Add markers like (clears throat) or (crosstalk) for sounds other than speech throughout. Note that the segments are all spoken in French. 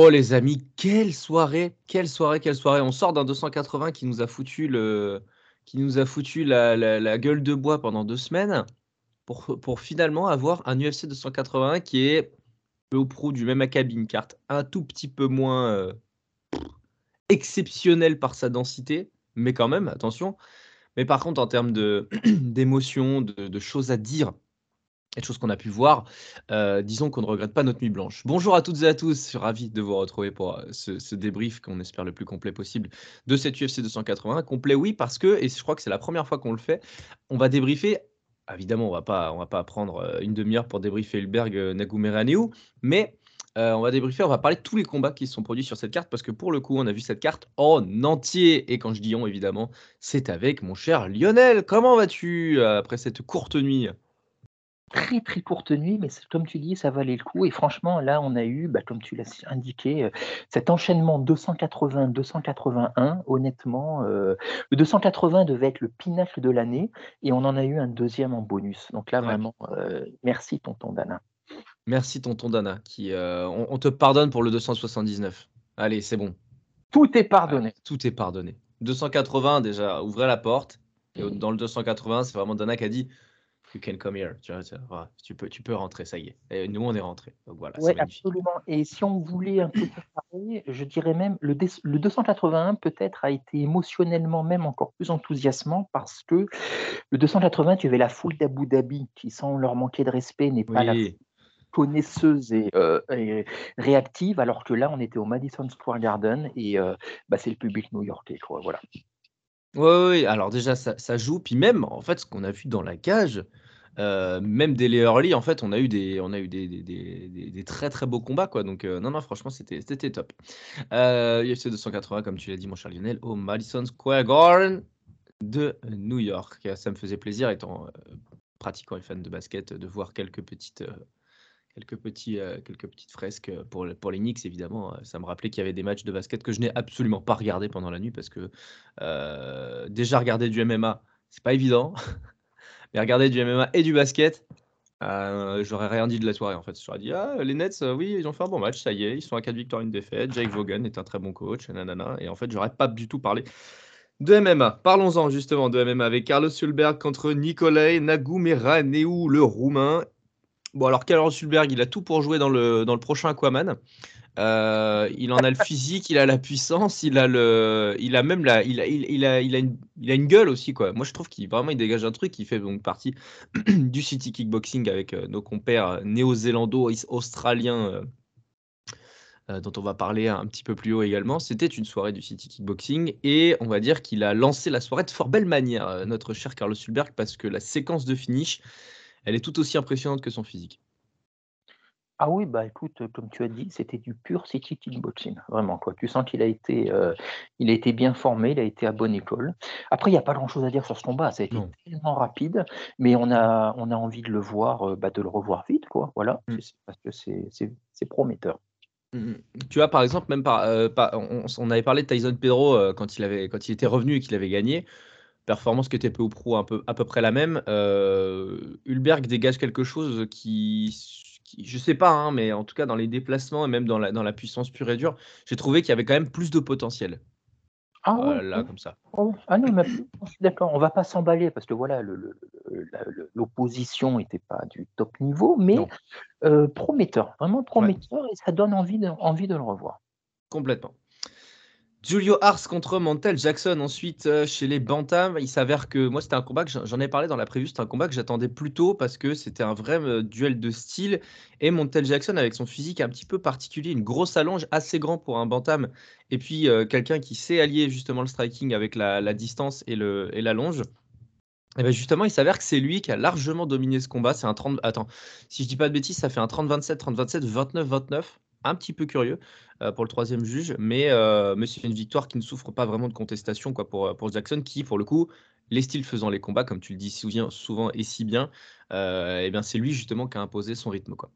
Oh les amis, quelle soirée, quelle soirée, quelle soirée. On sort d'un 280 qui nous a foutu, la, gueule de bois pendant deux semaines pour, finalement avoir un UFC 281 qui est ou prou du même acabit, une carte un tout petit peu moins euh, exceptionnelle par sa densité, mais quand même, attention. Mais par contre, en termes de, (clears throat) de choses à dire, et de choses qu'on a pu voir, euh, disons qu'on ne regrette pas notre nuit blanche. Bonjour à toutes et à tous, ravi de vous retrouver pour euh, ce, débrief qu'on espère le plus complet possible de cette UFC 281. Complet, oui, parce que, et je crois que c'est la première fois qu'on le fait, on va débriefer. Évidemment, on va pas, va pas prendre euh, une demi-heure pour débriefer Hulberg, euh, Nagumereanu, mais on va débriefer, on va parler de tous les combats qui se sont produits sur cette carte, parce que pour le coup, on a vu cette carte en entier. Et quand je dis on, évidemment, c'est avec mon cher Lionel. Comment vas-tu après cette courte nuit? Très très courte nuit, mais comme tu dis, ça valait le coup. Et franchement, là, on a eu, bah, comme tu l'as indiqué, euh, cet enchaînement 280-281. Honnêtement, euh, le 280 devait être le pinacle de l'année, et on en a eu un deuxième en bonus. Donc là, Ouais. vraiment, euh, merci, tonton Dana. Merci tonton Dana, qui, euh, on, on te pardonne pour le 279. Allez, c'est bon, Tout est pardonné. tout est pardonné. 280 déjà, ouvrez la porte. Et dans le 280, c'est vraiment Dana qui a dit You can come here. Tu, vois, peux, tu peux rentrer, ça y est. Et nous, on est rentrés. Donc voilà, magnifique. absolument. Et si on voulait un peu comparer, je dirais même le, le 281 peut-être a été émotionnellement même encore plus enthousiasmant parce que le 280, tu avais la foule d'Abu Dhabi qui, sans leur manquer de respect, n'est pas la Oui, connaisseuse et, euh, et réactive, alors que là, on était au Madison Square Garden et euh, bah, c'est le public new-yorkais. Voilà. Ouais, ouais, alors déjà, ça, joue. Puis même, en fait, ce qu'on a vu dans la cage, euh, même dès les early, en fait, on a eu des, on a eu des, des, très très beaux combats, quoi. Donc, euh, non, non, franchement, c'était c'était top. Euh, UFC 280, comme tu l'as dit, mon cher Lionel, au Madison Square Garden de New York. Ça me faisait plaisir, étant pratiquant et fan de basket, de voir quelques petites. Euh, Quelques, petits, euh, quelques petites fresques pour, le- pour les Knicks, évidemment. Euh, Ça me rappelait qu'il y avait des matchs de basket que je n'ai absolument pas regardé pendant la nuit parce que euh, déjà regarder du MMA, c'est pas évident. (laughs) Mais regarder du MMA et du basket, euh, j'aurais rien dit de la soirée en fait. J'aurais dit ah les Nets, euh, oui ils ont fait un bon match, ça y est, ils sont à 4 victoires une défaite. Jake Vaughan est un très bon coach, nanana. Et en fait j'aurais pas du tout parlé de MMA. Parlons-en justement de MMA avec Carlos Sulberg contre Nikolai Nagumeraneu, le roumain. Bon alors Carlos Sulberg, il a tout pour jouer dans le, dans le prochain Aquaman. Euh, il en a le physique, il a la puissance, il a le, il a même la, il a, il, il a, il a une, il a une gueule aussi quoi. Moi je trouve qu'il vraiment il dégage un truc. Il fait donc partie (clears throat) du City Kickboxing avec euh, nos compères néo-zélando-australiens euh, euh, dont on va parler un petit peu plus haut également. C'était une soirée du City Kickboxing et on va dire qu'il a lancé la soirée de fort belle manière, notre cher Carlos Sulberg, parce que la séquence de finish, elle est tout aussi impressionnante que son physique. Ah oui, bah écoute, comme tu as dit, c'était du pur city kickboxing, vraiment quoi. Tu sens qu'il a été, euh, il a été bien formé, il a été à bonne école. Après, il n'y a pas grand-chose à dire sur ce combat, ça a été Non. tellement rapide, mais on a, on a envie de le voir, euh, bah, de le revoir vite, quoi. Voilà, Mm. C'est- parce que c'est, prometteur. Mhm. Tu vois, par exemple, même par, euh, par- on, on avait parlé de Tyson Pedro euh, quand il avait, quand il était revenu et qu'il avait gagné. Performance qui était peu ou prou un peu, à peu près la même. Euh, Hulberg dégage quelque chose qui, je sais pas, hein, mais en tout cas dans les déplacements et même dans la, dans la puissance pure et dure, j'ai trouvé qu'il y avait quand même plus de potentiel. Ah comme ça. Oh, ah non, mais d'accord, on va pas s'emballer parce que voilà, l'opposition n'était pas du top niveau, mais euh, prometteur, vraiment prometteur, et ça donne envie de, envie de le revoir. Complètement. Julio Ars contre Mantel Jackson ensuite euh, chez les Bantams. Il s'avère que moi c'était un combat que j'en ai parlé dans la prévue, c'était un combat que j'attendais plus tôt parce que c'était un vrai euh, duel de style et Montel Jackson avec son physique un petit peu particulier, une grosse allonge assez grand pour un Bantam et puis euh, quelqu'un qui sait allier justement le striking avec la, distance et le et l'allonge. Et ben justement, il s'avère que c'est lui qui a largement dominé ce combat. C'est un 30. Attends, si je dis pas de bêtises, ça fait un 30-27, 30-27, 29-29 un petit peu curieux euh, pour le troisième juge, mais, euh, mais c'est une victoire qui ne souffre pas vraiment de contestation quoi, pour, pour Jackson, qui, pour le coup, les styles faisant les combats, comme tu le dis souvent, souvent et si bien, euh, et bien c'est lui justement qui a imposé son rythme. Quoi.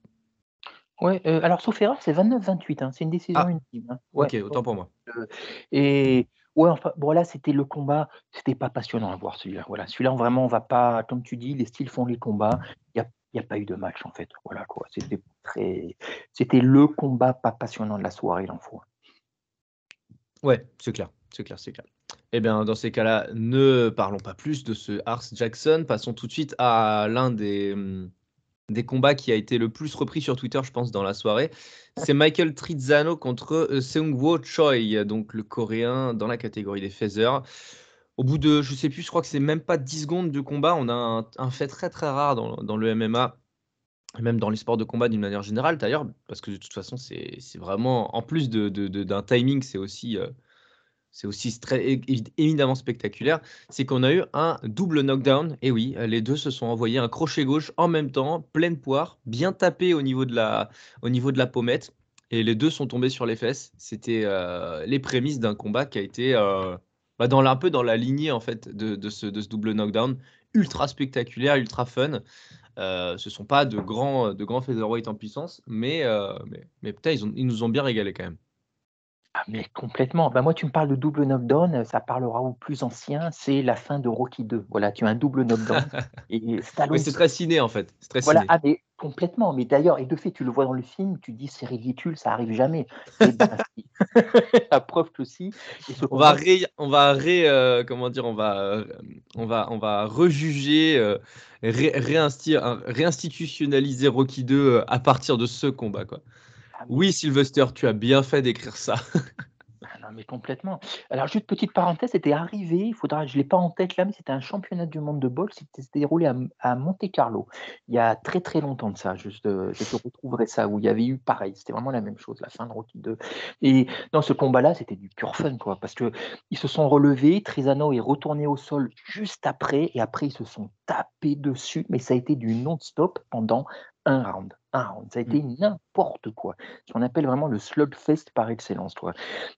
Ouais, euh, alors sauf erreur, c'est 29-28, hein, c'est une décision Ah, unanime. hein. Ouais, ok, autant pour moi. euh, et ouais, enfin, bon là, c'était le combat, c'était pas passionnant à voir celui-là. Voilà, celui-là, vraiment, on va pas, comme tu dis, les styles font les combats. Il n'y a, y a pas eu de match en fait. Voilà quoi, c'était c'était le combat pas passionnant de la soirée, il en faut. Ouais, c'est clair, c'est clair, c'est clair. Eh bien, dans ces cas-là, ne parlons pas plus de ce Ars Jackson. Passons tout de suite à l'un des, hum, des combats qui a été le plus repris sur Twitter, je pense, dans la soirée. C'est Michael Trizano contre euh, Seung-Woo Choi, donc le coréen dans la catégorie des feathers. Au bout de, je sais plus, je crois que c'est même pas 10 secondes de combat, on a un, fait très très rare dans, le MMA, même dans les sports de combat d'une manière générale d'ailleurs, parce que de toute façon, c'est vraiment, en plus d'un timing, c'est aussi, euh, aussi évidemment spectaculaire, c'est qu'on a eu un double knockdown, et oui, les deux se sont envoyés un crochet gauche en même temps, pleine poire, bien tapé au niveau de la, au niveau de la pommette, et les deux sont tombés sur les fesses. C'était euh, les prémices d'un combat qui a été euh, bah, dans, un peu dans la lignée en fait de, de ce double knockdown, ultra spectaculaire, ultra fun. Euh, ce sont pas de grands, de grands featherweight en puissance, mais, euh, mais, mais putain, ils, ont- ils nous ont bien régalé quand même. Ah mais complètement. Bah, moi, tu me parles de double knockdown, ça parlera au plus ancien, c'est la fin de Rocky 2. Voilà, tu as un double knockdown (laughs) et Stallone Oui, c'est très ciné en fait. C'est très Voilà, ciné. ah mais complètement. Mais d'ailleurs, et de fait, tu le vois dans le film, tu dis c'est ridicule, ça arrive jamais. Eh ben. (laughs) (laughs) La preuve que si. On va ré, on va ré, euh, comment dire, on va, euh, on va, on va rejuger, euh, ré- réinsti- un- réinstitutionnaliser Rocky 2 euh, à partir de ce combat quoi. ah, mais- Oui, Sylvester, tu as bien fait d'écrire ça. (laughs) ah non, mais complètement. Alors, juste petite parenthèse, c'était arrivé, il faudra, je ne l'ai pas en tête là, mais c'était un championnat du monde de boxe, c'était déroulé à, à Monte Carlo, il y a très très longtemps de ça, juste, euh, je te retrouverai ça, où il y avait eu pareil, c'était vraiment la même chose, la fin de Rocky 2. Et dans ce combat-là, c'était du pur fun, quoi, parce que ils se sont relevés, Trizano est retourné au sol juste après, et après ils se sont tapés dessus, mais ça a été du non-stop pendant un round. Un round. Ça a été n'importe quoi. Ce qu'on appelle vraiment le slugfest par excellence. Quoi.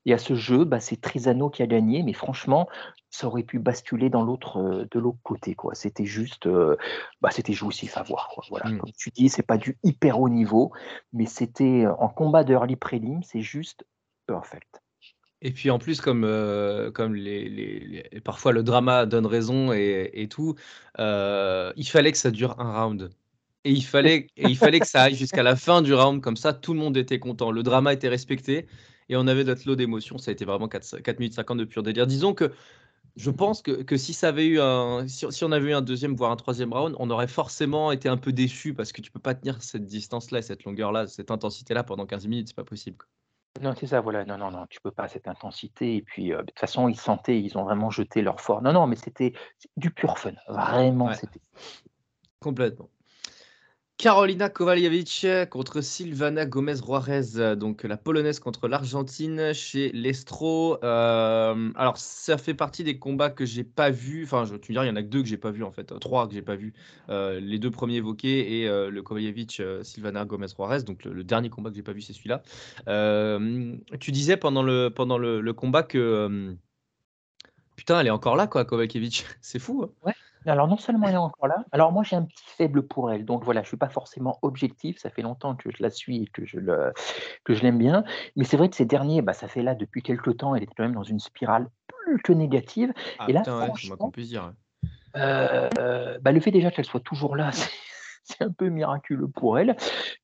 Et à ce jeu, bah, c'est Trizano qui a gagné, mais franchement, ça aurait pu basculer dans l'autre, euh, de l'autre côté. Quoi. C'était juste, euh, bah, c'était jouissif à voir. Quoi. Voilà. Mm. Comme tu dis, c'est pas du hyper haut niveau, mais c'était en combat de early prelim, c'est juste perfect. Et puis en plus, comme, euh, comme les, les- les- parfois le drama donne raison et, et tout, il fallait que ça dure un round. Et il fallait, et il fallait que ça aille jusqu'à la fin du round, comme ça tout le monde était content. Le drama était respecté et on avait notre lot d'émotions. Ça a été vraiment 4, 4 minutes 50 de pur délire. Disons que je pense que, que si ça avait eu un, si, si on avait eu un deuxième voire un troisième round, on aurait forcément été un peu déçu parce que tu peux pas tenir cette distance-là, et cette longueur-là, cette intensité-là pendant 15 minutes, c'est pas possible. Non, c'est ça, voilà. Non, non, non, tu peux pas cette intensité. Et puis, euh, de toute façon, ils sentaient, ils ont vraiment jeté leur fort. Non, non, mais c'était du pur fun. Vraiment, Ouais. c'était. Complètement. Carolina Kowalkiewicz contre Silvana Gomez Juarez, euh, donc la polonaise contre l'Argentine chez l'Estro. Euh, alors ça fait partie des combats que j'ai pas vus. Enfin, je, tu me diras, il y en a que deux que j'ai pas vus en fait, euh, trois que j'ai pas vus. Les deux premiers évoqués et le Kowalkiewicz euh, Silvana Gomez Juarez. Donc le, dernier combat que j'ai pas vu, c'est celui-là. Tu disais pendant le pendant le, combat que putain, elle est encore là quoi, Kowalkiewicz. (laughs) C'est fou. hein. Alors, non seulement elle est encore là, alors moi j'ai un petit faible pour elle, donc voilà, je suis pas forcément objectif, ça fait longtemps que je la suis et que je le, que je l'aime bien, mais c'est vrai que ces derniers, bah, ça fait là depuis quelques temps, elle était quand même dans une spirale plus que négative, Ah Et là, putain, ouais, franchement, qu'on puisse dire. ouais. Euh, euh, bah, le fait déjà qu'elle soit toujours là, (laughs) c'est c'est un peu miraculeux pour elle.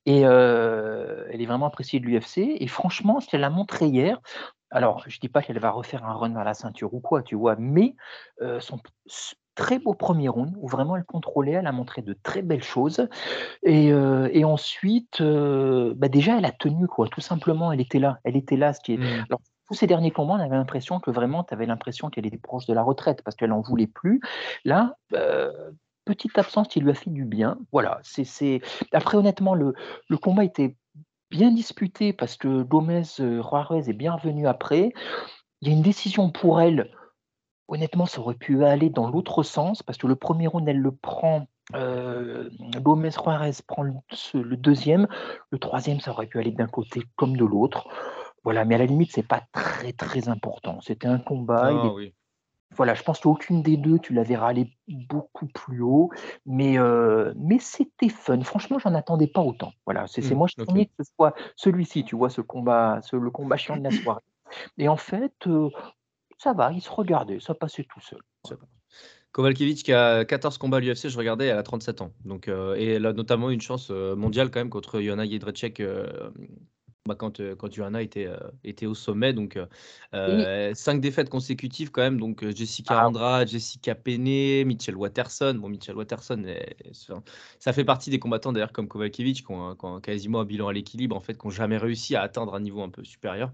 Et euh, elle est vraiment appréciée de l'UFC. Et franchement, ce qu'elle a montré hier, alors je dis pas qu'elle va refaire un run vers la ceinture ou quoi, tu vois, mais euh, son très beau premier round où vraiment elle contrôlait, elle a montré de très belles choses. Et, euh, et ensuite, euh, bah, déjà, elle a tenu, quoi, tout simplement, elle était là. Elle était là, ce qui est. Mm. Alors, tous ces derniers combats, on avait l'impression que vraiment, tu avais l'impression qu'elle était proche de la retraite parce qu'elle en voulait plus. Là, euh, petite absence qui lui a fait du bien. Voilà, c'est après honnêtement le, le combat était bien disputé parce que Gomez euh, Juarez est bien revenu après. Il y a une décision pour elle. Honnêtement, ça aurait pu aller dans l'autre sens parce que le premier round, elle le prend euh, Gomez Juarez prend le, deuxième. Le troisième, ça aurait pu aller d'un côté comme de l'autre. Voilà, mais à la limite, c'est pas très très important. C'était un combat. Ah voilà, je pense qu'aucune des deux, tu la verras aller beaucoup plus haut, mais, euh, mais c'était fun. Franchement, j'en attendais pas autant. Voilà, c'est mmh, moi, je okay. que ce soit celui-ci, tu vois, ce combat, ce, le combat chiant de la soirée. Et en fait, euh, ça va, il se regardait, ça passait tout seul. Kovalkiewicz qui a 14 combats à l'UFC, je regardais, elle a 37 ans. Donc, euh, et elle a notamment une chance euh, mondiale quand même contre Joanna Jedrzejczyk euh, bah, quand, quand Johanna était, était au sommet. Donc, cinq défaites consécutives quand même. Donc, Jessica ah. Andrade, Jessica Penne, Mitchell Watterson. Bon, Mitchell Watterson, ça fait partie des combattants d'ailleurs comme Kovalkiewicz qui ont, quasiment un bilan à l'équilibre, en fait, qui n'ont jamais réussi à atteindre un niveau un peu supérieur.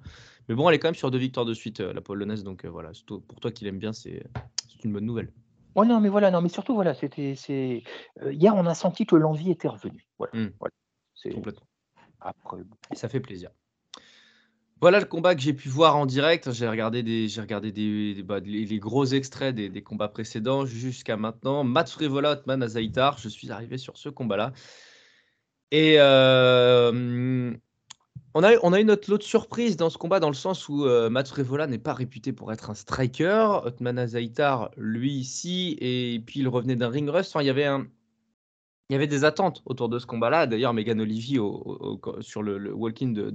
Mais bon, elle est quand même sur deux victoires de suite, la polonaise. Donc, voilà, pour toi qui l'aimes bien, c'est une bonne nouvelle. Oh non, mais voilà, non, mais surtout, voilà, c'était, hier, on a senti que l'envie était revenue. Voilà, mmh. voilà. Complètement. Après, ça fait plaisir. Voilà le combat que j'ai pu voir en direct. J'ai regardé des, j'ai regardé des, bah, les, gros extraits des, combats précédents jusqu'à maintenant. Mats Frevola, Otman Azaitar. Je suis arrivé sur ce combat-là. Et euh, on a, on a eu notre lot de surprise dans ce combat, dans le sens où euh, n'est pas réputé pour être un striker. Otman Azaitar, lui, ici, et puis il revenait d'un ring rust. Enfin, il y avait un, il y avait des attentes autour de ce combat-là. D'ailleurs, Megan Olivier, sur le, walk-in de,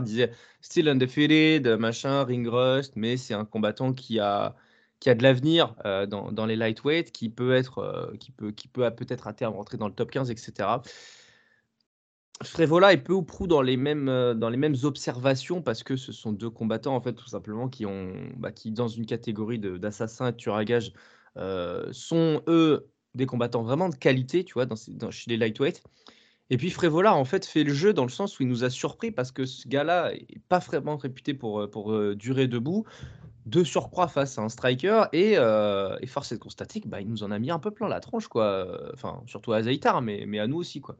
disait Still undefeated, machin, ring rust, mais c'est un combattant qui a, qui a de l'avenir euh, dans, dans, les lightweight, qui peut être, euh, qui peut, qui peut peut-être à terme rentrer dans le top 15, etc. Frévola est peu ou prou dans les mêmes, euh, dans les mêmes observations parce que ce sont deux combattants en fait tout simplement qui ont bah, qui dans une catégorie d'assassins et de tueurs à gages sont eux des combattants vraiment de qualité tu vois dans, chez les lightweight et puis Frévola en fait fait le jeu dans le sens où il nous a surpris parce que ce gars-là est pas vraiment réputé pour, euh, pour durer debout. De surcroît face à un striker et, et force est de constater qu'il bah, nous en a mis un peu plein la tronche quoi. Enfin surtout à Zaitar mais, mais à nous aussi quoi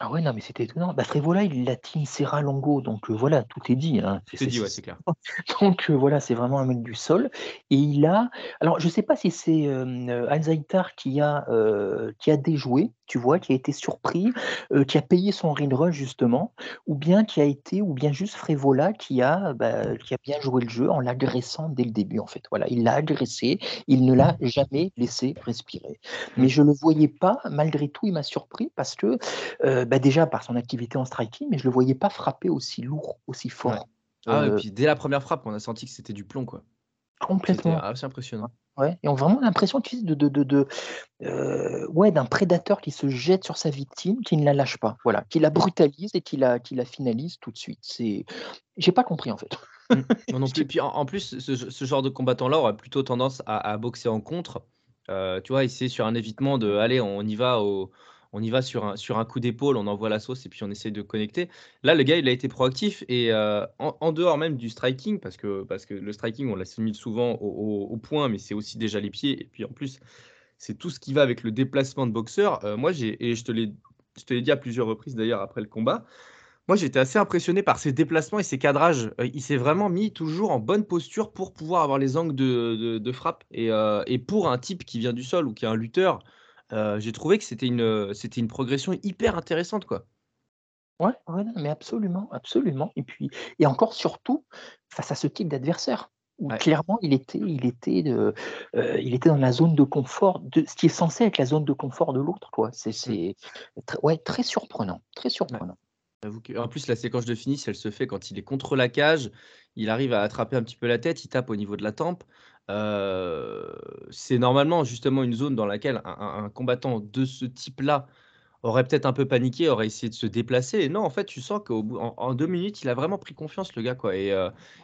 ah ouais, non, mais c'était étonnant. Bah, Frévola, il latine Serra Longo, donc voilà, tout est dit, hein. C'est dit, ouais, c'est clair. (laughs) Donc voilà, c'est vraiment un mec du sol et il a alors je sais pas si c'est, hem, Alzaitar qui a, qui a déjoué, tu vois? Qui a été surpris, qui a payé son ring rush justement, ou bien qui a été ou bien juste Frévola qui a, bah, qui a bien joué le jeu en l'agressant dès le début, en fait. Voilà, il l'a agressé, il ne l'a jamais laissé respirer. Mais mmh. je le voyais pas, malgré tout, il m'a surpris parce que, bah, déjà par son activité en striking, mais je le voyais pas frapper aussi lourd, aussi fort. Ah, et puis dès la première frappe, on a senti que c'était du plomb, quoi. Complètement. assez impressionnant. Ouais, et on a vraiment l'impression de, de, de, de ouais, d'un prédateur qui se jette sur sa victime, qui ne la lâche pas, voilà, qui la brutalise et qui la, qui la finalise tout de suite. C'est, j'ai pas compris en fait. (laughs) Mmh. non plus. Puis en, plus, ce, genre de combattant-là aurait plutôt tendance à, boxer en contre. tu vois, essayer sur un évitement de, allez, on y va au, on y va sur un, sur un coup d'épaule, on envoie la sauce et puis on essaie de connecter. Là, le gars, il a été proactif et euh, en, dehors même du striking, parce que, parce que le striking, on l'assimile souvent au, point, mais c'est aussi déjà les pieds. Et puis en plus, c'est tout ce qui va avec le déplacement de boxeur. Euh, moi, j'ai, et je te l'ai dit à plusieurs reprises d'ailleurs après le combat, moi, j'étais assez impressionné par ses déplacements et ses cadrages. Euh, il s'est vraiment mis toujours en bonne posture pour pouvoir avoir les angles de, frappe. Et, et, pour un type qui vient du sol ou qui est un lutteur, j'ai trouvé que c'était une, c'était une progression hyper intéressante, quoi. Ouais, ouais, mais absolument, absolument. Et puis, et encore surtout face à ce type d'adversaire où clairement il était, il était, de, il était dans la zone de confort de ce qui est censé être la zone de confort de l'autre, quoi. C'est, mmh. c'est ouais, très surprenant, très surprenant. En plus, la séquence de finish, elle se fait quand il est contre la cage, il arrive à attraper un petit peu la tête, il tape au niveau de la tempe c'est normalement justement une zone dans laquelle un combattant de ce type-là aurait peut-être un peu paniqué, aurait essayé de se déplacer et non, en fait, tu sens qu'en en 2 minutes, il a vraiment pris confiance le gars, quoi et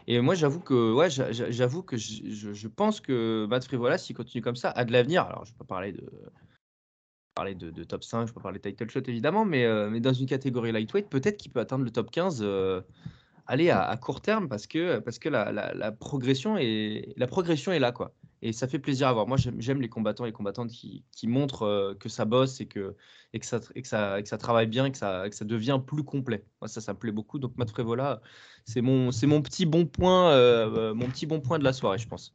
et moi j'avoue que ouais, j'avoue que je pense que Matt Frivola, s'il continue comme ça, a de l'avenir. Alors je peux parler de parler de top 5, je peux parler de title shot évidemment, mais mais dans une catégorie lightweight, peut-être qu'il peut atteindre le top 15, aller à, court terme parce que, parce que la, progression est, la progression est là, quoi. Et ça fait plaisir à voir. Moi, j'aime les combattants et combattantes qui, qui montrent euh, que ça bosse et que, et que, ça, et que, ça, et que ça travaille bien que ça, que ça devient plus complet. Moi, ça, ça me plaît beaucoup. Donc, Matt Frévola, c'est mon, mon petit bon point, euh, mon petit bon point de la soirée, je pense.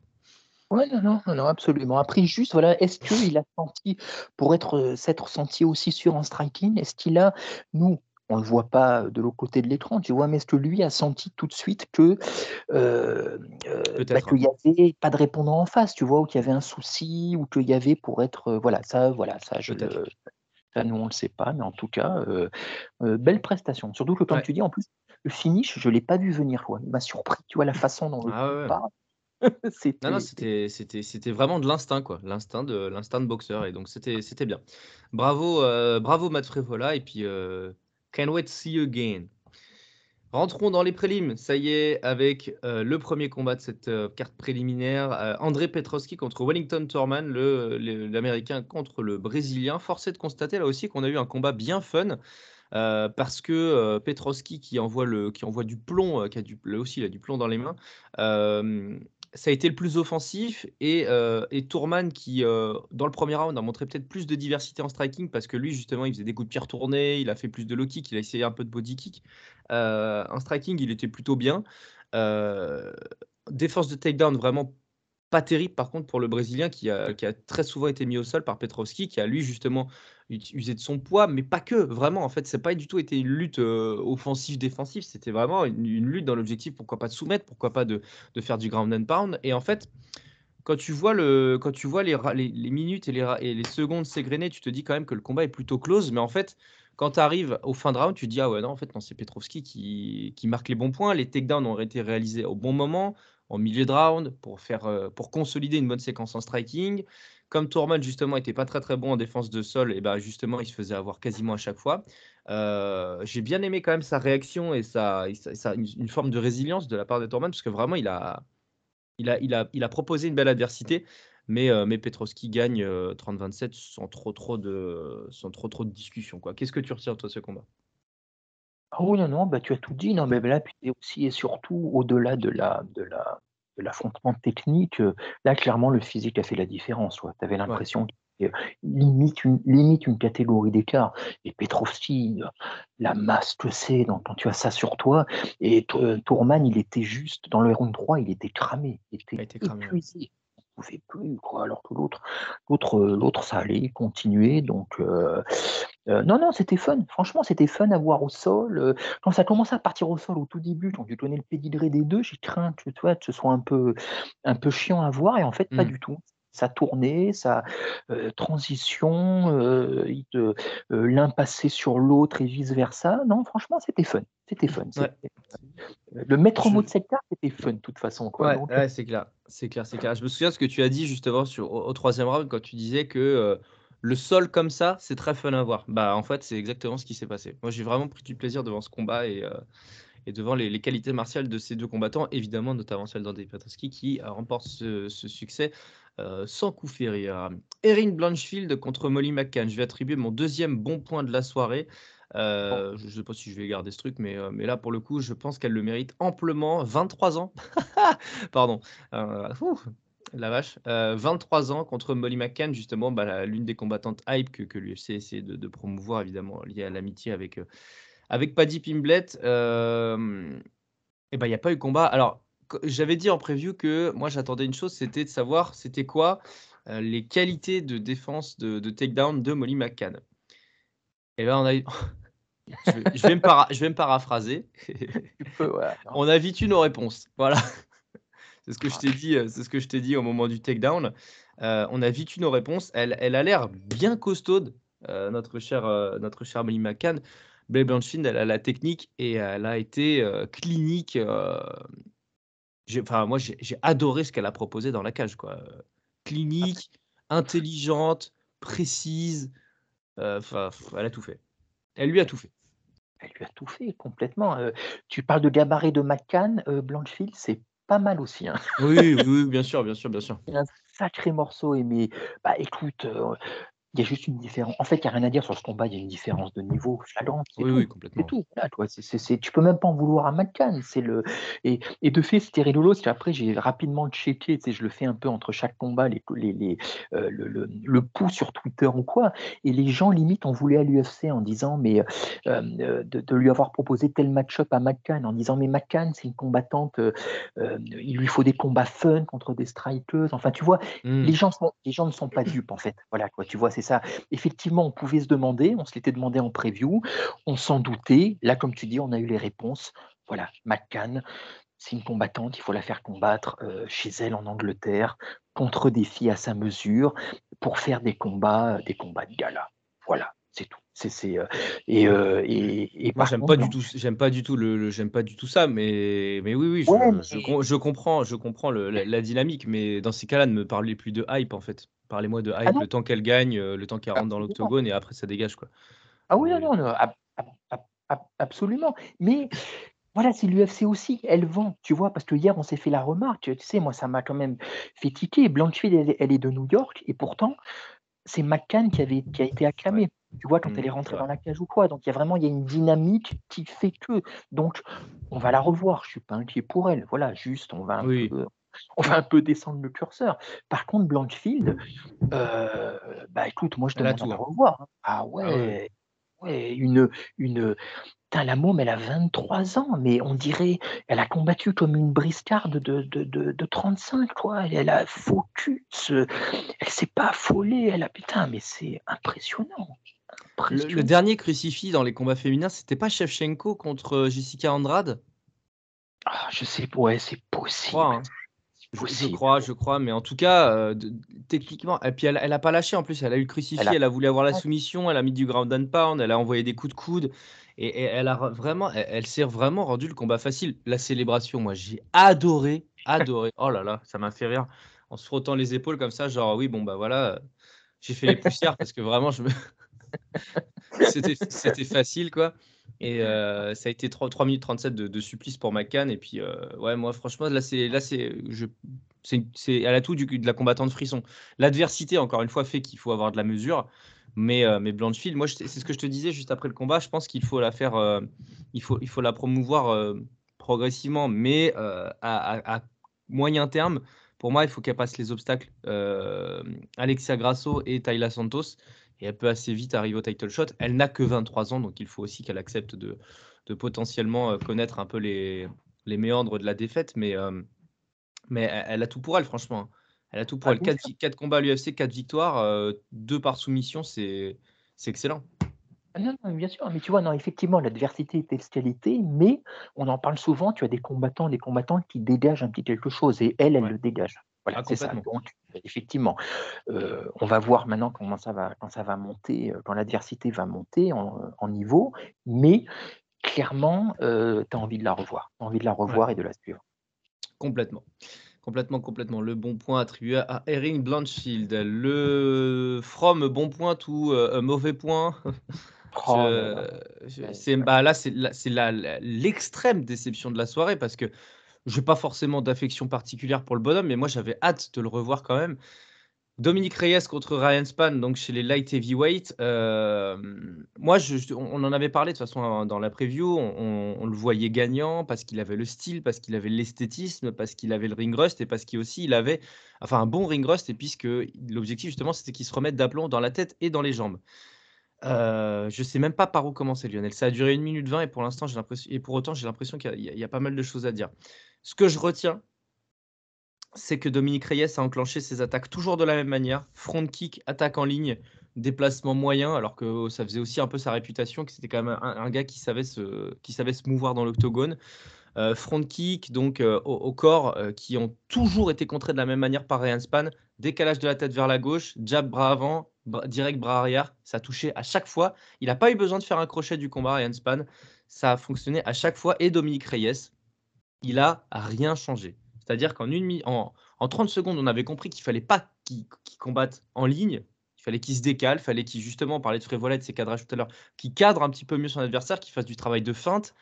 Non, non, non, non, absolument. Après, juste, voilà, est-ce qu'il a senti, pour être, euh, s'être senti aussi sûr en striking, est-ce qu'il a, nous, on ne le voit pas de l'autre côté de l'écran, tu vois, mais est-ce que lui a senti tout de suite que euh, euh, bah, qu'il n'y avait pas de répondant en face, tu vois, ou qu'il y avait un souci, ou qu'il y avait pour être, euh, voilà, ça, voilà, ça, je le, ça, nous, on ne le sait pas, mais en tout cas, euh, euh, belle prestation. Surtout que, comme Ouais. tu dis, en plus, le finish, je ne l'ai pas vu venir, quoi. Il m'a surpris, tu vois, la façon dont Ah ouais, part. (laughs) Non, non, C'était. c'était, c'était, c'était vraiment de l'instinct, quoi. L'instinct de, l'instinct de boxeur. Et donc, c'était, c'était bien. Bravo, euh, bravo Matt Frévola. Et puis, euh, can't wait to see you again. Rentrons dans les prélims. Ça y est, avec euh, le premier combat de cette euh, carte préliminaire. euh, André Petrovski contre Wellington le- l'Américain contre le Brésilien. Forcé de constater là aussi qu'on a eu un combat bien fun. parce que euh, Petrovski qui envoie, du plomb, qui a là aussi il a du plomb dans les mains, ça a été le plus offensif et, euh, et Tourman qui, euh, dans le premier round, a montré peut-être plus de diversité en striking parce que lui, justement, il faisait des coups de pied retournés, il a fait plus de low kick, il a essayé un peu de body kick. Euh, en striking, il était plutôt bien. Défense de takedown vraiment pas terrible par contre pour le Brésilien qui a, qui a très souvent été mis au sol par Petrovski, qui a lui justement usé de son poids, mais pas que, vraiment. En fait, c'est pas du tout été une lutte euh, offensive-défensive, c'était vraiment une, lutte dans l'objectif, pourquoi pas de soumettre, pourquoi pas de, faire du ground and pound. Et en fait, quand tu vois, les, minutes et les, secondes s'égrener, tu te dis quand même que le combat est plutôt close. Mais en fait, quand tu arrives au fin de round, tu te dis Ah ouais, non, en fait, c'est Petrovski qui, qui marque les bons points. Les takedowns ont été réalisés au bon moment, en milieu de round, pour, faire, euh, pour consolider une bonne séquence en striking. Comme Tourman, justement, était pas très très bon en défense de sol, et ben justement, il se faisait avoir quasiment à chaque fois. Euh, J'ai bien aimé quand même sa réaction et, sa, une, forme de résilience de la part de Tourman, parce que vraiment, il a, proposé une belle adversité, mais, euh, gagne euh, 30-27 sans trop trop de, sans trop discussion. Qu'est-ce que tu retires toi ce combat? Oui, non, non, bah, tu as tout dit. Non, mais là, puis aussi et surtout, au-delà de la, de la, de l'affrontement technique, euh, là, clairement, le physique a fait la différence. Tu avais l'impression qu'il euh, limite une, limite une catégorie d'écart. Et Petrovski, euh, la masse que c'est donc, quand tu as ça sur toi. Et Tourman, il était juste, dans le round 3, il était cramé. Il était Il était cramé, ouais. épuisé. Il ne pouvait plus, quoi. Alors que l'autre, l'autre, l'autre, ça allait continuer. Donc, euh, euh, non, non, c'était fun. Franchement, c'était fun à voir au sol. Euh, quand ça commençait à partir au sol au tout début, quand tu connais le pédigré des deux, j'ai craint que, que ce soit un peu, un peu chiant à voir. Et en fait, pas Mm. du tout. Ça tournait, ça euh, transition, euh, euh, l'un passait sur l'autre et vice versa. Non, franchement, c'était fun. C'était fun. Ouais. Le maître Je- mot de cette carte, c'était fun de toute façon. Quoi. Ouais, Donc, ouais, c'est clair, c'est clair, c'est clair. Je me souviens de ce que tu as dit justement sur, au, au troisième round quand tu disais que le sol comme ça, c'est très fun à voir. Bah en fait, c'est exactement ce qui s'est passé. Moi, j'ai vraiment pris du plaisir devant ce combat et, euh, et devant les, les qualités martiales de ces deux combattants, évidemment, notamment celle d'André Petrovski qui euh, remporte ce, ce succès euh, sans coup férir. Erin Blanchfield contre Molly McCann. Je vais attribuer mon deuxième bon point de la soirée. Euh, Je ne sais pas si je vais garder ce truc, mais, euh, mais là, pour le coup, je pense qu'elle le mérite amplement. 23 ans. (laughs) Pardon. Euh, la vache. Euh, 23 ans contre Molly McCann, justement, bah, l'une des combattantes hype que, que l'UFC essaie de, de promouvoir, évidemment, liée à l'amitié avec, euh, avec Paddy Pimblett. Euh, et ben, il n'y a pas eu combat. Alors, j'avais dit en preview que moi, j'attendais une chose, c'était de savoir c'était quoi euh, les qualités de défense de, de takedown de Molly McCann. Et là, on a eu. (laughs) je, vais, je vais me para- je vais me paraphraser. tu peux, ouais. (laughs) on a vite eu nos réponses. Voilà. C'est ce que je t'ai dit. euh, C'est ce que je t'ai dit au moment du takedown. Euh, on a vite eu nos réponses. Elle, elle a l'air bien costaude, euh, notre chère, euh, notre chère Molly McCann. Blair Blanchfield, elle a la technique et elle a été euh, clinique. euh, Enfin, moi, j'ai adoré ce qu'elle a proposé dans la cage. Quoi. Clinique, intelligente, précise. euh, Enfin, elle a tout fait. Elle lui a tout fait. Elle lui a tout fait complètement. Euh, tu parles de gabarit de McCann, euh, Blanchfield, c'est pas mal aussi. hein. Oui, oui, bien sûr, bien sûr, bien sûr. C'est un sacré morceau, et mais bah, écoute, euh, Il y a juste une différence. En fait, il n'y a rien à dire sur ce combat. Il y a une différence de niveau flagrante. C'est Oui, tout. oui, complètement. tout. Voilà, toi, tu peux même pas en vouloir à McCann. C'est le et, et de fait, c'était rigolo. parce qu'après, j'ai rapidement checké. Je le fais un peu entre chaque combat, les, les, les, euh, le, le, le pouls sur Twitter ou quoi. Et les gens limite en voulaient à l'UFC en disant, mais euh, euh, de, de lui avoir proposé tel match-up à McCann, en disant, mais McCann, c'est une combattante. euh, il lui faut des combats fun contre des strikers. Enfin, tu vois, Hmm. les gens, sont- les gens ne sont pas dupes en fait. Voilà quoi, tu vois, c'est ça. Effectivement, on pouvait se demander, on se l'était demandé en preview, on s'en doutait. Là, comme tu dis, on a eu les réponses. Voilà, McCann, c'est une combattante, il faut la faire combattre euh, chez elle en Angleterre contre des filles à sa mesure pour faire des combats, euh, des combats de gala. Voilà, c'est tout. C'est, c'est, euh, et, euh, et, et Moi, par j'aime contre, pas du tout, j'aime pas du tout le, le- j'aime pas du tout ça, mais, mais oui, oui, je, Ouais, je, mais- com- je comprends, je comprends le- la, la dynamique, mais dans ces cas-là, ne me parlez plus de hype en fait. Parlez-moi de hype, Ah le temps qu'elle gagne, euh, le temps qu'elle rentre dans l'octogone et après ça dégage quoi. Ah oui, non, Mais- non, non, ab- ab- ab- ab- absolument. Mais voilà, c'est l'UFC aussi, elle vend, tu vois, parce que hier, on s'est fait la remarque, tu sais, moi, ça m'a quand même fait tiquer. Blanchfield, elle, est- elle est de New York, et pourtant, c'est McCann qui, avait, qui a été acclamé, tu vois, quand Mm, elle est rentrée ouais. dans la cage ou quoi. Donc, il y a vraiment, il y a une dynamique qui fait que. Donc, on va la revoir, je suis pas inquiet pour elle, voilà, juste, on va un Oui. peu... On va un peu descendre le curseur. Par contre, Blanchfield, euh, bah écoute, moi je demande à hein. revoir. hein. Ah ouais. ouais, ouais, une, une, Putain, la môme, elle a 23 ans, mais on dirait, elle a combattu comme une briscarde de, de, de, de 35, quoi. Elle, a focus, euh, elle s'est pas affolée, elle a, putain, mais c'est impressionnant. Le, impressionnant. le dernier crucifix dans les combats féminins, c'était pas Shevchenko contre euh, Jessica Andrade? Ah, je sais, ouais, c'est possible. hein. Je, crois, je crois, mais en tout cas, euh, de- techniquement, et puis elle, elle a pas lâché en plus, elle a eu le crucifix, Elle a- elle a voulu avoir la soumission, elle a mis du ground and pound, elle a envoyé des coups de coude, et, et elle a vraiment, elle, elle s'est vraiment rendu le combat facile. La célébration, moi, j'ai adoré, adoré. Oh là là, ça m'a fait rire en se frottant les épaules comme ça, genre oui, bon bah voilà, j'ai fait les poussières parce que vraiment, je me... (laughs) c'était, c'était facile quoi. Et euh, ça a été 3, 3 minutes 37 de, de supplice pour McCann. Et puis, euh, ouais, moi, franchement, là, c'est, là, c'est, c'est, c'est, elle a tout du, de la combattante frisson. L'adversité, encore une fois, fait qu'il faut avoir de la mesure. Mais, euh, mais Blanchfield, moi, c'est ce que je te disais juste après le combat. Je pense qu'il faut la faire, euh, il, faut, il faut la promouvoir progressivement, mais à, à- à moyen terme. Pour moi, il faut qu'elle passe les obstacles. Alexia Grasso et Tayla Santos. Et elle peut assez vite arriver au title shot. Elle n'a que 23 ans, donc il faut aussi qu'elle accepte de, de potentiellement euh, connaître un peu les, les méandres de la défaite. Mais, euh, mais elle, a tout pour elle, franchement. hein. Elle a tout pour Ah, elle. bien 4, combats à l'UFC, 4 victoires, 2 par soumission, c'est excellent. Ah Non, non, bien sûr, mais tu vois, non, effectivement, l'adversité est était, mais on en parle souvent, tu as des combattants, des combattantes qui dégagent un petit quelque chose, et elle, elle Ouais. le dégage. Voilà, Ah, c'est ça. Donc, effectivement, euh, on va voir maintenant comment ça va, quand ça va monter, euh, quand l'adversité va monter en, en niveau, mais clairement, tu as envie de la revoir. Tu as envie de la revoir et de la suivre. Complètement. Complètement, complètement. Le bon point attribué à Erin Blanchfield. Le From bon point ou euh, mauvais point. (laughs) Je- je- bah là c'est l'extrême déception de la soirée parce que j'ai pas forcément d'affection particulière pour le bonhomme mais moi j'avais hâte de le revoir quand même Dominique Reyes contre Ryan Span donc chez les light heavyweight euh, moi on en avait parlé de toute façon hein, dans la preview on, le voyait gagnant parce qu'il avait le style parce qu'il avait l'esthétisme parce qu'il avait le ring rust et parce qu'il aussi il avait enfin un bon ring rust et puisque l'objectif justement c'était qu'il se remette d'aplomb dans la tête et dans les jambes euh, je sais même pas par où commencer, Lionel. Ça a duré 1 minute 20 et pour l'instant, j'ai l'impression et pour autant, j'ai l'impression qu'il y a pas mal de choses à dire. Ce que je retiens, c'est que Dominique Reyes a enclenché ses attaques toujours de la même manière, front kick, attaque en ligne, déplacement moyen, alors que ça faisait aussi un peu sa réputation, que c'était quand même un gars qui savait se qui savait se mouvoir dans l'octogone. Heu, front kick donc heu, au corps, heu, qui ont toujours été contrés de la même manière par Ryan Spann. Décalage de la tête vers la gauche, jab bras avant, direct bras arrière, ça touchait à chaque fois. Il n'a pas eu besoin de faire un crochet du combat Ryan Spann, ça a fonctionné à chaque fois et Dominique Reyes, il a rien changé. C'est-à-dire qu'en une en en 30 secondes, on avait compris qu'il fallait pas qu'il qu'il combatte en ligne, il fallait qu'il se décale, fallait qu'il justement, on parlait de Frévola, de ses cadrages tout à l'heure, qu'il cadre un petit peu mieux son adversaire, qu'il fasse du travail de feinte.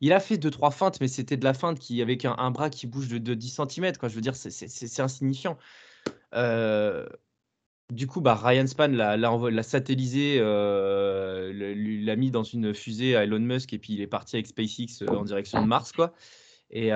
Il a fait 2-3 feintes, mais c'était de la feinte qui avec un un bras qui bouge de de 10 centimètres, quoi. Je veux dire, c'est insignifiant. Heu, Du coup, bah, Ryan Span l'a satellisé, lui l'a mis dans une fusée à Elon Musk et puis il est parti avec SpaceX, heu, en direction de Mars, quoi et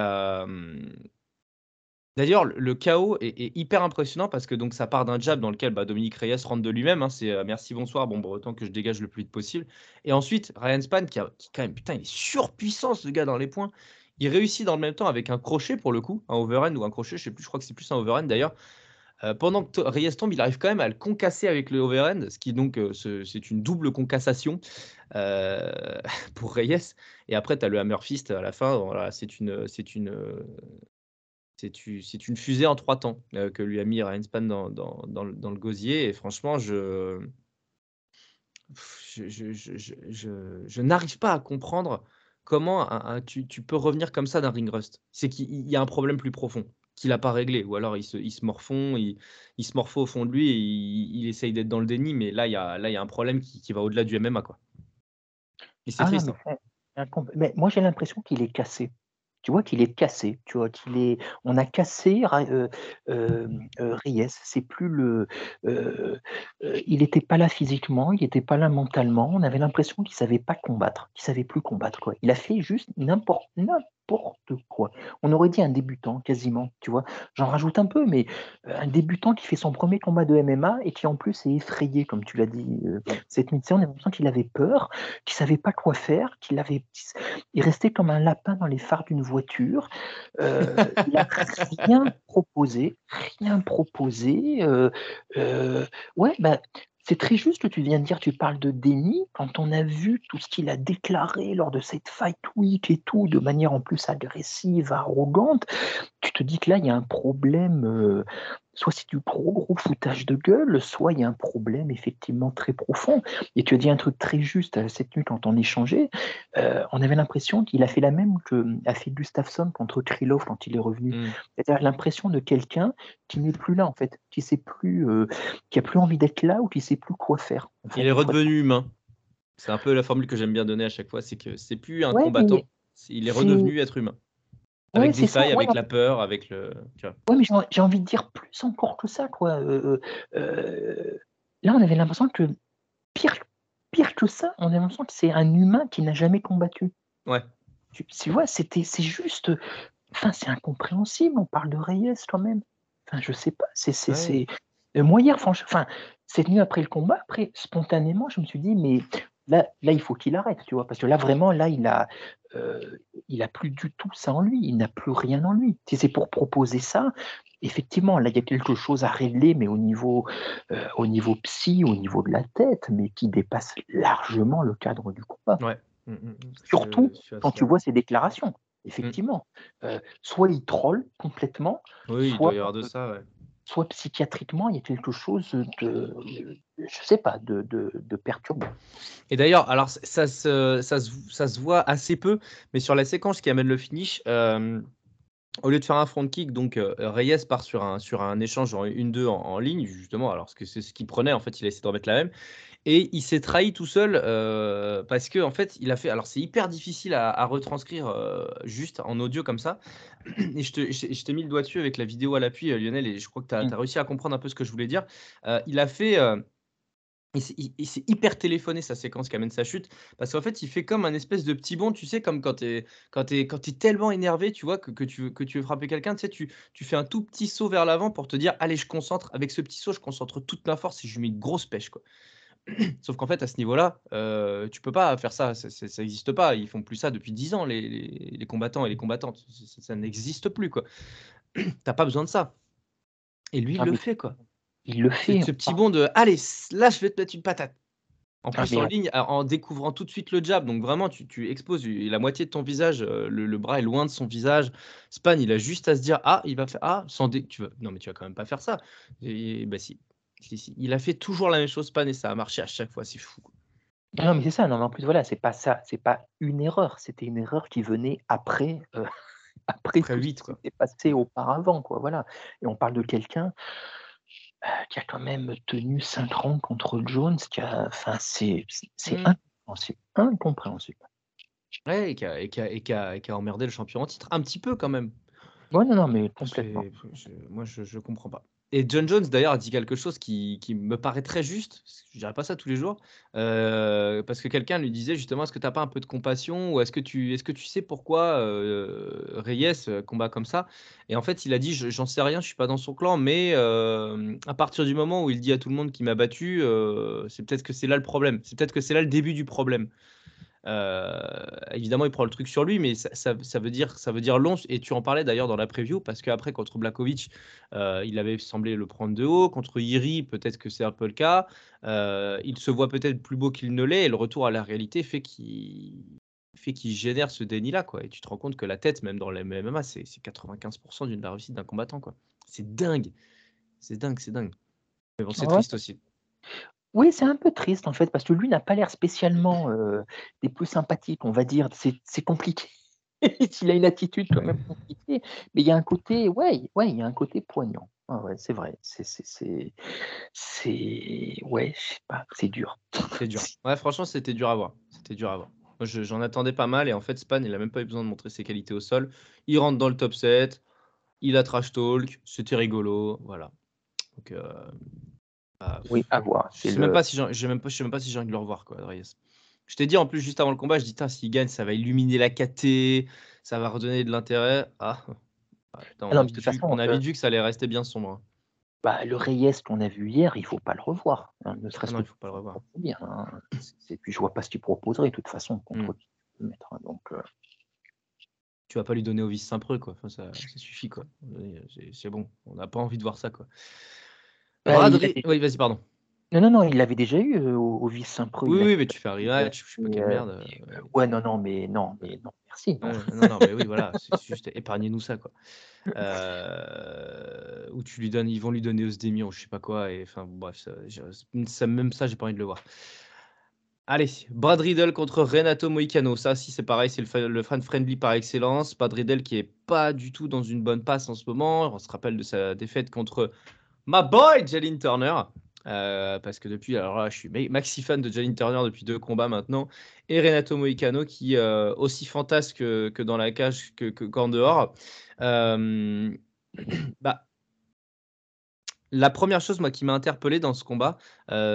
d'ailleurs, le chaos est hyper impressionnant parce que donc ça part d'un jab dans lequel, bah, Dominique Reyes rentre de lui-même, hein. C'est, heu: «Merci, bonsoir, bon, bah, autant que je dégage le plus vite possible» et ensuite Ryan Span qui a quand même putain, il est surpuissant ce gars dans les points. Il réussit dans le même temps avec un crochet pour le coup, un overhand ou un crochet, je sais plus, je crois que c'est plus un overhand d'ailleurs. Heu, pendant que Reyes tombe, il arrive quand même à le concasser avec le overhand, ce qui donc, ce c'est une double concassation, heu, (laughs) pour Reyes. Et après tu as le hammer fist à la fin, c'est une, c'est une, c'est une fusée en 3 temps, que lui a mis Ryan Span dans dans dans le gosier. Et franchement je je je je n'arrive pas à comprendre comment tu tu peux revenir comme ça d'un ring rust. C'est qu'il il y a un problème plus profond, qu'il a pas réglé ou alors il se il se morfond, il il se morfond au fond de lui et il il essaye d'être dans le déni, mais là, il y a là, il y a un problème qui qui va au-delà du MMA, quoi. Et c'est Ah non, triste, mais hein. mais moi j'ai l'impression qu'il est cassé. Tu vois qu'il est cassé, tu vois qu'il est on a cassé hem, heu, Reyes. C'est plus le heu, il était pas là physiquement, il était pas là mentalement. On avait l'impression qu'il savait pas combattre, qu'il savait plus combattre, quoi. Il a fait juste n'importe n'importe quoi. On aurait dit un débutant quasiment, tu vois? J'en rajoute un peu, mais, un débutant qui fait son 1er combat de MMA et qui en plus est effrayé comme tu l'as dit, cette nuit. On a l'impression qu'il avait peur, qu'il savait pas quoi faire, qu'il avait il restait comme un lapin dans les phares d'une voiture. Heu, (laughs) il a rien proposé, rien proposé, heu heu, ouais, bah, c'est très juste que tu viens de dire. Tu parles de déni. Quand on a vu tout ce qu'il a déclaré lors de cette fight week et tout, de manière en plus agressive, arrogante, tu te dis que là, il y a un problème, soit c'est du gros, gros foutage de gueule, soit il y a un problème effectivement très profond et tu as dit un truc très juste, heu, cette nuit quand on échangeait, heu, on avait l'impression qu'il a fait la même que, mmh, a fait Gustafsson contre Krylov quand il est revenu. Mmh. C'est-à-dire l'impression de quelqu'un qui n'est plus là, en fait, qui sait plus, heu, qui a plus envie d'être là ou qui sait plus quoi faire, en fait, Il est redevenu humain. C'est un peu la formule que j'aime bien donner à chaque fois, c'est que c'est plus un Ouais, combattant, il est redevenu être humain. Ouais, Avec des ça, failles, ouais, avec la peur, avec le tu vois? Ouais, mais j'ai en j'ai envie de dire plus encore que ça, quoi, heu heu heu, là, on avait l'impression que pire pire que ça, on a l'impression que c'est un humain qui n'a jamais combattu. Ouais. Tu tu vois? C'était c'est juste, enfin, c'est incompréhensible. On parle de Reyes quand même. Enfin, je sais pas, c'est c'est Ouais. c'est moi hier, franch enfin, cette nuit après le combat, après, spontanément, je me suis dit: «Mais là là, il faut qu'il arrête», tu vois? Parce que là, vraiment, là, il a, heu, il a plus du tout ça en lui. Il n'a plus rien en lui. Si c'est pour proposer ça, effectivement, là, il y a quelque chose à régler, mais au niveau, heu, au niveau psy, au niveau de la tête, mais qui dépasse largement le cadre du combat. Ouais. Mmh, mmh, mmh. Surtout Je je suis quand tu vois ses déclarations, Mmh. effectivement. Heu, soit il troll complètement, Oui, il doit soit, y avoir de ça, ouais. Soit psychiatriquement, il y a quelque chose, de je sais pas, de de perturbant. Et d'ailleurs, alors ça se ça se ça se voit assez peu, mais sur la séquence qui amène le finish, hem, au lieu de faire un front kick, donc heu, Reyes part sur un sur un échange en 1-2 en en ligne, justement, alors que c'est ce qu'il prenait, en fait, il a essayé de remettre la même et il s'est trahi tout seul, heu, parce qu'en fait, il a fait alors c'est hyper difficile à à retranscrire, heu, juste en audio comme ça et je t'ai mis le doigt dessus avec la vidéo à l'appui, heu, Lionel et je crois que tu as as réussi à comprendre un peu ce que je voulais dire. Il a fait, il s'est hyper téléphoné sa séquence qui amène sa chute, parce qu'en fait, il fait comme un espèce de petit bond, tu sais, comme quand tu es quand es quand es tellement énervé, tu vois, que que tu veux que tu veux frapper quelqu'un, tu sais, tu tu fais un tout petit saut vers l'avant pour te dire: «Allez, je concentre, avec ce petit saut, je concentre toute ma force et je lui mets une grosse pêche», quoi. (clears throat) Sauf qu'en fait, à ce niveau-là, heu, tu peux pas faire ça, ça ça ça existe pas. Ils font plus ça depuis 10 ans les les les combattants et les combattantes. Ça n'existe plus, quoi. (clears throat) Tu as pas besoin de ça et lui, il Ah le fait, quoi. il le fait, ce petit ah bond de: «Allez, là, je vais te mettre une patate». En ah plus, en ligne, en découvrant tout de suite le jab, donc vraiment, tu tu exposes la moitié de ton visage, heu, le le bras est loin de son visage. Span, il a juste à se dire: «Ah, il va faire ah, sans dé» tu vas non, mais tu vas quand même pas faire ça et bah, si. Il a fait toujours la même chose, Span et ça a marché à chaque fois, c'est fou, quoi. non, mais c'est ça, non, mais en plus, voilà, c'est pas ça, c'est pas une erreur, c'était une erreur qui venait après, heu, (laughs) après Après tout ce 8, qui quoi. s'était passé auparavant, quoi, voilà et on parle de quelqu'un, heu, qui a quand même tenu 5 rounds contre Jones, qui a enfin, c'est c'est c'est Mmh. incompréhensible, incompréhensible. Ouais et qui a et qui a et qui a et qui a emmerdé le champion en titre, un petit peu quand même. Ouais, non, non, mais complètement. C'est moi, je je comprends pas. Et John Jones, d'ailleurs, a dit quelque chose qui, qui me paraît très juste. Je dirais pas ça tous les jours. euh, parce que quelqu'un lui disait justement Est-ce que tu n'as pas un peu de compassion Ou est-ce que, tu, est que tu sais pourquoi euh, Reyes euh, combat comme ça? Et en fait, il a dit Je- J'en sais rien, je suis pas dans son clan, mais à partir du moment où il dit à tout le monde qu'il m'a battu, c'est peut-être que c'est là le problème. C'est peut-être que c'est là le début du problème. Euh, évidemment, il prend le truc sur lui, mais ça, ça- ça veut dire, ça veut dire long. Et tu en parlais d'ailleurs dans la preview, parce qu'après, contre Blakovic, euh, il avait semblé le prendre de haut. Contre Iri, peut-être que c'est un peu le cas. Euh, il se voit peut-être plus beau qu'il ne l'est, et le retour à la réalité fait qu'il fait qu'il génère ce déni-là. quoi. Et tu te rends compte que la tête, même dans les MMA, c'est c'est 95% d'une réussite d'un combattant. quoi. C'est dingue. C'est dingue, c'est dingue. Mais bon, c'est Ouais. triste aussi. Oui, c'est un peu triste en fait, parce que lui n'a pas l'air spécialement euh, des plus sympathiques, on va dire. C'est compliqué. (laughs) Il a une attitude quand même compliquée, mais il y a un côté, ouais, ouais, il y a un côté poignant. Ah ouais, c'est vrai. C'est, c'est, c'est, ouais, je sais pas, c'est dur. C'est dur. (laughs) Ouais, franchement, c'était dur à voir. C'était dur à voir. Moi, j'en attendais pas mal. Et en fait, Span, il a même pas eu besoin de montrer ses qualités au sol. Il rentre dans le top 7. Il a trash talk. C'était rigolo. Voilà. Donc, euh, bah, Oui, à voir. je C'est sais le- même pas si j'ai même même pas si j'ai envie de le revoir, quoi, Reyes. Je t'ai dit en plus juste avant le combat, je dis, s'il gagne, ça va illuminer la KT, ça va redonner de l'intérêt. Ah, Ah, putain, on, Ah non, vu, façon, on a euh, vite vu que ça allait rester bien sombre. hein. Bah, le Reyes qu'on a vu hier, il faut pas le revoir. hein, ne Ah serait-ce que il faut pas le revoir. dire. hein. Puis je vois pas ce qu'il proposerait de toute façon contre Mm. qui mettre. hein, Donc, euh, tu vas pas lui donner au vice Saint-Preux, quoi. Enfin, ça, ça suffit, quoi. C'est- C'est bon. On n'a pas envie de voir ça, quoi. Bah, avait- Oui, vas-y, pardon. Non, non, non, il l'avait déjà eu euh, au, au vice Saint-Preux. Oui, oui, mais tu fais un rematch, je sais pas quelle Euh, merde. euh, ouais, non, non, mais non, mais non, merci. non. non, non, mais oui, voilà, (laughs) c'est juste épargnez-nous ça, quoi. Euh, Ou tu lui donnes, ils vont lui donner Osdemir ou je sais pas quoi, et enfin, bref, ça, ça- même ça, j'ai pas envie de le voir. Allez, Brad Riddle contre Renato Moicano. Ça, si c'est pareil, c'est le, le fan friendly par excellence. Brad Riddle qui est pas du tout dans une bonne passe en ce moment. On se rappelle de sa défaite contre my boy Jalin Turner. Euh, parce que depuis, alors là, je suis ma- maxi fan de Jalin Turner depuis deux combats maintenant. Et Renato Moicano qui, euh, aussi fantasque que, dans la cage que, que- qu'en dehors. Euh, (clears throat) bah, la première chose moi, qui m'a interpellé dans ce combat,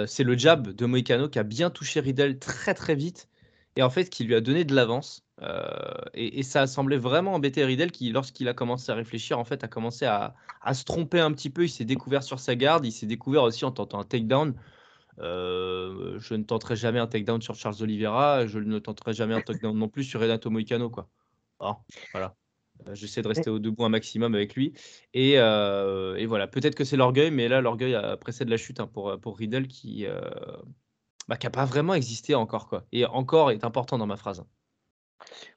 c'est le jab de Moicano qui a bien touché Riddle très très vite et en fait qui lui a donné de l'avance. Euh, et, et ça a semblé vraiment embêter Riddle qui, lorsqu'il a commencé à réfléchir, en fait, a commencé à, se tromper un petit peu. Il s'est découvert sur sa garde, il s'est découvert aussi en tentant un takedown. Euh, je ne tenterai jamais un takedown sur Charles Oliveira, je ne tenterai jamais un takedown non plus sur Renato Moicano. Quoi. Ah, voilà. Euh, J'essaie de rester au debout un maximum avec lui. Et, euh, voilà, peut-être que c'est l'orgueil, mais là, l'orgueil précède la chute hein, pour, Riddle qui n'a bah, pas vraiment existé encore. Quoi. Et encore est important dans ma phrase.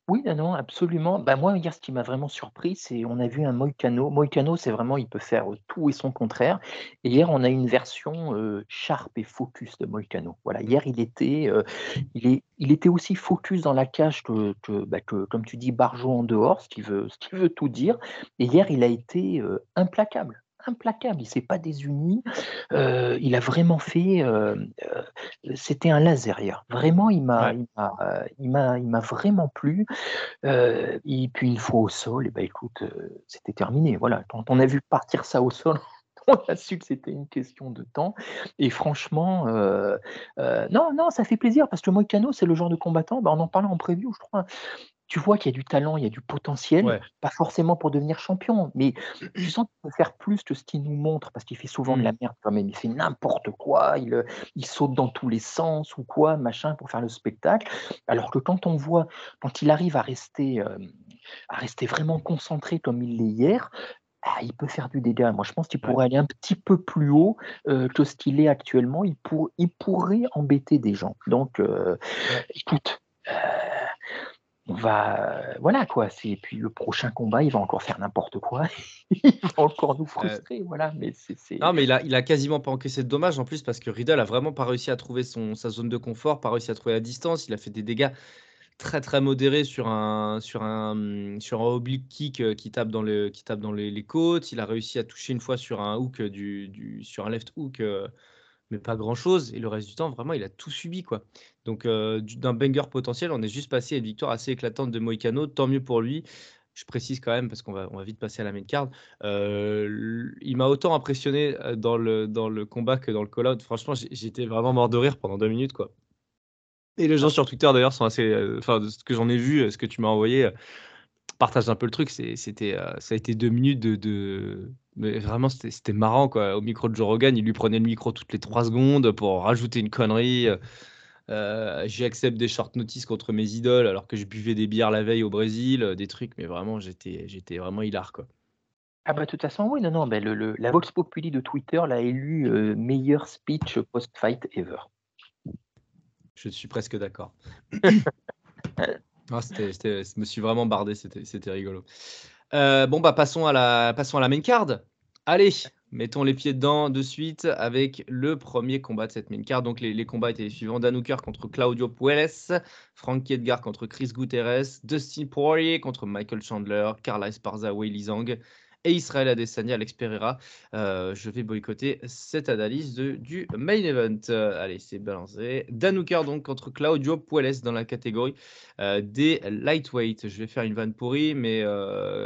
Oui, non, non, absolument. Bah, moi, hier, ce qui m'a vraiment surpris, c'est on a vu un Moicano. Moicano, c'est vraiment, il peut faire tout et son contraire. Et hier, on a une version sharp et focus de Moicano. Voilà, hier, il était, il était aussi focus dans la cage bah, que, comme tu dis, Barjo en dehors, ce qui veut, ce qui veut tout dire. Et hier, il a été implacable. Implacable, il s'est pas désuni. Euh, il a vraiment fait. euh, euh, C'était un laser hier. Vraiment, il m'a, Ouais. il m'a, il m'a, il m'a vraiment plu. Et puis une fois au sol, et ben écoute, c'était terminé. Voilà, quand on a vu partir ça au sol, (laughs) on a su que c'était une question de temps. Et franchement, non, non, ça fait plaisir parce que Moicano, c'est le genre de combattant. ben, on en parlait en preview, je crois. Tu vois qu'il y a du talent, il y a du potentiel, Ouais. pas forcément pour devenir champion, mais tu (clears throat) sens qu'il peut faire plus que ce qu'il nous montre parce qu'il fait souvent de la Mm. merde quand même. Il fait n'importe quoi, il, euh, il saute dans tous les sens ou quoi, machin, pour faire le spectacle. Alors que quand on voit, quand il arrive à rester, euh, à rester vraiment concentré comme il l'est hier, ah, il peut faire du dégât. Moi, je pense qu'il Ouais. pourrait aller un petit peu plus haut euh, que ce qu'il est actuellement. Il, pour- il pourrait embêter des gens. Donc, euh, écoute, euh, on va, voilà quoi. C'est et puis le prochain combat, il va encore faire n'importe quoi. (laughs) il va encore nous frustrer, voilà. Mais c'est, Non, mais il a, il a quasiment pas encaissé de dommages en plus parce que Riddle a vraiment pas réussi à trouver son, sa zone de confort, pas réussi à trouver la distance. Il a fait des dégâts très très modérés sur un, sur un, sur un oblique kick euh, qui tape dans, le, qui tape dans les, les côtes. Il a réussi à toucher une fois sur un hook, du, du, sur un left hook, euh, mais pas grand chose. Et le reste du temps, vraiment, il a tout subi. quoi. Donc, euh, du- d'un banger potentiel, on est juste passé à une victoire assez éclatante de Moicano. Tant mieux pour lui. je précise quand même parce qu'on va, on va vite passer à la main card. Euh, il m'a autant impressionné euh, dans le, dans le combat que dans le call-out. Franchement, j'étais vraiment mort de rire pendant deux minutes. quoi. Et les gens sur Twitter d'ailleurs sont assez. Euh, enfin, de ce que j'en ai vu, ce que tu m'as envoyé, partage un peu le truc. C'était, ça a été deux minutes de. Mais vraiment, c'était marrant. quoi. Au micro de Joe Rogan, il lui prenait le micro toutes les trois secondes pour rajouter une connerie. Euh, J'accepte des short notices contre mes idoles alors que je buvais des bières la veille au Brésil, euh, des trucs, mais vraiment, j'étais, vraiment hilar, quoi. Ah bah de toute façon, oui, non, non, bah, le, la Vox Populi de Twitter l'a élu euh, meilleur speech post-fight ever. Je suis presque d'accord. (coughs) ah, je me suis vraiment bardé, c'était rigolo. bon, bah passons à la, passons à la main card. Allez, mettons les pieds dedans de suite avec le premier combat de cette main card. Donc les, combats étaient les suivants Dan Hooker contre Claudio Puelles, Frankie Edgar contre Chris Guterres, Dustin Poirier contre Michael Chandler, Carla Esparza, Wei Zhang et Israël Adesanya, Alex Pereira. Euh, je vais boycotter cette analyse du main event. Euh, allez, c'est balancé. Dan Hooker donc contre Claudio Puelles dans la catégorie euh, des lightweight. Je vais faire une vanne pourrie, mais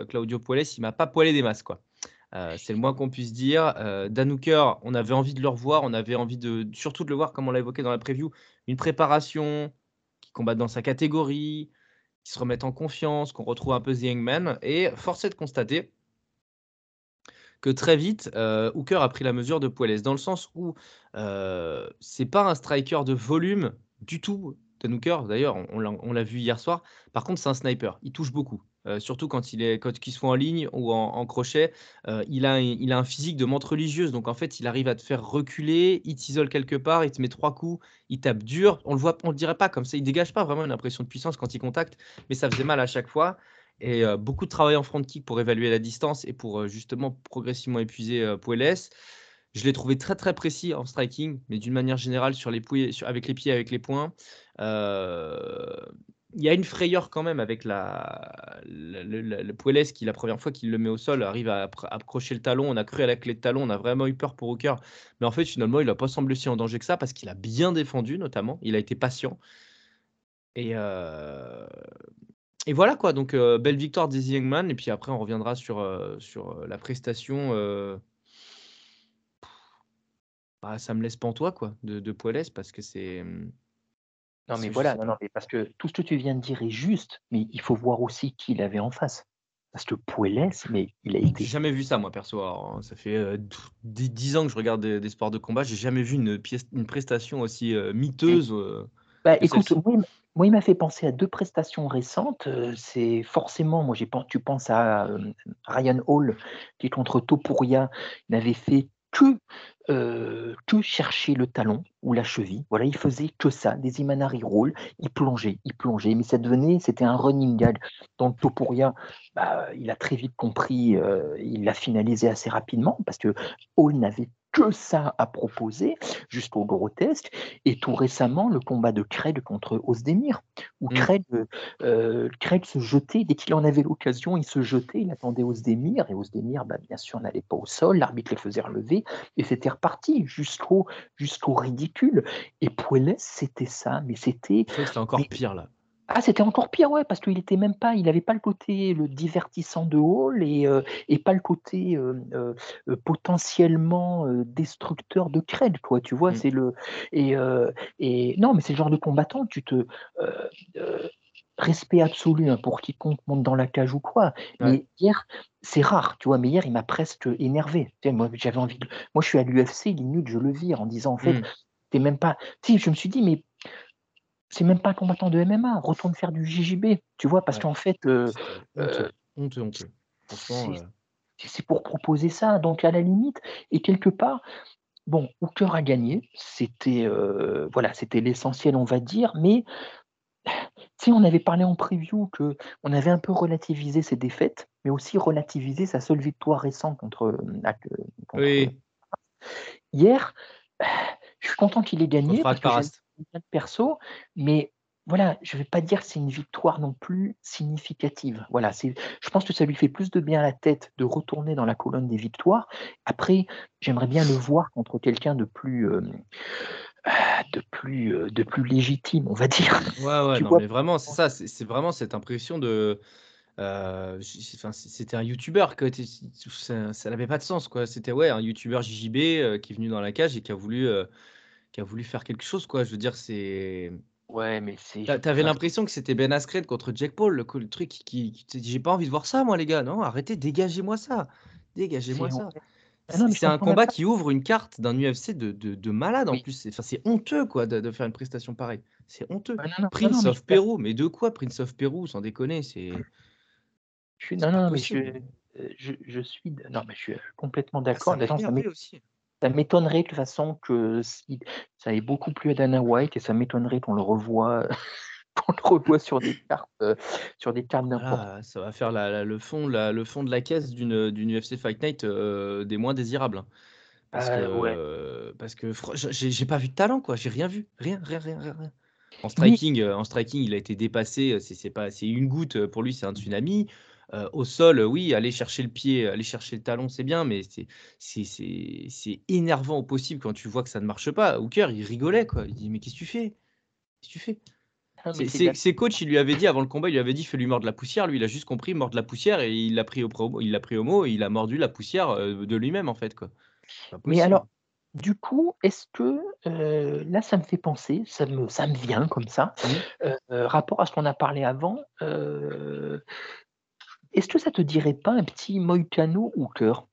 Claudio Puelles, il m'a pas poilé des masses quoi. Euh, c'est le moins qu'on puisse dire. Euh, Dan Hooker, on avait envie de le revoir, on avait envie de surtout de le voir, comme on l'a évoqué dans la preview, une préparation, qui combat dans sa catégorie, qui se remette en confiance, qu'on retrouve un peu The Hangman. Et force est de constater que très vite, euh, Hooker a pris la mesure de Puelles, dans le sens où euh, c'est pas un striker de volume du tout. Dan Hooker, d'ailleurs, on l'a vu hier soir. Par contre, c'est un sniper. Il touche beaucoup. Euh, surtout quand il est quand qu'il soit en ligne ou en, crochet, euh, il, a, il a un physique de montre religieuse. Donc en fait, il arrive à te faire reculer, il t'isole quelque part, il te met trois coups, il tape dur. On le voit, on le dirait pas comme ça. Il dégage pas vraiment une impression de puissance quand il contacte, mais ça faisait mal à chaque fois. Et euh, beaucoup de travail en front kick pour évaluer la distance et pour justement progressivement épuiser Puelles. Je l'ai trouvé très très précis en striking, mais d'une manière générale sur les sur, avec les pieds, avec les poings il y a une frayeur quand même avec le, le, qui, la première fois qu'il le met au sol, arrive à, accrocher le talon. On a cru à la clé de talon, on a vraiment eu peur pour Hooker. Mais en fait, finalement, il n'a pas semblé si en danger que ça parce qu'il a bien défendu, notamment. Il a été patient. Et, euh, voilà quoi. Donc, euh, belle victoire des Youngman. Et puis après, on reviendra sur, euh, la prestation. Bah, ça me laisse pantois quoi, de, de parce que c'est. Non, mais voilà, non, non, mais parce que tout ce que tu viens de dire est juste, mais il faut voir aussi qui il avait en face. Parce que Puelles, mais il a été. J'ai jamais vu ça, moi, perso. Ça fait euh, 10 ans que je regarde des, sports de combat. J'ai jamais vu une, pièce, une prestation aussi euh, miteuse. Euh, bah, écoute, moi, il m'a fait penser à deux prestations récentes. C'est forcément, moi, j'ai tu penses à Ryan Hall, qui contre Topuria n'avait fait que chercher le talon ou la cheville. Voilà, il faisait que ça, des Imanari roll, il plongeait, il plongeait, mais ça devenait, c'était un running gag. Donc Topuria, bah, il a très vite compris, il l'a finalisé assez rapidement parce que Hall n'avait que ça à proposer, jusqu'au grotesque. Et tout récemment, le combat de Craig contre Osdemir, où mmh. euh, Craig, se jetait, dès qu'il en avait l'occasion, il se jetait, il attendait Osdemir, et Osdemir, bah, bien sûr, n'allait pas au sol, l'arbitre les faisait relever, et c'était reparti jusqu'au jusqu'au ridicule. Et Puelles, c'était ça, mais c'était... C'était encore pire, là. Ah, c'était encore pire, ouais, parce qu'il était même pas, il n'avait pas le côté le divertissant de Hall et, euh, et pas le côté euh, euh, potentiellement destructeur de Craig, quoi. Tu vois, mmh. c'est le et, et non, mais c'est le genre de combattant, tu te respect absolu hein, pour quiconque monte dans la cage ou quoi. Mais hier, c'est rare, tu vois. Mais hier, il m'a presque énervé. moi, j'avais envie de. Moi, je suis à l'UFC, limite, je le vire en disant en fait, mmh. t'es même pas. Si, je me suis dit, mais c'est même pas un combattant de MMA, retourne faire du JJB, tu vois, parce qu'en fait, euh, euh, c'est pour proposer ça, donc à la limite, et quelque part, bon, Hooker a gagné, c'était euh, voilà, c'était l'essentiel, on va dire, mais si on avait parlé en preview que on avait un peu relativisé ses défaites, mais aussi relativisé sa seule victoire récente contre, hier, je suis content qu'il ait gagné perso, mais voilà, je ne vais pas dire que c'est une victoire non plus significative. Voilà, c'est, je pense que ça lui fait plus de bien à la tête de retourner dans la colonne des victoires. Après, j'aimerais bien le voir contre quelqu'un de plus, euh, de plus, euh, de plus légitime, on va dire. Ouais, ouais, (laughs) non, mais vraiment, c'est ça, c'est, vraiment cette impression de. Euh, c'était un youtubeur, ça, ça n'avait pas de sens, quoi. C'était ouais, un youtubeur JJB euh, qui est venu dans la cage et qui a voulu, qui a voulu faire quelque chose, quoi. Je veux dire, c'est. Ouais, mais c'est. T'avais l'impression que c'était Ben Askren contre Jack Paul, le, truc qui, qui, j'ai pas envie de voir ça, moi, les gars. Non, arrêtez, dégagez-moi ça. Dégagez-moi ça. Ah c'est un combat qui ouvre une carte d'un UFC de, de, malade en plus. C'est honteux quoi de, faire une prestation pareille. C'est honteux. Prince of Peru, mais de quoi Prince of Peru Sans déconner, c'est. Non, non, mais euh, je, je, suis. Non, mais je suis complètement ah, d'accord. Ça m'étonnerait de toute façon que si... ça ait beaucoup plu à Dana White et ça m'étonnerait qu'on le revoie. (laughs) qu'on le revoit sur des cartes, euh, sur des cartes n'importe. Ah, ça va faire la, le fond, la, le fond de la caisse d'une d'une UFC Fight Night euh, des moins désirables. Parce que, parce que j'ai pas vu de talent quoi, j'ai rien vu, rien, rien, rien, rien. En striking, en striking, il a été dépassé. C'est pas, c'est une goutte pour lui, c'est un tsunami. Euh, au sol, oui, aller chercher le pied, aller chercher le talon, c'est bien, mais c'est énervant au possible quand tu vois que ça ne marche pas. Hooker, il rigolait, quoi. Il dit, mais qu'est-ce que tu fais? Qu'est-ce que tu fais? Ah, ses, coachs, il lui avait dit avant le combat, il lui avait dit fais-lui mordre la poussière. Lui, il a juste compris mordre la poussière et il l'a pris au il l'a pris au mot et il a mordu la poussière euh, de lui-même en fait quoi. Mais alors, du coup, est-ce que euh, là, ça me fait penser, ça me, ça me vient comme ça, mmh. rapport à ce qu'on a parlé avant. Est-ce que ça te dirait pas un petit Moicano ou cœur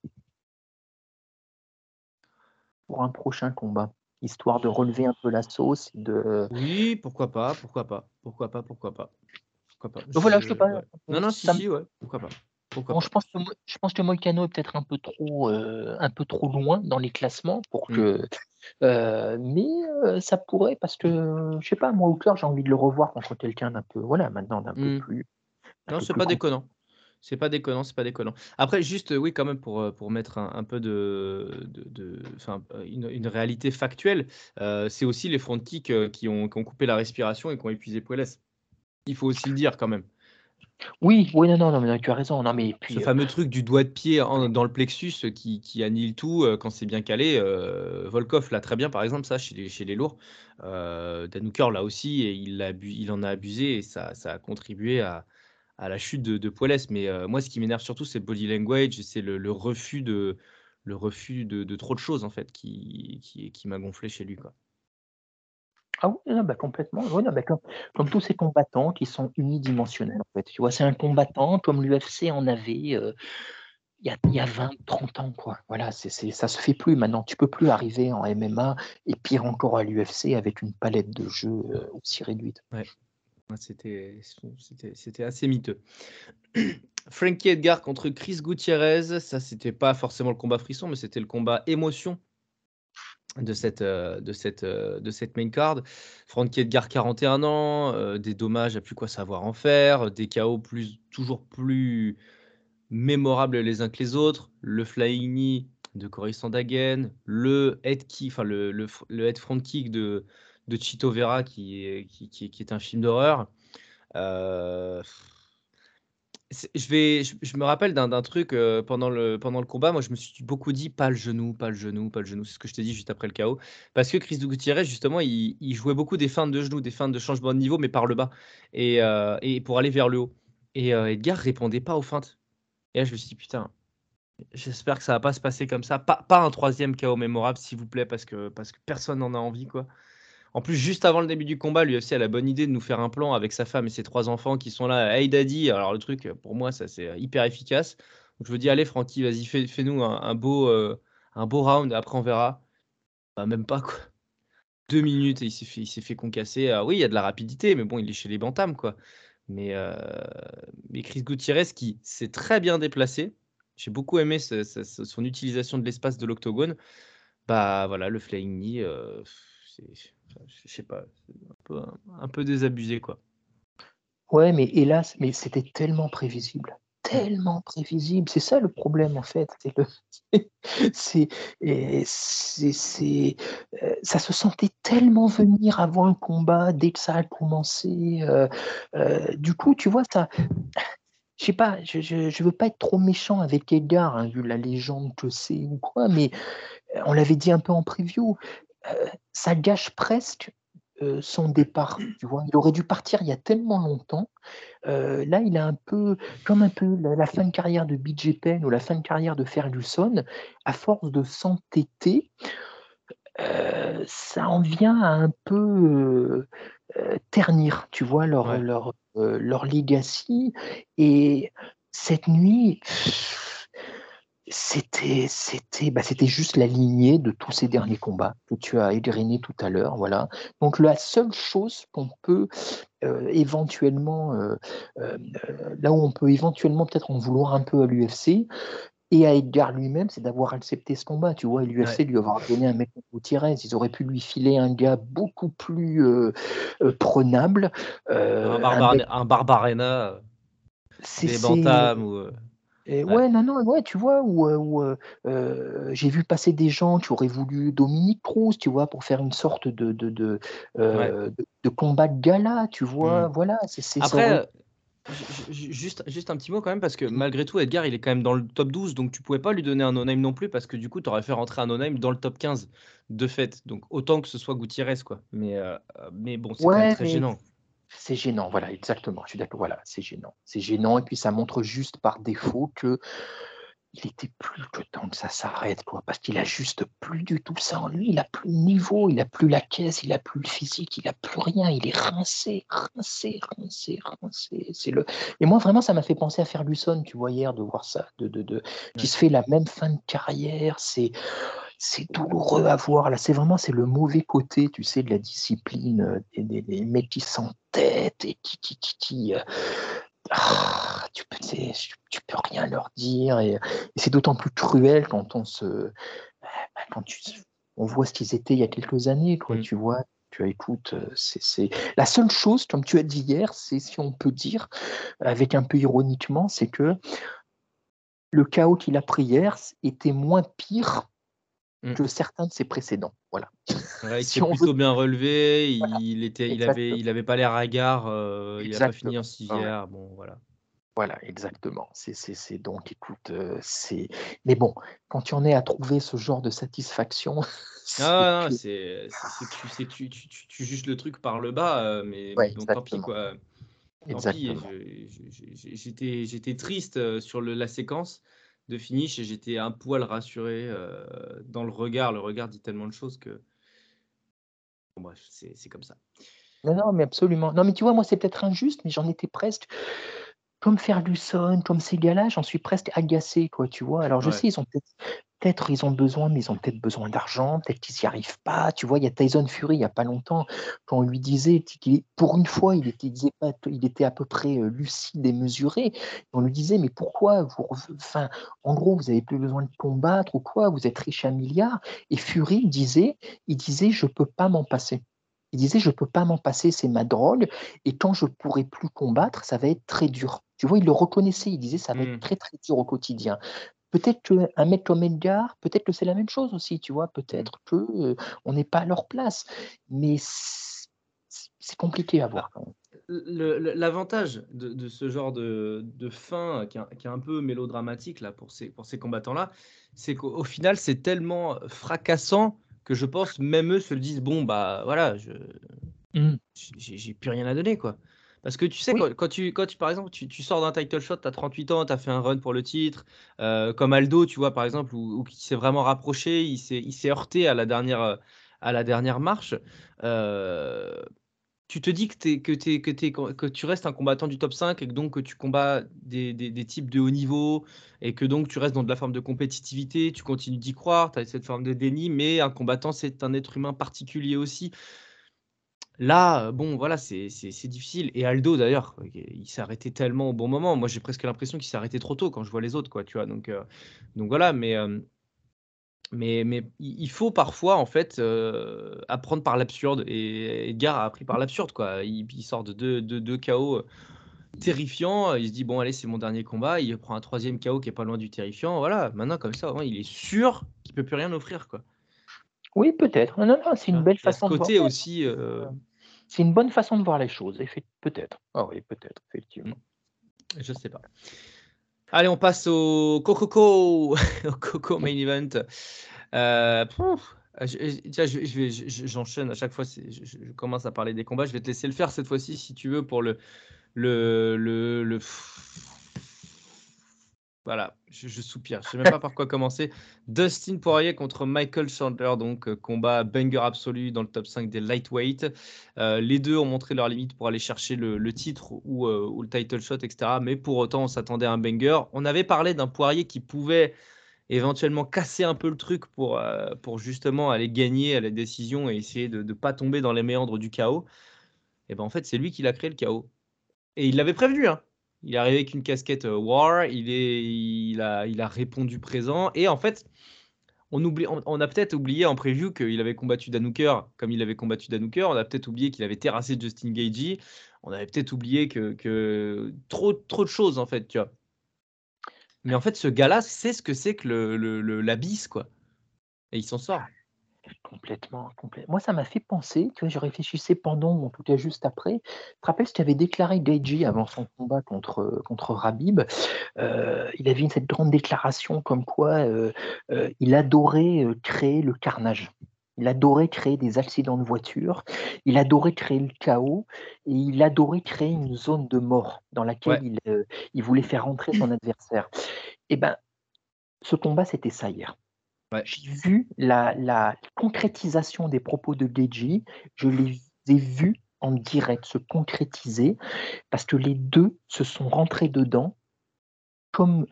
pour un prochain combat, histoire de relever un peu la sauce de. Oui, pourquoi pas, pourquoi pas, pourquoi pas, pourquoi pas, pourquoi pas. voilà, je peux pas. Non, non, si, si, ouais, pourquoi pas. Pourquoi je pense que je pense que Moicano est peut-être un peu trop euh, un peu trop loin dans les classements pour mmh. que. Euh, mais euh, ça pourrait parce que je sais pas moi au cœur j'ai envie de le revoir contre quelqu'un d'un peu voilà maintenant d'un peu mmh. plus. Non, c'est pas déconnant. C'est pas déconnant, c'est pas déconnant. Après, juste, oui, quand même, pour, pour mettre un, peu de, de, une, réalité factuelle, c'est aussi les front kicks qui ont, qui ont coupé la respiration et qui ont épuisé Puelles. Il faut aussi le dire quand même. Oui, oui, non, non, non, mais tu as raison. Non, mais puis, Ce fameux truc du doigt de pied dans le plexus qui, qui annule tout quand c'est bien calé. Volkov l'a très bien, par exemple, ça, chez les, chez les lourds. Euh, l'a aussi, et il, a, il en a abusé, et ça, ça a contribué à, à la chute de, de Mais euh, moi, ce qui m'énerve surtout, c'est le body language, c'est le, refus de le refus de, trop de choses en fait qui, qui, m'a gonflé chez lui quoi. Ah oui, bah, complètement. Bah, comme, tous ces combattants qui sont unidimensionnels en fait. Tu vois, c'est un combattant comme l'UFC en avait. Euh, il y, a, 20, 30 ans, quoi. Voilà, c'est, ça se fait plus maintenant. Tu peux plus arriver en MMA et pire encore à l'UFC avec une palette de jeux euh, aussi réduite. Ouais. C'était, assez miteux. (clears throat) Frankie Edgar contre Chris Gutiérrez, ça c'était pas forcément le combat frisson, mais c'était le combat émotion de cette, euh, euh, main card. Frankie Edgar, 41 ans, euh, des dommages à plus quoi savoir en faire, des KO plus, toujours plus mémorables les uns que les autres, le flying knee de Cory Sandagen, le head kick, enfin le, le head front kick de, de Chito Vera, qui est, qui, est un film d'horreur. Euh, je, vais, je, me rappelle d'un truc euh, pendant, le, pendant le combat. Moi, je me suis beaucoup dit pas le genou, pas le genou, pas le genou. C'est ce que je t'ai dit juste après le chaos. Parce que Chris Gutiérrez, justement, il, jouait beaucoup des feintes de genoux, des feintes de changement de niveau, mais par le bas. Et, euh, et pour aller vers le haut. Et Edgar répondait pas aux feintes. Et là, je me suis dit, putain, j'espère que ça va pas se passer comme ça. Pas, pas un troisième chaos mémorable, s'il vous plaît, parce que, parce que personne n'en a envie, quoi. En plus, juste avant le début du combat, l'UFC a la bonne idée de nous faire un plan avec sa femme et ses trois enfants qui sont là. Hey daddy, alors le truc, pour moi, ça c'est hyper efficace. Donc je me dis, allez Francky, vas-y, fais, nous un, beau, euh, un round, après on verra. Bah, même pas quoi. Deux minutes et il s'est fait, fait concasser. Ah oui, il y a de la rapidité, mais bon, il est chez les bantams quoi. Mais, euh, mais Chris Gutiérrez qui s'est très bien déplacé. J'ai beaucoup aimé son utilisation de l'espace de l'octogone. Bah voilà, le flying knee, euh, je sais pas, un peu, désabusé quoi. Ouais, mais hélas, mais c'était tellement prévisible, tellement prévisible. C'est ça le problème en fait. (laughs) C'est c'est, euh, ça se sentait tellement venir avant le combat, dès que ça a commencé. Euh, euh, du coup, tu vois, ça. Je sais pas, je, veux pas être trop méchant avec Edgar, hein, vu la légende que c'est ou quoi, mais on l'avait dit un peu en preview, ça gâche presque euh, son départ, tu vois? Il aurait dû partir il y a tellement longtemps. Euh, là, il a un peu comme un peu la la fin de carrière de BJ Penn ou la fin de carrière de Ferguson, à force de s'entêter, ça en vient à un peu, ternir, tu vois? Leur, Ouais. leur, leur legacy et cette nuit c'était c'était, bah, c'était juste la lignée de tous ces derniers combats que tu as égrenés tout à l'heure, voilà. Donc la seule chose qu'on peut, heu, éventuellement, heu, hem, heu, là où on peut éventuellement peut-être en vouloir un peu à l'UFC et à Edgar lui-même, c'est d'avoir accepté ce combat, tu vois? Ouais. l'UFC lui avoir donné un mec comme Gutiérrez. Ils auraient pu lui filer un gars beaucoup plus, prenable, Un Barbarena, des c'est bantams ou, et ouais. ouais, non, non, ouais, tu vois? Heu, j'ai vu passer des gens qui auraient voulu Dominique Cruz, tu vois? Pour faire une sorte de de de, Ouais. de de combat de gala, tu vois? Mmh. Voilà, c'est ça Après, ju juste juste un petit mot quand même parce que malgré tout Edgar il est quand même dans le top 12 donc tu pouvais pas lui donner un no name non plus parce que du coup tu aurais fait rentrer un no name dans le top 15 de fait. Donc autant que ce soit Gutiérrez quoi. Mais, mais bon, c'est quand même très mais gênant. C'est gênant, voilà, exactement, je suis d'accord, voilà, c'est gênant. C'est gênant et puis ça montre juste par défaut que Il était plus que temps que ça s'arrête, quoi, parce qu'il a juste plus du tout ça en lui. Il a plus le niveau, il a plus la caisse, il a plus le physique, il a plus rien. Il est rincé, rincé, rincé, rincé. C'est le et moi vraiment ça m'a fait penser à Ferguson, tu vois, hier de voir ça, de de de qui se fait la même fin de carrière. C'est c'est douloureux à voir là. C'est vraiment c'est le mauvais côté, tu sais, de la discipline, heu, des des des mecs qui s'entêtent et qui qui qui qui, heu ah, tu peux, tu peux rien leur dire et, et c'est d'autant plus cruel quand on se, bah, quand tu, on voit ce qu'ils étaient il y a quelques années, quoi, Mmh. tu vois. Tu vois, écoute, euh, c'est la seule chose, comme tu as dit hier, c'est si on peut dire, avec un peu ironiquement, c'est que le chaos qu'il a pris hier était moins pire Mmh. que certains de ses précédents. Voilà. Ouais, il (laughs) si s'est on veut, plutôt bien relevé, voilà, il était il avait il avait pas l'air hagard, heu, il a pas fini en exactement. Ouais, civière, bon voilà. Voilà, exactement. C'est c'est c'est donc écoute, heu, c'est mais bon, quand tu en es à trouver ce genre de satisfaction, (laughs) Ah non, c'est que tu tu tu tu tu juges le truc par le bas, heu, mais ouais, donc tant pis quoi. Tant pis j'étais j'étais triste, heu, sur le la séquence de finish et j'étais un poil rassuré, heu, dans le regard. Le regard dit tellement de choses que bon bref, c'est c'est comme ça. Non, non, mais absolument. Non, mais tu vois, moi, c'est peut-être injuste, mais j'en étais presque comme Ferguson, comme ces gars-là, j'en suis presque agacé, quoi, tu vois? Alors je Ouais. sais, ils ont peut-être ils ont besoin, mais ils ont peut-être besoin d'argent, peut-être qu'ils n'y arrivent pas. Tu vois, il y a Tyson Fury, il y a pas longtemps, quand on lui disait qu'il pour une fois, il était il était à peu près, heu, lucide et mesuré. On lui disait: «Mais pourquoi vous enfin, en gros, vous avez plus besoin de combattre ou quoi? Vous êtes riche à milliards» et Fury disait il disait: «Je peux pas m'en passer». Il disait: «Je peux pas m'en passer, c'est ma drogue et quand je pourrai plus combattre, ça va être très dur». Tu vois, il le reconnaissait, il disait: «Ça va être Mmh. très, très dur au quotidien». Peut-être qu'un mec comme Edgar, peut-être que c'est la même chose aussi, tu vois? Mmh. Peut-être que, heu, on n'est pas à leur place, mais c'est compliqué à Bah, voir le l'avantage de de ce genre de de fin qui est un qui est un peu mélodramatique là pour ces pour ces combattants-là, c'est qu'au au final, c'est tellement fracassant que je pense même eux se le disent: «Bon bah voilà, je Mmh. j'ai plus rien à donner quoi». Parce que tu sais Oui, quand quand tu quand tu par exemple tu tu sors d'un title shot, tu as 38 ans, tu as fait un run pour le titre, heu, comme Aldo, tu vois par exemple où où qui s'est vraiment rapproché, il s'est il s'est heurté à la dernière, à la dernière marche, heu tu te dis que tu que tu que tu que tu restes un combattant du top 5 et que donc que tu combats des des des types de haut niveau et que donc tu restes dans de la forme de compétitivité, tu continues d'y croire, tu as cette forme de déni, mais un combattant, c'est un être humain particulier aussi. Là, heu, bon voilà, c'est difficile et Aldo d'ailleurs, heu, il s'est arrêté tellement au bon moment. Moi, j'ai presque l'impression qu'il s'est arrêté trop tôt quand je vois les autres quoi, tu vois? Donc heu, donc voilà, mais mais mais il faut parfois, en fait, apprendre par l'absurde et Edgar a appris par l'absurde, quoi. Il sort de deux deux 2 KO, terrifiants, il se dit: «Bon allez, c'est mon dernier combat», il prend un troisième KO qui est pas loin du terrifiant, voilà. Maintenant comme ça, il est sûr qu'il peut plus rien offrir, quoi. Oui, peut-être. Non, non, non, c'est une vois? belle façon de voir côté aussi, heu, c'est une bonne façon de voir les choses, peut-être. Ah oui, peut-être, effectivement. je sais pas. Allez, on passe au Cococo, (laughs) au Coco Main Event. Heu, pouf, Ah, je, je- je- je vais- je- j'enchaîne à chaque fois. je commence à parler des combats. Je vais te laisser le faire cette fois-ci si tu veux pour le le le, le- Voilà, je, je soupire. Je sais même pas par quoi commencer. Dustin Poirier contre Michael Chandler, donc euh, combat banger absolu dans le top 5 des lightweight. Euh, les deux ont montré leurs limites pour aller chercher le, titre ou, euh, ou le title shot, etc. Mais pour autant, on s'attendait à un banger. On avait parlé d'un Poirier qui pouvait éventuellement casser un peu le truc pour, pour justement aller gagner à la décision et essayer de ne pas tomber dans les méandres du chaos. Et ben en fait, c'est lui qui l'a créé le chaos. Et il l'avait prévenu. Hein. Il est arrivé avec une casquette euh, War, il, est, il, a, il a répondu présent. Et en fait, on, oublie, on, a peut-être oublié en preview qu'il avait combattu Danuker comme il avait combattu Danuker. On a peut-être oublié qu'il avait terrassé Justin Gagey. On avait peut-être oublié que, que trop, trop de choses, en fait. Mais en fait, ce gars-là sait ce que c'est que le- l'abysse, quoi. Et il s'en sort. Complètement, complètement. Moi, ça m'a fait penser, tu vois, je réfléchissais pendant, ou en tout cas juste après. Tu te rappelles ce qu'avait déclaré Gaethje avant son combat contre, contre Rabib Euh, Il avait eu cette grande déclaration comme quoi euh, euh, il adorait créer le carnage. Il adorait créer des accidents de voiture, il adorait créer le chaos et il adorait créer une zone de mort dans laquelle Ouais. il, il voulait faire rentrer son adversaire. Et ben, ce combat, c'était ça hier. Ouais. J'ai vu la, la concrétisation des propos de Geji, je les ai vus en direct se concrétiser parce que les deux se sont rentrés dedans comme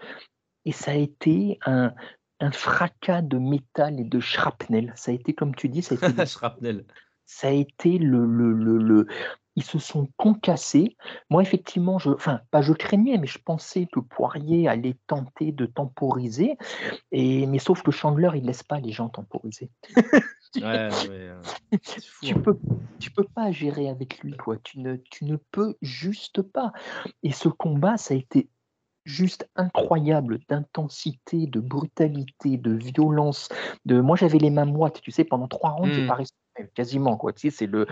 et ça a été un, un fracas de métal et de shrapnel. Ça a été, comme tu dis, ça a été, (laughs) ça a été le, le, le, le- Ils se sont concassés. Moi, effectivement, je, enfin, pas je craignais, mais je pensais que Poirier allait tenter de temporiser. Et, mais sauf que Chandler, il laisse pas les gens temporiser. (laughs) Ouais, euh, fou, tu hein. peux tu peux pas gérer avec lui quoi tu ne tu ne peux juste pas et ce combat ça a été juste incroyable d'intensité de brutalité de violence de moi j'avais les mains moites tu sais pendant trois rounds j'ai Mm. pas respiré quasiment quoi tu sais c'est le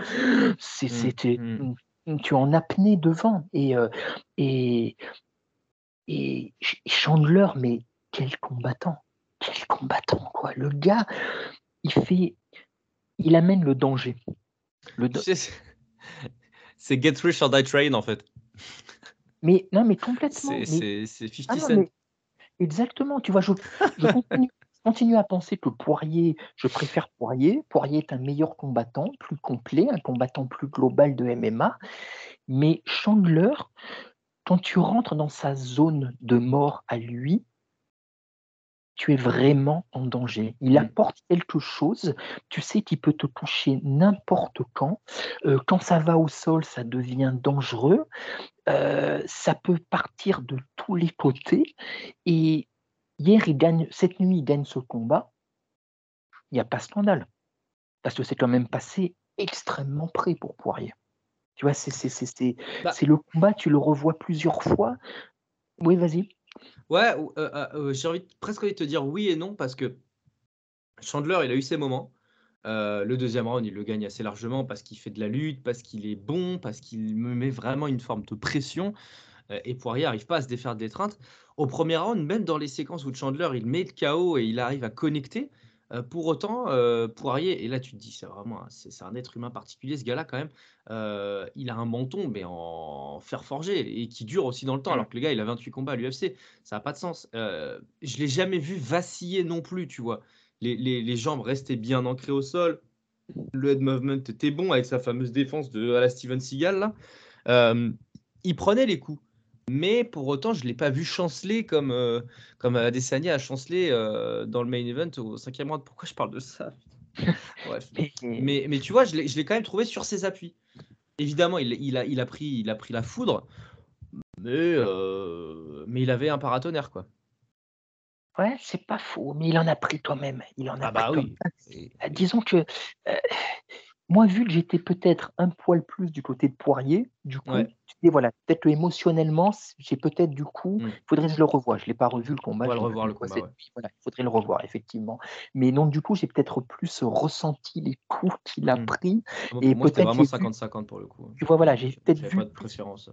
c'est Mm, c'était mm. tu es en apnée devant et euh, et et Ch- Chandler mais quel combattant quel combattant quoi le gars il fait il amène le danger le da- c'est- Get Rich or Die Train, en fait. Mais non, mais complètement. C'est mais- c'est- c'est 50 Ah non, Cent. mais exactement. Tu vois, je, je continue, continue à penser que Poirier, je préfère Poirier. Poirier est un meilleur combattant, plus complet, un combattant plus global de MMA. Mais Chandler, quand tu rentres dans sa zone de mort à lui, tu es vraiment en danger. Il Mm. apporte quelque chose. Tu sais qu'il peut te toucher n'importe quand. Euh, quand ça va au sol, ça devient dangereux. Euh, ça peut partir de tous les côtés. Et hier, il gagne, cette nuit, il gagne ce combat. Il n'y a pas scandale. Parce que c'est quand même passé extrêmement près pour Poirier. Tu vois, c'est Bah. le combat, tu le revois plusieurs fois. Oui, vas-y. Ouais, ou- euh, euh, euh, j'ai envie presque envie de te dire oui et non parce que Chandler, il a eu ses moments. Euh, le deuxième round, il le gagne assez largement parce qu'il fait de la lutte, parce qu'il est bon, parce qu'il me met vraiment une forme de pression. Euh, et Poirier n'arrive pas à se défaire de l'étreinte. Au premier round, même dans les séquences où Chandler, il met le KO et il arrive à connecter, euh, pour autant, euh, Poirier, et là tu te dis, c'est vraiment un- c'est un être humain particulier, ce gars-là quand même, euh, il a un menton, mais en fer forgé, et qui dure aussi dans le temps, alors que le gars, il a 28 combats à l'UFC, ça n'a pas de sens. Euh, je l'ai jamais vu vaciller non plus, tu vois. Les, les- les jambes restaient bien ancrées au sol, le head movement était bon avec sa fameuse défense de à la Steven Seagal, là. Il prenait les coups. Mais pour autant, je ne l'ai pas vu chanceler comme, euh, comme Adesanya a chancelé euh, dans le main event au cinquième round. Pourquoi je parle de ça Bref. (laughs) Mais, Mais, tu vois, je l'ai quand même trouvé sur ses appuis. Évidemment, il, il a, il, a pris, il a pris la foudre, mais, euh, mais il avait un paratonnerre, quoi. ouais, c'est pas faux, mais il en a pris quand même. Il en a Ah bah pris oui. Disons que euh, moi, vu que j'étais peut-être un poil plus du côté de Poirier, du coup, Ouais. tu dis, voilà, peut-être émotionnellement, j'ai peut-être du coup, Mm. il faudrait que je le revoie. Je ne l'ai pas revu le combat. Revoir, le cette ouais. Voilà, il faudrait le revoir, effectivement. Mais non, du coup, j'ai peut-être plus ressenti les coups qu'il a Mm. pris. Moi, Et pour moi, c'était vraiment j'ai vu- 50-50 pour le coup. hein. Tu vois, voilà, j'ai peut-être vu pas de préférence.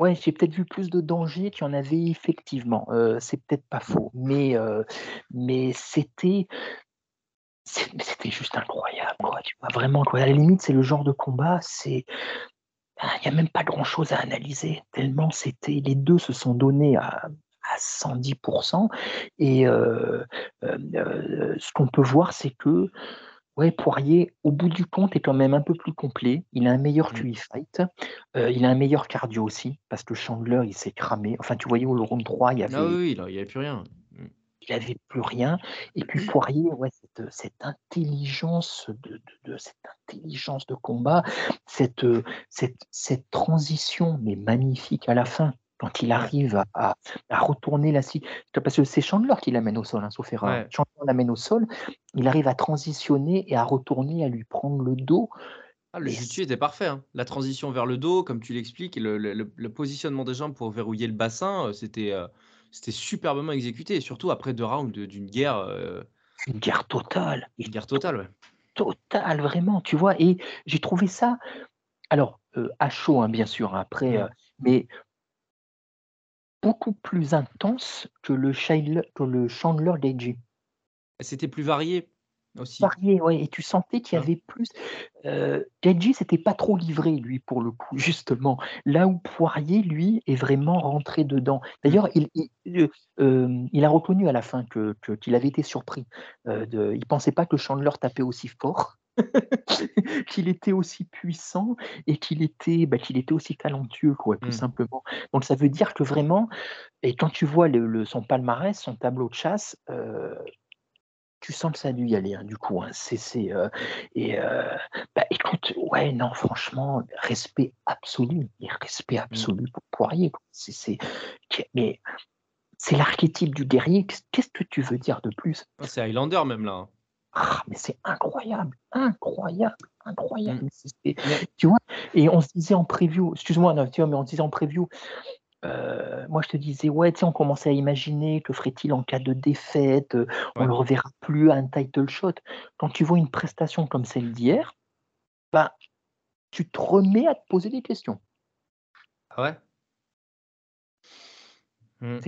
Ouais, j'ai peut-être vu plus de danger qu'il y en avait effectivement. Euh, c'est peut-être pas faux, mais, euh, mais c'était c'était juste incroyable, quoi, tu vois? Vraiment, quoi. À la limite, c'est le genre de combat, c'est ah, il n'y a même pas grand-chose à analyser, tellement c'était les deux se sont donnés à à 110 et euh, euh, euh, ce qu'on peut voir, c'est que, ouais, Poirier, au bout du compte, est quand même un peu plus complet. Il a un meilleur Mmh. QI fight, il a un meilleur cardio aussi parce que Chandler, il s'est cramé. Enfin, tu voyais au round 3, il y Ah avait oui, oui, il y avait plus rien. Mmh. il avait plus rien et puis Poirier, ouais, cette, cette intelligence de de de cette intelligence de combat, cette, cette cette transition, mais magnifique à la fin, quand il arrive à à à retourner la parce que c'est Chandler qui l'amène au sol, hein, sauf erreur. Ouais. Chandler l'amène au sol, il arrive à transitionner et à retourner, à lui prendre le dos. Ah, le jiu-jitsu était parfait, hein. La transition vers le dos, comme tu l'expliques, le le positionnement des jambes pour verrouiller le bassin, heu, c'était, c'était superbement exécuté et surtout après 2 rounds d'une guerre, heu, une guerre totale une guerre totale, ouais. totale, vraiment, tu vois? Et j'ai trouvé ça alors, heu, à chaud, hein, bien sûr, hein, après, heu, Mmh. mais beaucoup plus intense que le Shail que le Chandler. C'était plus varié aussi, Varié, ouais et tu sentais qu'il y vois? avait plus heu, Gaethje s'était pas trop livré lui pour le coup, justement. Là où Poirier, lui, est vraiment rentré dedans. Mmh. D'ailleurs, il il a reconnu à la fin que que qu'il avait été surpris, heu, de il pensait pas que Chandler tapait aussi fort, (laughs) qu'il était aussi puissant et qu'il était, bah, qu'il était aussi talentueux quoi, tout Mmh. simplement. Donc ça veut dire que vraiment et quand tu vois le le son palmarès, son tableau de chasse, heu tu sens que ça a dû y aller, hein, du coup, hein. C'est c'est, heu et heu, bah, écoute, ouais, non, franchement, respect absolu et respect Mmh. absolu pour Poirier. C'est mais c'est l'archétype du guerrier. Qu'est-ce que tu veux dire de plus? Ah, c'est Highlander même là, hein. Ah, mais c'est incroyable, incroyable, incroyable. Mmh. Tu vois? Et on se disait en preview, excuse-moi, mais on se disait en preview, moi je te disais: «Ouais, tu sais, on commençait à imaginer que ferait-il en cas de défaite? On ouais. le reverra plus à un title shot». Quand tu vois une prestation comme celle d'hier, bah, tu te remets à te poser des questions. Ah ouais? Mmh.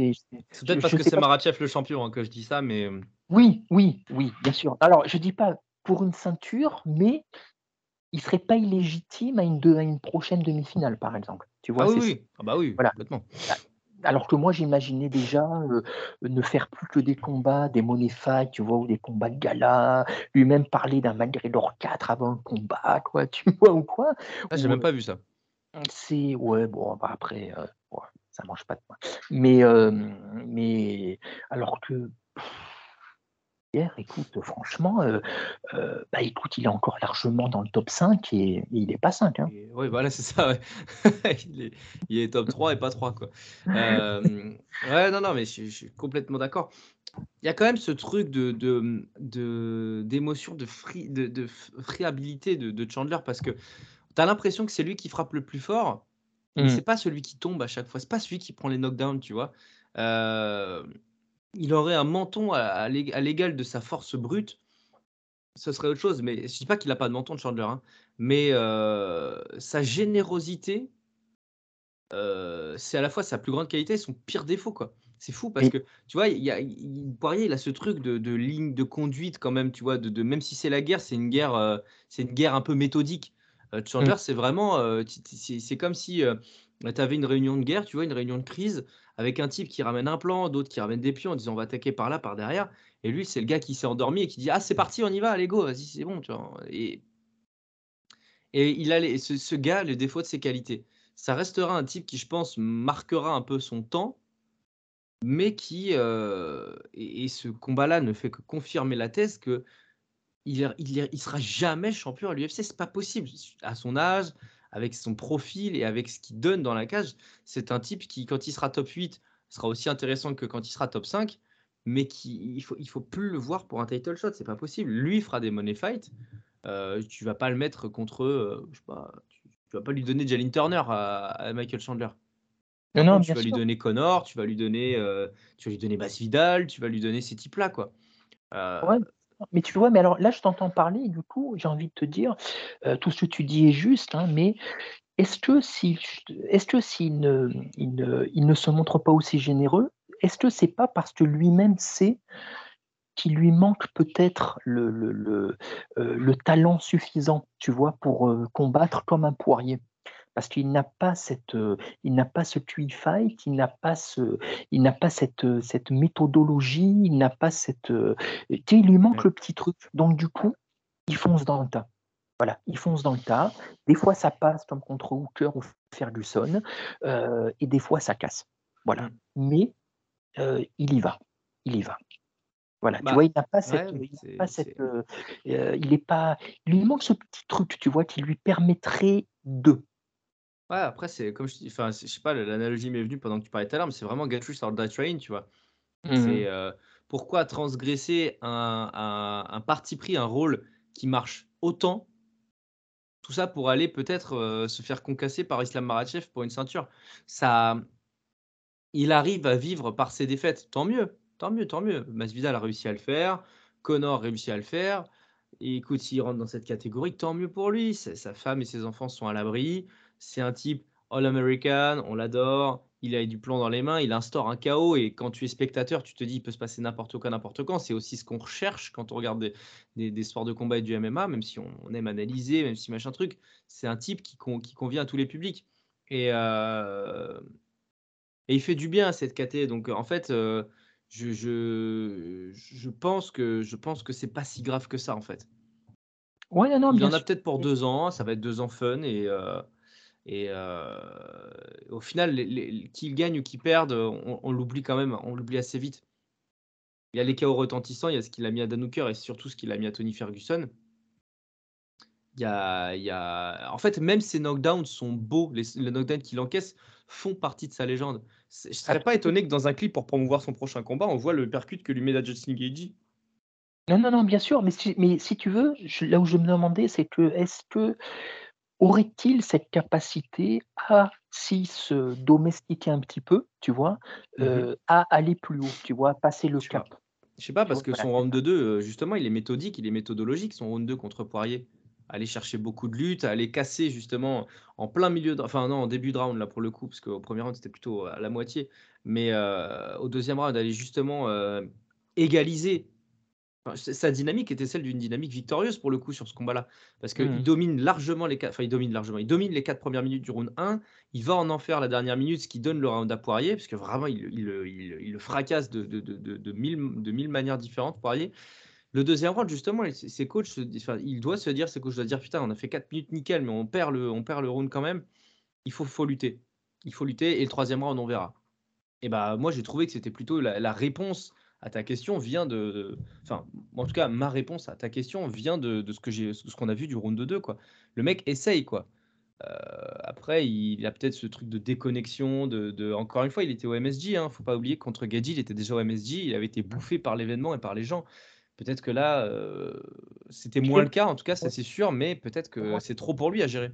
C'est peut-être parce que c'est pas Makhachev le champion, hein, que je dis ça, mais, hem oui, oui, oui, bien sûr. Alors je dis pas pour une ceinture, mais il serait pas illégitime à une de à une prochaine demi-finale, par exemple. Tu ah vois? oui, C'est oui. Ah bah oui, voilà. complètement. Alors que moi j'imaginais déjà, heu, ne faire plus que des combats, des money fight, tu vois? Ou des combats de gala, lui-même parler d'un McGregor 4 avant le combat, quoi, (laughs) tu vois? Ou quoi? Ah, j'ai même heu, pas vu ça. c'est ouais, bon, bah, après, ouais, ça mange pas de pain. Mais, mais alors que hier, écoute, franchement, heu heu, bah, écoute, il est encore largement dans le top 5 et et il est pas 5, hein. Et ouais, voilà, c'est ça, ouais. (laughs) Il est il est top 3 et pas 3 quoi. Hem, ouais, non, non, mais je suis je suis complètement d'accord. Il y a quand même ce truc de de, de d'émotion, de de friabilité de de Chandler parce que tu as l'impression que c'est lui qui frappe le plus fort, mais c'est Mmh. pas celui qui tombe à chaque fois. C'est pas celui qui prend les knockdowns, tu vois? Il aurait un menton à à l'é à l'égal de sa force brute, ce serait autre chose, mais je dis pas qu'il a pas de menton Chandler, hein, mais heu, sa générosité Heu, c'est à la fois sa plus grande qualité et son pire défaut, quoi. C'est fou parce que, tu vois, il y a il Poirier, il a ce truc de de ligne de conduite quand même, tu vois? De de même si c'est la guerre, c'est une guerre, heu, c'est une guerre un peu méthodique. Heu, mmh, Chandler, c'est vraiment, c'est comme si, tu avais une réunion de guerre, tu vois? Une réunion de crise avec un type qui ramène un plan, d'autres qui ramènent des pions en disant: «On va attaquer par là, par derrière» et lui, c'est le gars qui s'est endormi et qui dit: «Ah, c'est parti, on y va, allez go, vas-y, c'est bon»? Et et il a ce gars, le défaut de ses qualités. Ça restera un type qui, je pense, marquera un peu son temps, mais qui, heu et ce combat-là ne fait que confirmer la thèse est il il sera jamais champion à l'UFC, c'est pas possible. À son âge, avec son profil et avec ce qu'il donne dans la cage, c'est un type qui, quand il sera top 8, sera aussi intéressant que quand il sera top 5, mais qui il faut il faut plus le voir pour un title shot, c'est pas possible. Lui fera des money fights, Heu, tu vas pas le mettre contre, heu, je sais pas, tu tu vas pas lui donner Jalin Turner à à Michael Chandler. non, non, tu vas lui sûr. donner Connor, tu vas lui donner, heu, tu vas lui donner Masvidal, tu vas lui donner ces types-là, quoi. Heu, Ouais, mais tu vois, mais alors là, je t'entends parler du coup, j'ai envie de te dire, heu, tout ce que tu dis est juste, hein, mais est-ce que s'il ne il ne se montre pas aussi généreux, est-ce que c'est pas parce que lui-même sait qu'il lui manque peut-être le, euh, le talent suffisant, tu vois, pour euh, combattre comme un poirier? Parce qu'il n'a pas cette, euh, il n'a pas ce QI fight, il n'a pas ce, il n'a pas cette, euh, cette méthodologie, il n'a pas cette, euh, tu sais, il lui manque le petit truc. Donc du coup, il fonce dans le tas. Voilà, il fonce dans le tas. Des fois, ça passe comme contre Hooker ou Ferguson, euh, et des fois, ça casse. Voilà. Mm. Mais euh, il y va. Il y va. Voilà. Bah, tu vois, il n'a pas cette. ouais, il pas c'est- cette euh, il est pas. Il lui manque ce petit truc, tu vois, qui lui permettrait de. Ouais, après, c'est comme je dis, enfin, je sais pas, l'analogie m'est venue pendant que tu parlais tout à l'heure, mais c'est vraiment Get Rich or Die Train, tu vois. Mhm. C'est euh, pourquoi transgresser un, un, un parti pris, un rôle qui marche autant, tout ça pour aller peut-être euh, se faire concasser par Islam Makhachev pour une ceinture? Ça, il arrive à vivre par ses défaites, tant mieux, tant mieux, tant mieux. Masvidal a réussi à le faire, Connor a réussi à le faire. Et écoute, s'il rentre dans cette catégorie, tant mieux pour lui. Sa femme et ses enfants sont à l'abri. C'est un type All-American, on l'adore. Il a du plomb dans les mains, il instaure un chaos. Et quand tu es spectateur, tu te dis il peut se passer n'importe quoi, n'importe quand. C'est aussi ce qu'on recherche quand on regarde des, des- des sports de combat et du MMA, même si on, on aime analyser, même si machin truc. C'est un type qui, con- qui convient à tous les publics. Et, euh, et il fait du bien à cette KT. Donc en fait, euh, je, je, je pense que je pense que c'est pas si grave que ça en fait. Ouais, non, non, Il bien en a peut-être pour deux ans, ça va être deux ans fun et, euh, et euh, au final, les- les- qu'il gagne ou qu'il perde, on, on l'oublie quand même, on l'oublie assez vite. Il y a les chaos retentissants, il y a ce qu'il a mis à Dan Hooker et surtout ce qu'il a mis à Tony Ferguson. Il y a, il y a... En fait, même ses knockdowns sont beaux, les, les knockdowns qu'il encaisse font partie de sa légende. Je serais pas étonné que dans un clip pour promouvoir son prochain combat, on voit le percute que lui met la Justin Gagey. Non, non, non, bien sûr, mais si, mais si tu veux, je- là où je me demandais, c'est que est-ce que aurait-il cette capacité à, s'il se domestiquer un petit peu, tu vois, Mhm. euh, à aller plus haut, tu vois, passer le Je sais pas. cap? Je sais pas, parce que voilà, son round de 2, justement, il est méthodique, il est méthodologique, son round 2 contre Poirier. Aller chercher beaucoup de lutte, aller casser justement en plein milieu, de- enfin non, en début de round là pour le coup, parce qu'au premier round c'était plutôt à la moitié, mais euh, au deuxième round, aller justement euh, égaliser. Enfin, sa dynamique était celle d'une dynamique victorieuse pour le coup sur ce combat-là, parce qu'il Mhm. domine largement les quatre, enfin il domine largement, il domine les quatre premières minutes du round 1, il va en enfer la dernière minute, ce qui donne le round à Poirier, parce que vraiment il, il, le- il- il le fracasse de, de, de, de, mille, de mille manières différentes, Poirier. Le deuxième round, justement, ses coachs, enfin, il doit se dire, ses coachs doivent dire, putain, on a fait 4 minutes nickel, mais on perd le, on perd le round quand même. Il faut, faut lutter. Il faut lutter, et le troisième round, on verra. Et bah, moi, j'ai trouvé que c'était plutôt la, la réponse à ta question vient de, enfin, en tout cas, ma réponse à ta question vient de, de ce que j'ai, ce qu'on a vu du round 2, quoi. Le mec essaye, quoi. Euh, après, il a peut-être ce truc de déconnexion, de, de- encore une fois, il était au MSG, hein, faut pas oublier que contre Gadji, il était déjà au MSG, il avait été bouffé par l'événement et par les gens. Peut-être que là, euh, c'était moins le cas, en tout cas, ça c'est sûr, mais peut-être que c'est trop pour lui à gérer.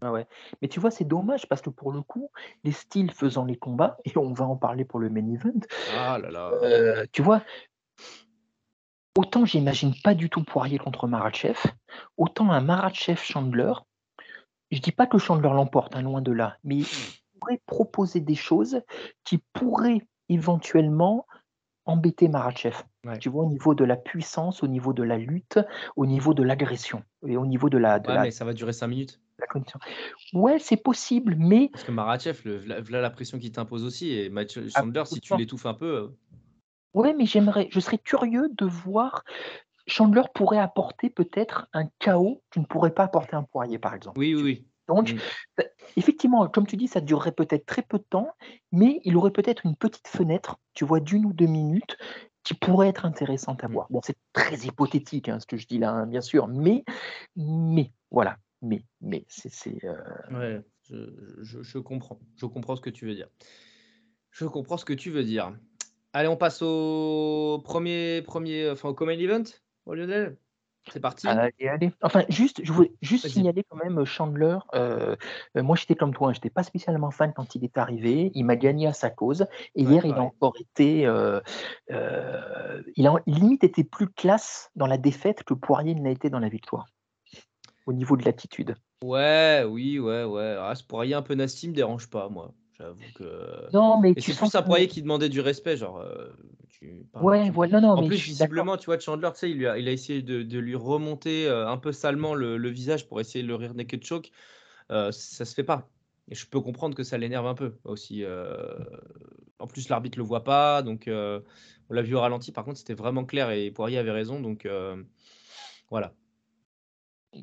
Ah ouais. Mais tu vois, c'est dommage parce que pour le coup, les styles faisant les combats, (laughs) et on va en parler pour le main event, Ah là là. euh, tu vois, autant j'imagine pas du tout Poirier contre Maratchev, autant un Maratchev Chandler, je dis pas que Chandler l'emporte, hein, loin de là, mais il pourrait proposer des choses qui pourraient éventuellement embêter Maratchev. Ouais. Tu vois, au niveau de la puissance, au niveau de la lutte, au niveau de l'agression et au niveau de la, de Ouais, la, mais ça va durer 5 minutes. La condition. Ouais, c'est possible, mais Parce que Marachev, v'là la pression qui t'impose aussi. Et Matt Chandler, si tu l'étouffes un peu. euh, Ouais, mais j'aimerais, je serais curieux de voir. Chandler pourrait apporter peut-être un chaos que ne pourrait pas apporter un Poirier, par exemple. Oui, oui, oui. Donc, Mm. bah, effectivement, comme tu dis, ça durerait peut-être très peu de temps, mais il aurait peut-être une petite fenêtre, tu vois, d'une ou deux minutes, qui pourrait être intéressante à Mm. voir. Bon, c'est très hypothétique, hein, ce que je dis là, hein, bien sûr, mais, mais, voilà, mais, mais, c'est, euh, Ouais, je, je- je comprends. Je comprends ce que tu veux dire. Je comprends ce que tu veux dire. Allez, on passe au premier, premier, enfin au Common Event, au Lionel. C'est parti. Allez, allez. Enfin, juste, je voulais juste signaler quand même Chandler. euh, euh, moi, j'étais comme toi, je n'étais pas spécialement fan quand il est arrivé. Il m'a gagné à sa cause. Et Ouais, hier, il a encore été. euh, il a limite été plus classe dans la défaite que Poirier ne l'a été dans la victoire. Au niveau de l'attitude. Ouais, oui, ouais, ouais. Ah, ce Poirier un peu nasty me dérange pas, moi. J'avoue que. Non, mais Et tu c'est sens plus un que- Poirier qui demandait du respect, genre. euh, tu Ouais, voilà, non, En mais plus, visiblement, tu vois, Chandler, tu sais, il, lui a, il a essayé de, de lui remonter euh, un peu salement le, le visage pour essayer de le rire naked choke. Euh, ça se fait pas. Et je peux comprendre que ça l'énerve un peu aussi. euh. En plus, l'arbitre le voit pas, donc on l'a vu au ralenti. Par contre, c'était vraiment clair et Poirier avait raison, donc voilà.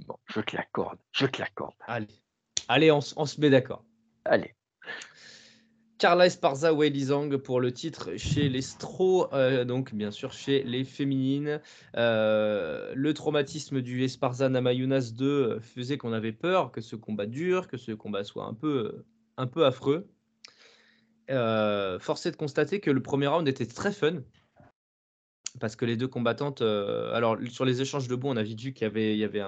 Bon, je te l'accorde, je te l'accorde. Allez, allez, on, se met d'accord. Allez. Carla Esparza Weili Zhang pour le titre chez les Stro, euh, donc bien sûr chez les féminines. Euh, le traumatisme du Esparza Namayunas 2 euh, faisait qu'on avait peur que ce combat dure, que ce combat soit un peu, un peu affreux. Euh, force est de constater que le premier round était très fun. Parce que les deux combattantes, euh, alors sur les échanges de bons, on a vite vu qu'il y avait, avait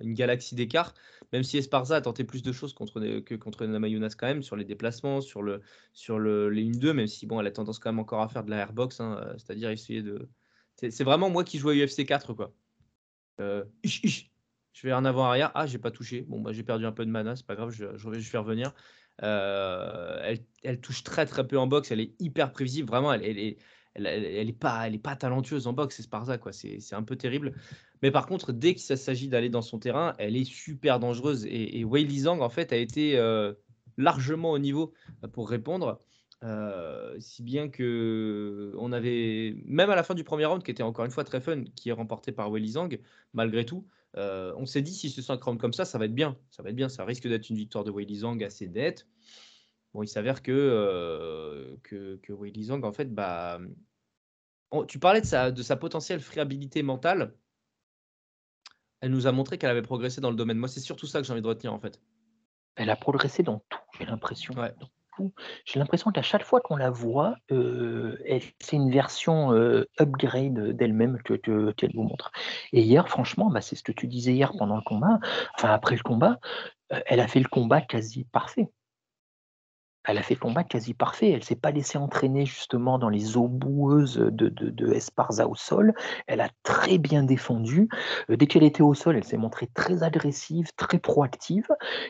une galaxie d'écart, même si Esparza a tenté plus de choses contre, que contre quand même, sur les déplacements, sur, le, sur le, les 1-2, même si bon, elle a tendance quand même encore à faire de la airbox, hein, euh, c'est-à-dire essayer de. C'est vraiment moi qui joue à UFC 4, quoi. Euh. Je vais en avant-arrière. Ah, j'ai pas touché. Bon, bah, j'ai perdu un peu de mana, c'est pas grave, je, je vais revenir. Elle, touche très très peu en boxe, elle est hyper prévisible, vraiment, elle est, elle, elle- est pas, elle est pas talentueuse en boxe, c'est Sparza, quoi. C'est un peu terrible. Mais par contre, dès qu'il s'agit d'aller dans son terrain, elle est super dangereuse. Et, et Wei Li Zhang, en fait, a été euh, largement au niveau euh, pour répondre. Euh, si bien que on avait, même à la fin du premier round, qui était encore une fois très fun, qui est remporté par Wei Li Zhang, malgré tout, on s'est dit si ce 5 rounds comme ça, ça va être bien. Ça va être bien. Ça risque d'être une victoire de Wei Li Zhang assez nette. Bon, il s'avère que, euh, que, Zhang, en fait, bah, on- tu parlais de sa, de sa potentielle friabilité mentale. Elle nous a montré qu'elle avait progressé dans le domaine. Moi, c'est surtout ça que j'ai envie de retenir, en fait. Elle a progressé dans tout, j'ai l'impression. Ouais. J'ai l'impression qu'à chaque fois qu'on la voit, euh, c'est une version euh, upgrade d'elle-même que, que- qu'elle vous montre. Et hier, franchement, bah, c'est ce que tu disais hier pendant le combat, enfin après le combat, euh, elle a fait le combat quasi parfait. Elle a fait le combat quasi parfait. Elle s'est pas laissée entraîner justement dans les eaux boueuses de, de, de Esparza au sol. Elle a très bien défendu. Euh, dès qu'elle était au sol, elle s'est montrée très agressive, très proactive.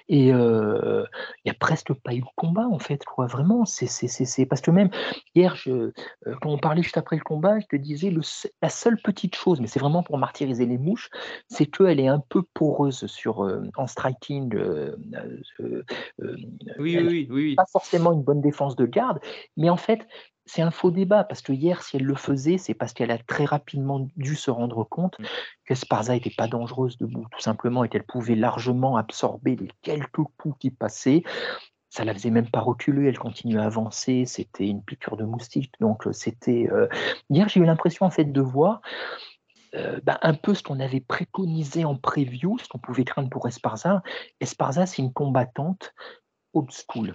Et euh, il n'y a presque pas eu de combat en fait. Quoi. Vraiment, c'est, parce que même hier, je, euh, quand on parlait juste après le combat, je te disais le, la seule petite chose, mais c'est vraiment pour martyriser les mouches, c'est qu'elle est un peu poreuse sur, euh, en striking. euh, euh, euh, Oui, oui, oui, oui, oui. pas forcément une bonne défense de garde, mais en fait, c'est un faux débat parce que hier, si elle le faisait, c'est parce qu'elle a très rapidement dû se rendre compte Mm. que Sparza n'était pas dangereuse debout, tout simplement, et qu'elle pouvait largement absorber les quelques coups qui passaient. Ça la faisait même pas reculer, elle continuait à avancer, c'était une piqûre de moustique. Donc, euh, c'était. euh, Hier, j'ai eu l'impression en fait de voir euh, bah, un peu ce qu'on avait préconisé en preview, ce qu'on pouvait craindre pour Esparza. Esparza, c'est une combattante old school.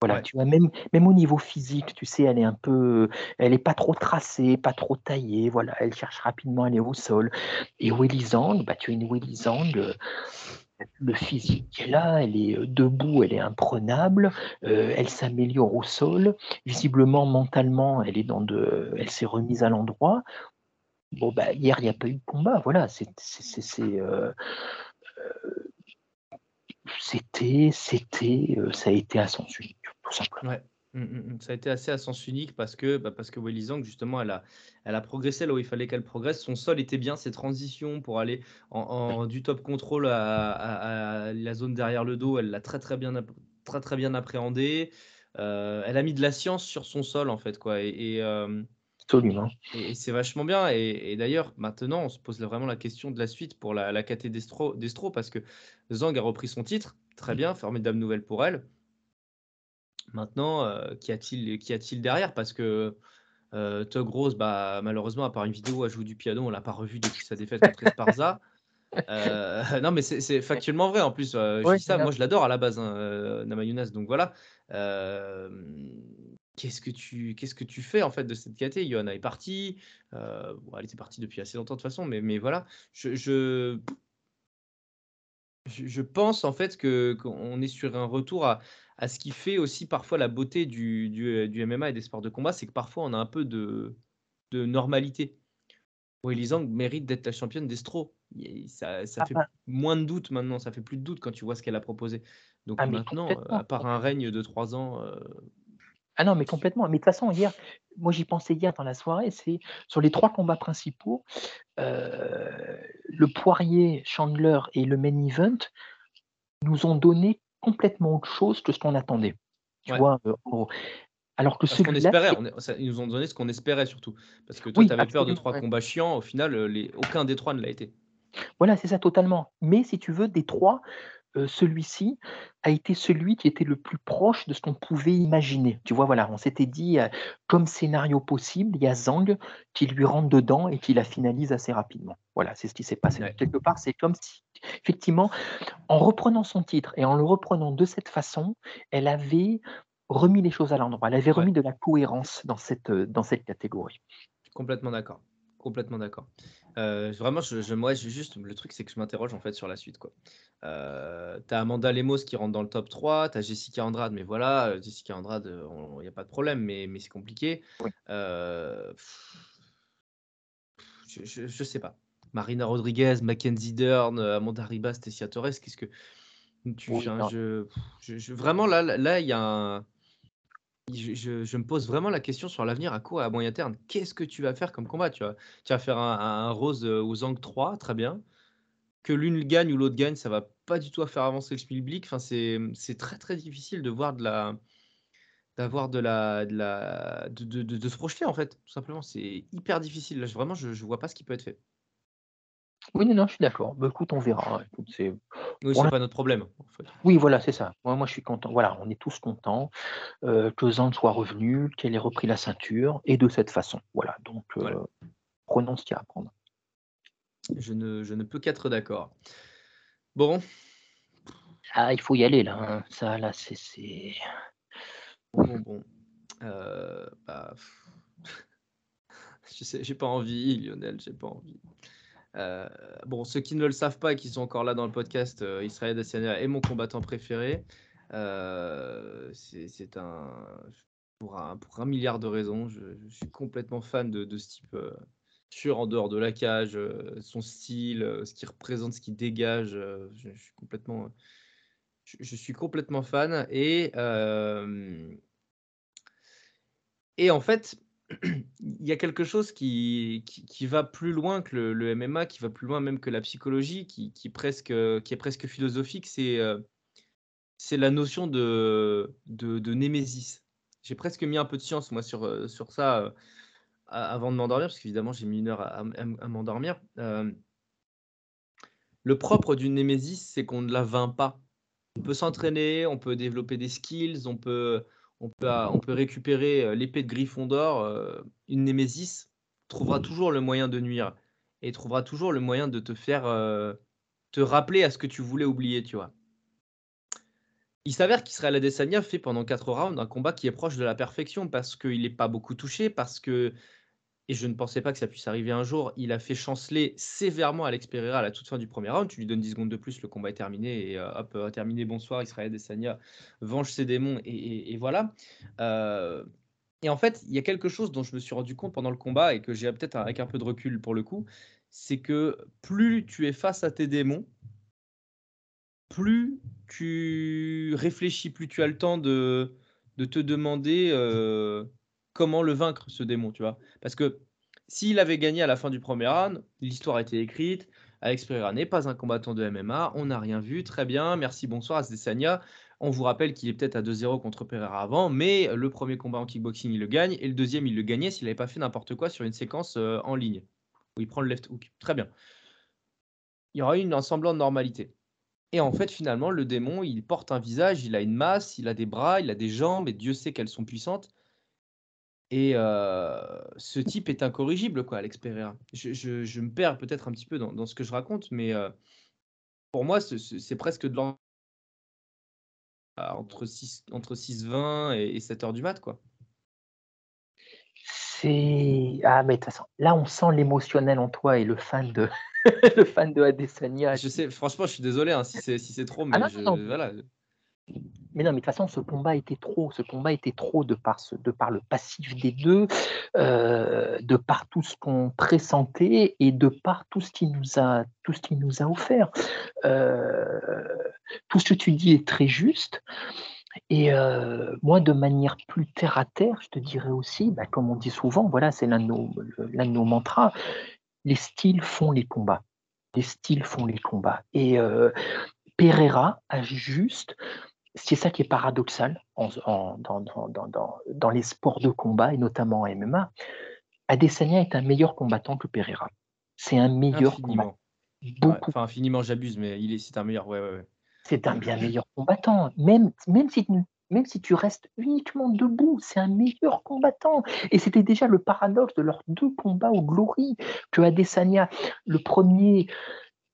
Voilà, Ouais. tu vois, même, même au niveau physique, tu sais, elle est un peu, elle est pas trop tracée, pas trop taillée, voilà, elle cherche rapidement à aller au sol. Et Willy Zhang, bah, tu as une euh, le physique est là, elle est euh, debout, elle est imprenable, euh, elle s'améliore au sol. Visiblement, mentalement, elle est dans de, elle s'est remise à l'endroit. Bon, bah, hier, il n'y a pas eu de combat, voilà, c'est, euh, c'était, c'était, ça a été à sens unique, tout simplement. Ouais. Mm, mm, mm. Ça a été assez à sens unique parce que, bah, parce que justement, elle a, elle a progressé là où il fallait qu'elle progresse. Son sol était bien, ses transitions pour aller en, en- du top contrôle à, à- à la zone derrière le dos, elle l'a très très bien, très, très bien appréhendé. Euh, elle a mis de la science sur son sol, en fait. Quoi. Et, et, euh, Absolument. et- et c'est vachement bien. Et, d'ailleurs, maintenant, on se pose vraiment la question de la suite pour la, la KT d'Estro, d'Estro parce que Zhang a repris son titre. Très bien, formidable nouvelle pour elle. Maintenant, euh, qu'y a-t-il qu'y a-t-il derrière? Parce que euh, Tug Rose, bah, malheureusement, à part une vidéo où elle joue du piano, on l'a pas revu depuis sa défaite contre Esparza. (laughs) Euh, non, mais c'est c'est factuellement vrai en plus. euh, je dis ça, moi je l'adore à la base, hein, euh, Namayunas. Donc voilà. Qu'est-ce que tu qu'est-ce que tu fais en fait de cette KT Johanna est partie. bon, elle était partie depuis assez longtemps de toute façon, mais, mais voilà. Je, je, je- je pense en fait que qu'on est sur un retour à, à ce qui fait aussi parfois la beauté du, du, du MMA et des sports de combat, c'est que parfois on a un peu de, de normalité. Weili Zhang mérite d'être la championne d'Estro. Il- Ça, ça Ah fait moins de doute maintenant, ça fait plus de doute quand tu vois ce qu'elle a proposé. Donc Ah, maintenant, euh, à part un règne de trois ans, euh, Ah non, mais complètement. Mais de toute façon, hier, moi j'y pensais hier dans la soirée, c'est sur les trois combats principaux, euh, le Poirier, Chandler et le main event nous ont donné complètement autre chose que ce qu'on attendait. Tu Ouais. vois, euh. Alors que Ce qu'on espérait, c'est- on est- ça- ils nous ont donné ce qu'on espérait surtout. Parce que toi, Oui, tu avais peur de trois ouais. combats chiants, au final, euh, les... aucun des trois ne l'a été. Voilà, c'est ça totalement. Mais si tu veux, des trois, euh, celui-ci a été celui qui était le plus proche de ce qu'on pouvait imaginer. Tu vois, voilà, on s'était dit, euh, comme scénario possible, il y a Zhang qui lui rentre dedans et qui la finalise assez rapidement. Voilà, c'est ce qui s'est passé. Ouais. Quelque part, c'est comme si, effectivement, en reprenant son titre et en le reprenant de cette façon, elle avait remis les choses à l'endroit. Elle avait Ouais. remis de la cohérence dans cette, euh, dans cette catégorie. Complètement d'accord. Complètement d'accord. Euh, vraiment, je, je, moi, juste le truc, c'est que je m'interroge en fait sur la suite. quoi. Euh, t'as Amanda Lemos qui rentre dans le top 3, t'as Jessica Andrade, mais voilà, euh, Jessica Andrade, il n'y a pas de problème, mais, mais c'est compliqué. Oui. Euh, pff, je, je, je sais pas. Marina Rodriguez, Mackenzie Dern, Amanda Ribas, Tessia Torres, qu'est-ce que tu Oui, je, je- Vraiment, là, là, là, il y a un. Je, me pose vraiment la question sur l'avenir à court et à moyen terme. Qu'est-ce que tu vas faire comme combat tu vas, tu vas faire un, Rose euh, aux Zang 3, très bien. Que l'une gagne ou l'autre gagne, ça va pas du tout faire avancer le Spielblick. Enfin, c'est très très difficile de voir de la d'avoir de la de la de, de- se projeter en fait tout simplement c'est hyper difficile là vraiment je, je vois pas ce qui peut être fait Oui, non, non, je suis d'accord. Bah, écoute, on verra. hein. Écoute, c'est oui pas notre problème en fait. Oui, voilà, c'est ça. Moi, moi, je suis content. Voilà, on est tous contents euh, que Zand soit revenu, qu'elle ait repris la ceinture, et de cette façon. Voilà, donc euh, Voilà. prenons ce qu'il y a à prendre. je ne je ne peux qu'être d'accord bon Ah, il faut y aller là. hein. Ça, là, c'est. c'est- Bon, bon. Euh, bah, (laughs) je sais, j'ai pas envie, Lionel, j'ai pas envie. Euh, bon, ceux qui ne le savent pas et qui sont encore là dans le podcast, euh, Israël Adesanya est mon combattant préféré. Euh, c'est un pour, un milliard de raisons. Je, suis complètement fan de, ce type euh, sur en dehors de la cage, son style, ce qu'il représente, ce qu'il dégage. je, suis complètement, je, je suis complètement fan et et en fait, il y a quelque chose qui, qui, va plus loin que le, MMA, qui va plus loin même que la psychologie, qui, qui, presque, qui est presque philosophique, c'est euh, c'est la notion de, de, de némésis. J'ai presque mis un peu de science, moi, sur, euh, sur ça euh, avant de m'endormir, parce qu'évidemment, j'ai mis une heure à, m'endormir. Le propre d'une némésis, c'est qu'on ne la vainc pas. On peut s'entraîner, on peut développer des skills, on peut, on peut, on peut récupérer euh, l'épée de Gryffondor. euh, une Némésis trouvera toujours le moyen de nuire et trouvera toujours le moyen de te faire euh, te rappeler à ce que tu voulais oublier, tu vois. Il s'avère qu'Israël Adesanya fait pendant 4 rounds un combat qui est proche de la perfection parce qu'il n'est pas beaucoup touché, parce que, et je ne pensais pas que ça puisse arriver un jour, il a fait chanceler sévèrement Alex Pereira à la toute fin du premier round. Tu lui donnes 10 secondes de plus, le combat est terminé, et euh, hop, euh, terminé, bonsoir, Israël Adesanya venge ses démons, et, voilà. Euh, et en fait, il y a quelque chose dont je me suis rendu compte pendant le combat, et que j'ai peut-être avec un peu de recul pour le coup, c'est que plus tu es face à tes démons, plus tu réfléchis, plus tu as le temps de, de te demander euh, comment le vaincre, ce démon, tu vois. Parce que s'il avait gagné à la fin du premier round, l'histoire été écrite, Alex Pereira n'est pas un combattant de MMA, on n'a rien vu, très bien, merci, bonsoir Adesanya. On vous rappelle qu'il est peut-être à 2-0 contre Pereira avant, mais le premier combat en kickboxing, il le gagne, et le deuxième, il le gagnait s'il n'avait pas fait n'importe quoi sur une séquence euh, en ligne, où il prend le left hook. Très bien. Il y aura eu une- un de normalité. Et en fait, finalement, le démon, il porte un visage, il a une masse, il a des bras, il a des jambes, et Dieu sait qu'elles sont puissantes. Et euh, ce type est incorrigible, quoi, Alex Pereira. Je, je- je me perds peut-être un petit peu dans, dans ce que je raconte, mais euh, pour moi, ce- ce- c'est presque de l'ordre à entre 6, entre 6h20 et, et 7h du mat, quoi. C'est. Ah, mais de toute façon, là, on sent l'émotionnel en toi et le fan de, (laughs) le fan de Adesanya. Je sais, franchement, je suis désolé hein, si c'est si c'est trop, mais non, je, non, non. voilà. Mais non, mais de toute façon, ce combat était trop. Ce combat était trop de par, le passif des deux, euh, de par tout ce qu'on pressentait et de par tout ce qu'il nous a, tout ce qu'il nous a offert. Euh, tout ce que tu dis est très juste. Et euh, moi, de manière plus terre à terre, je te dirais aussi, bah, comme on dit souvent, voilà, c'est l'un de nos, mantras, les styles font les combats. Les styles font les combats. Et Pereira a juste, c'est ça qui est paradoxal en- en- dans, dans- dans- dans- dans les sports de combat, et notamment en MMA, Adesanya est un meilleur combattant que Pereira. C'est un meilleur combattant. Ouais, Beaucoup Enfin, infiniment, j'abuse, mais il est, c'est un meilleur. Ouais, c'est un bien meilleur combattant. Même, même, si, tu- même si tu restes uniquement debout, c'est un meilleur combattant. Et c'était déjà le paradoxe de leurs deux combats au Glory, que Adesanya, le premier,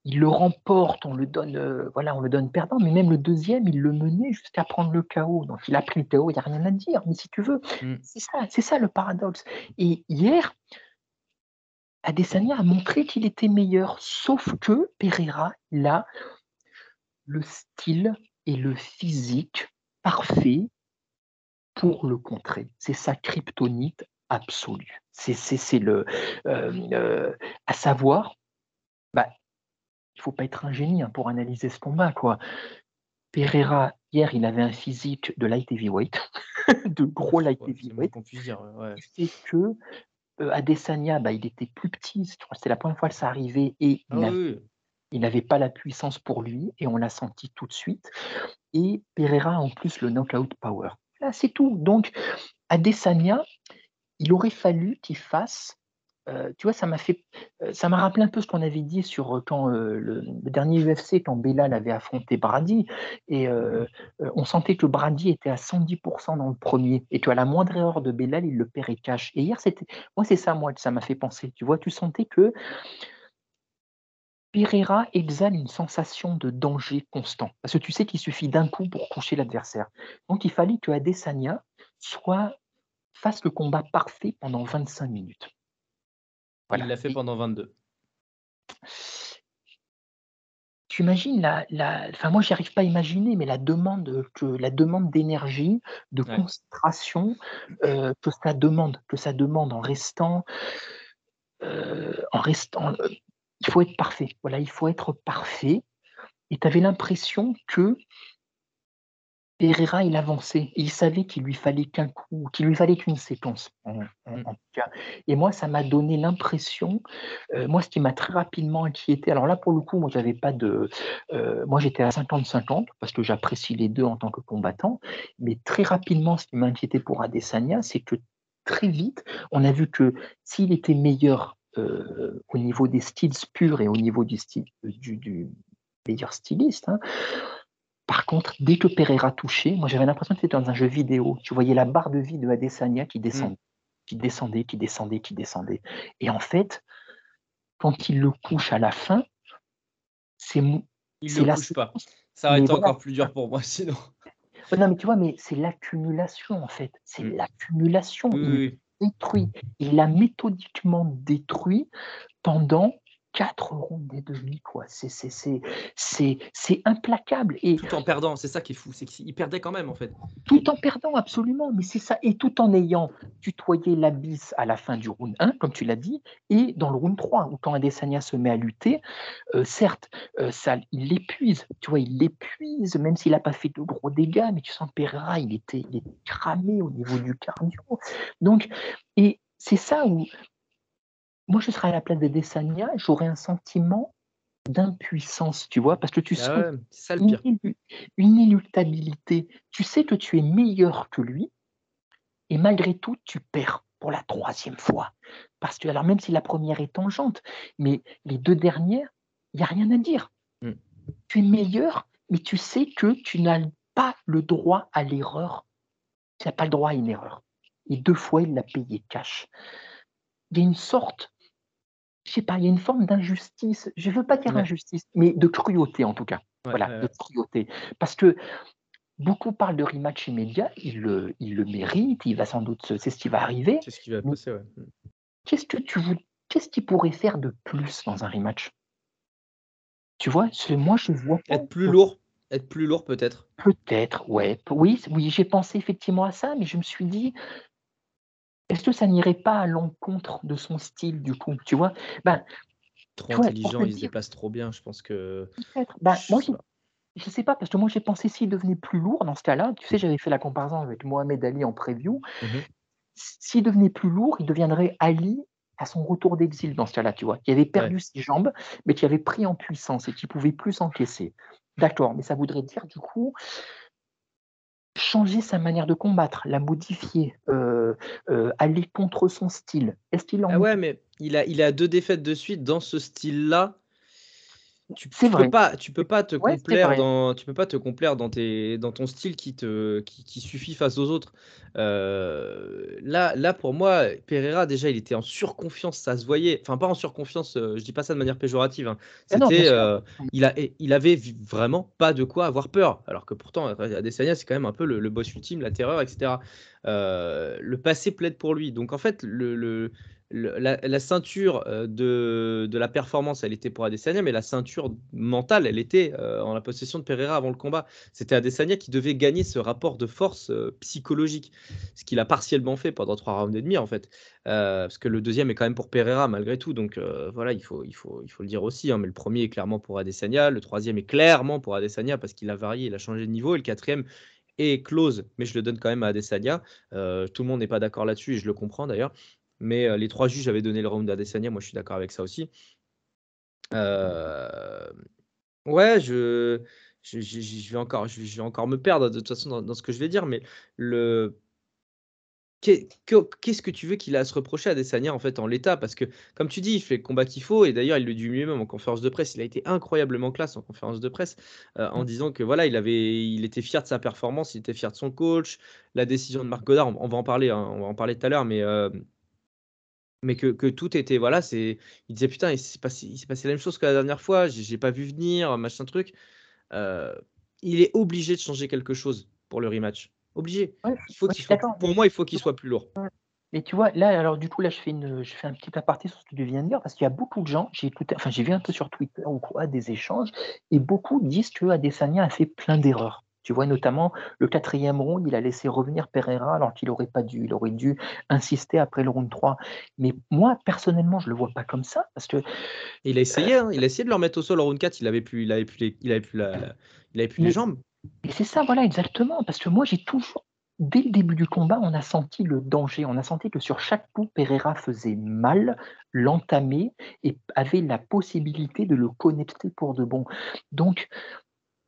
il le remporte, on le donne, euh, voilà, on le donne perdant, mais même le deuxième, il le menait jusqu'à prendre le chaos. Donc il a pris le chaos, il n'y a rien à dire. Mais si tu veux, Mm. c'est ça, c'est ça le paradoxe. Et hier, Adesanya a montré qu'il était meilleur, sauf que Pereira, il a le style et le physique parfait pour le contrer. C'est sa kryptonite absolue. C'est, le, euh, euh, à savoir, bah, il faut pas être un génie hein, pour analyser ce combat, quoi. Pereira, hier, il avait un physique de light heavyweight, (laughs) de gros light Ouais, heavyweight. dire. Ouais. Que euh, Adesanya, bah, il était plus petit. C'était la première fois que ça arrivait et il Ah oui. il n'avait pas la puissance pour lui et on l'a senti tout de suite. Et Pereira en plus le knockout power. Là, c'est tout. Donc, Adesanya, il aurait fallu qu'il fasse. Euh, tu vois, ça m'a fait, ça m'a rappelé un peu ce qu'on avait dit sur quand euh, le, le dernier UFC, quand Bellal avait affronté Brady, et euh, on sentait que Brady était à 110% dans le premier, et qu'à la moindre erreur de Bellal, il le paierait cash. Et hier, c'était, moi, c'est ça, moi, que ça m'a fait penser. Tu vois, tu sentais que Pereira exhale une sensation de danger constant. Parce que tu sais qu'il suffit d'un coup pour coucher l'adversaire. Donc il fallait que Adesanya soit, fasse le combat parfait pendant 25 minutes. Voilà. Il l'a fait Et pendant 22. Tu imagines la, la, enfin moi j'arrive pas à imaginer, mais la demande que la demande d'énergie, de Ouais. concentration euh, que ça demande, que ça demande en restant, euh, en restant, euh, il faut être parfait. Voilà, il faut être parfait. Et tu avais l'impression que Pereira, il avançait. Il savait qu'il lui fallait qu'un coup, qu'il lui fallait qu'une séquence, en, en- Mm. en tout cas. Et moi, ça m'a donné l'impression, euh, moi, ce qui m'a très rapidement inquiété, alors là, pour le coup, moi, j'avais pas de. euh, moi, j'étais à 50-50 parce que j'apprécie les deux en tant que combattant. Mais très rapidement, ce qui m'a inquiété pour Adesanya, c'est que très vite, on a vu que s'il était meilleur euh, au niveau des styles purs et au niveau du, style, du, du meilleur styliste, hein, par contre, dès que Pereira touchait, moi j'avais l'impression que c'était dans un jeu vidéo. Tu voyais la barre de vie de Adesanya qui descendait, qui descendait, qui descendait, qui descendait. Et en fait, quand il le couche à la fin, c'est mou- Il ne le la couche pas. Ça aurait été voilà. encore plus dur pour moi (laughs) sinon. Non, mais tu vois, mais c'est l'accumulation en fait. C'est Mm. l'accumulation. Oui, Il oui. détruit. Il l'a méthodiquement détruit pendant quatre rondes et demi, quoi. C'est, c'est, c'est, c'est, c'est implacable. Et Tout en perdant, c'est ça qui est fou. C'est qu'il perdait quand même en fait. tout en perdant absolument, mais c'est ça, et tout en ayant tutoyé l'abysse à la fin du round 1, comme tu l'as dit, et dans le round 3, où quand Adesanya se met à lutter, euh, certes, euh, ça, il l'épuise, tu vois, il l'épuise, même s'il n'a pas fait de gros dégâts, mais tu sens Pereira, il était, il était cramé au niveau du cardio. Donc, et c'est ça où, moi je serais à la place d'Adesanya, j'aurais un sentiment d'impuissance, tu vois, parce que tu Ah sens ouais, c'est ça le une, pire. une inéluctabilité. Tu sais que tu es meilleur que lui, et malgré tout, tu perds pour la troisième fois. Parce que, alors même si la première est tangente, mais les deux dernières, il n'y a rien à dire. Mm. Tu es meilleur, mais tu sais que tu n'as pas le droit à l'erreur. Tu n'as pas le droit à une erreur. Et deux fois, il l'a payé cash. Il y a une sorte, je sais pas, il y a une forme d'injustice. Je ne veux pas dire Ouais. injustice, mais de cruauté en tout cas Ouais, voilà, ouais, de cruauté. Parce que beaucoup parlent de rematch immédiat, il le, il le mérite, il va sans doute, c'est ce qui va arriver. C'est ce qui va passer, ouais. Qu'est-ce que tu veux, qu'est-ce qu'il pourrait faire de plus dans un rematch? Tu vois, moi je vois pas. Être plus lourd, être plus lourd peut-être. Peut-être, ouais. Oui, oui, j'ai pensé effectivement à ça, mais je me suis dit, est-ce que ça n'irait pas à l'encontre de son style du coup Tu vois? Ben, Trop vois, intelligent, te il se déplace trop bien. Je pense que. peut-être. Ben, Je moi, sais. Je sais pas, parce que moi j'ai pensé s'il devenait plus lourd dans ce cas-là, tu sais, j'avais fait la comparaison avec Mohamed Ali en preview. Mmh S'il devenait plus lourd, il deviendrait Ali à son retour d'exil dans ce cas-là, tu vois, qui avait perdu ses jambes, mais qui avait pris en puissance et qui pouvait plus encaisser. D'accord, mais ça voudrait dire du coup changer sa manière de combattre, la modifier, euh, euh, aller contre son style. Est-ce qu'il en Ah ouais, mais il a, il a deux défaites de suite dans ce style-là. Tu, tu peux pas, tu peux pas te Ouais, complaire dans, tu peux pas te complaire dans tes, dans ton style qui te, qui, qui suffit face aux autres. Euh, là, là pour moi, Pereira déjà, il était en surconfiance, ça se voyait. Enfin, pas en surconfiance. euh, je dis pas ça de manière péjorative. hein. Ah C'était, euh, il a, il avait vraiment pas de quoi avoir peur. Alors que pourtant, Adesanya, c'est quand même un peu le, le boss ultime, la terreur, etc. Euh, le passé plaide pour lui. Donc en fait, le, le- la, ceinture euh, de, la performance, elle était pour Adesanya, mais la ceinture mentale, elle était euh, en la possession de Pereira avant le combat. C'était Adesanya qui devait gagner ce rapport de force euh, psychologique, ce qu'il a partiellement fait pendant trois rounds et demi en fait, parce que le deuxième est quand même pour Pereira malgré tout. Donc voilà, il faut, le dire aussi. hein, mais le premier est clairement pour Adesanya, le troisième est clairement pour Adesanya parce qu'il a varié, il a changé de niveau, et le quatrième est close, mais je le donne quand même à Adesanya. Tout le monde n'est pas d'accord là-dessus et je le comprends d'ailleurs. Mais euh, les trois juges avaient donné le round d'Adesanya, moi je suis d'accord avec ça aussi. Euh, Ouais, je, je, je- je vais encore, je, vais encore me perdre de toute façon dans, dans ce que je vais dire, mais le qu'est- que- qu'est-ce que tu veux qu'il a à se reprocher à Adesanya en fait en l'état? Parce que comme tu dis, il fait le combat qu'il faut et d'ailleurs il le dit lui-même en conférence de presse, il a été incroyablement classe en conférence de presse euh, en disant que voilà, il avait, il était fier de sa performance, il était fier de son coach, la décision de Marc Godard, on, on va en parler, hein, on va en parler tout à l'heure, mais euh, mais que, que tout était voilà, c'est, il disait putain, il s'est passé, il s'est passé la même chose que la dernière fois, j'ai pas vu venir, machin truc. Euh, il est obligé de changer quelque chose pour le rematch. Obligé. Ouais, Il faut ouais, qu'il soit, pour moi, il faut qu'il soit plus lourd. Et tu vois, là, alors du coup, là, je fais, une, je fais un petit aparté sur ce que tu viens de dire, parce qu'il y a beaucoup de gens, j'ai écouté, enfin, j'ai vu un peu sur Twitter ou quoi, des échanges, et beaucoup disent que Adesanya a fait plein d'erreurs. Tu vois, notamment le quatrième round, il a laissé revenir Pereira alors qu'il n'aurait pas dû. Il aurait dû insister après le round 3. Mais moi, personnellement, je ne le vois pas comme ça, parce que il a essayé, hein, il a essayé de le remettre au sol au round 4, il avait plus, il avait plus les, il avait plus la, la- il avait plus les jambes. Et c'est ça, voilà, exactement. Parce que moi, j'ai toujours, dès le début du combat, on a senti le danger. On a senti que sur chaque coup, Pereira faisait mal, l'entamait et avait la possibilité de le connecter pour de bon. Donc,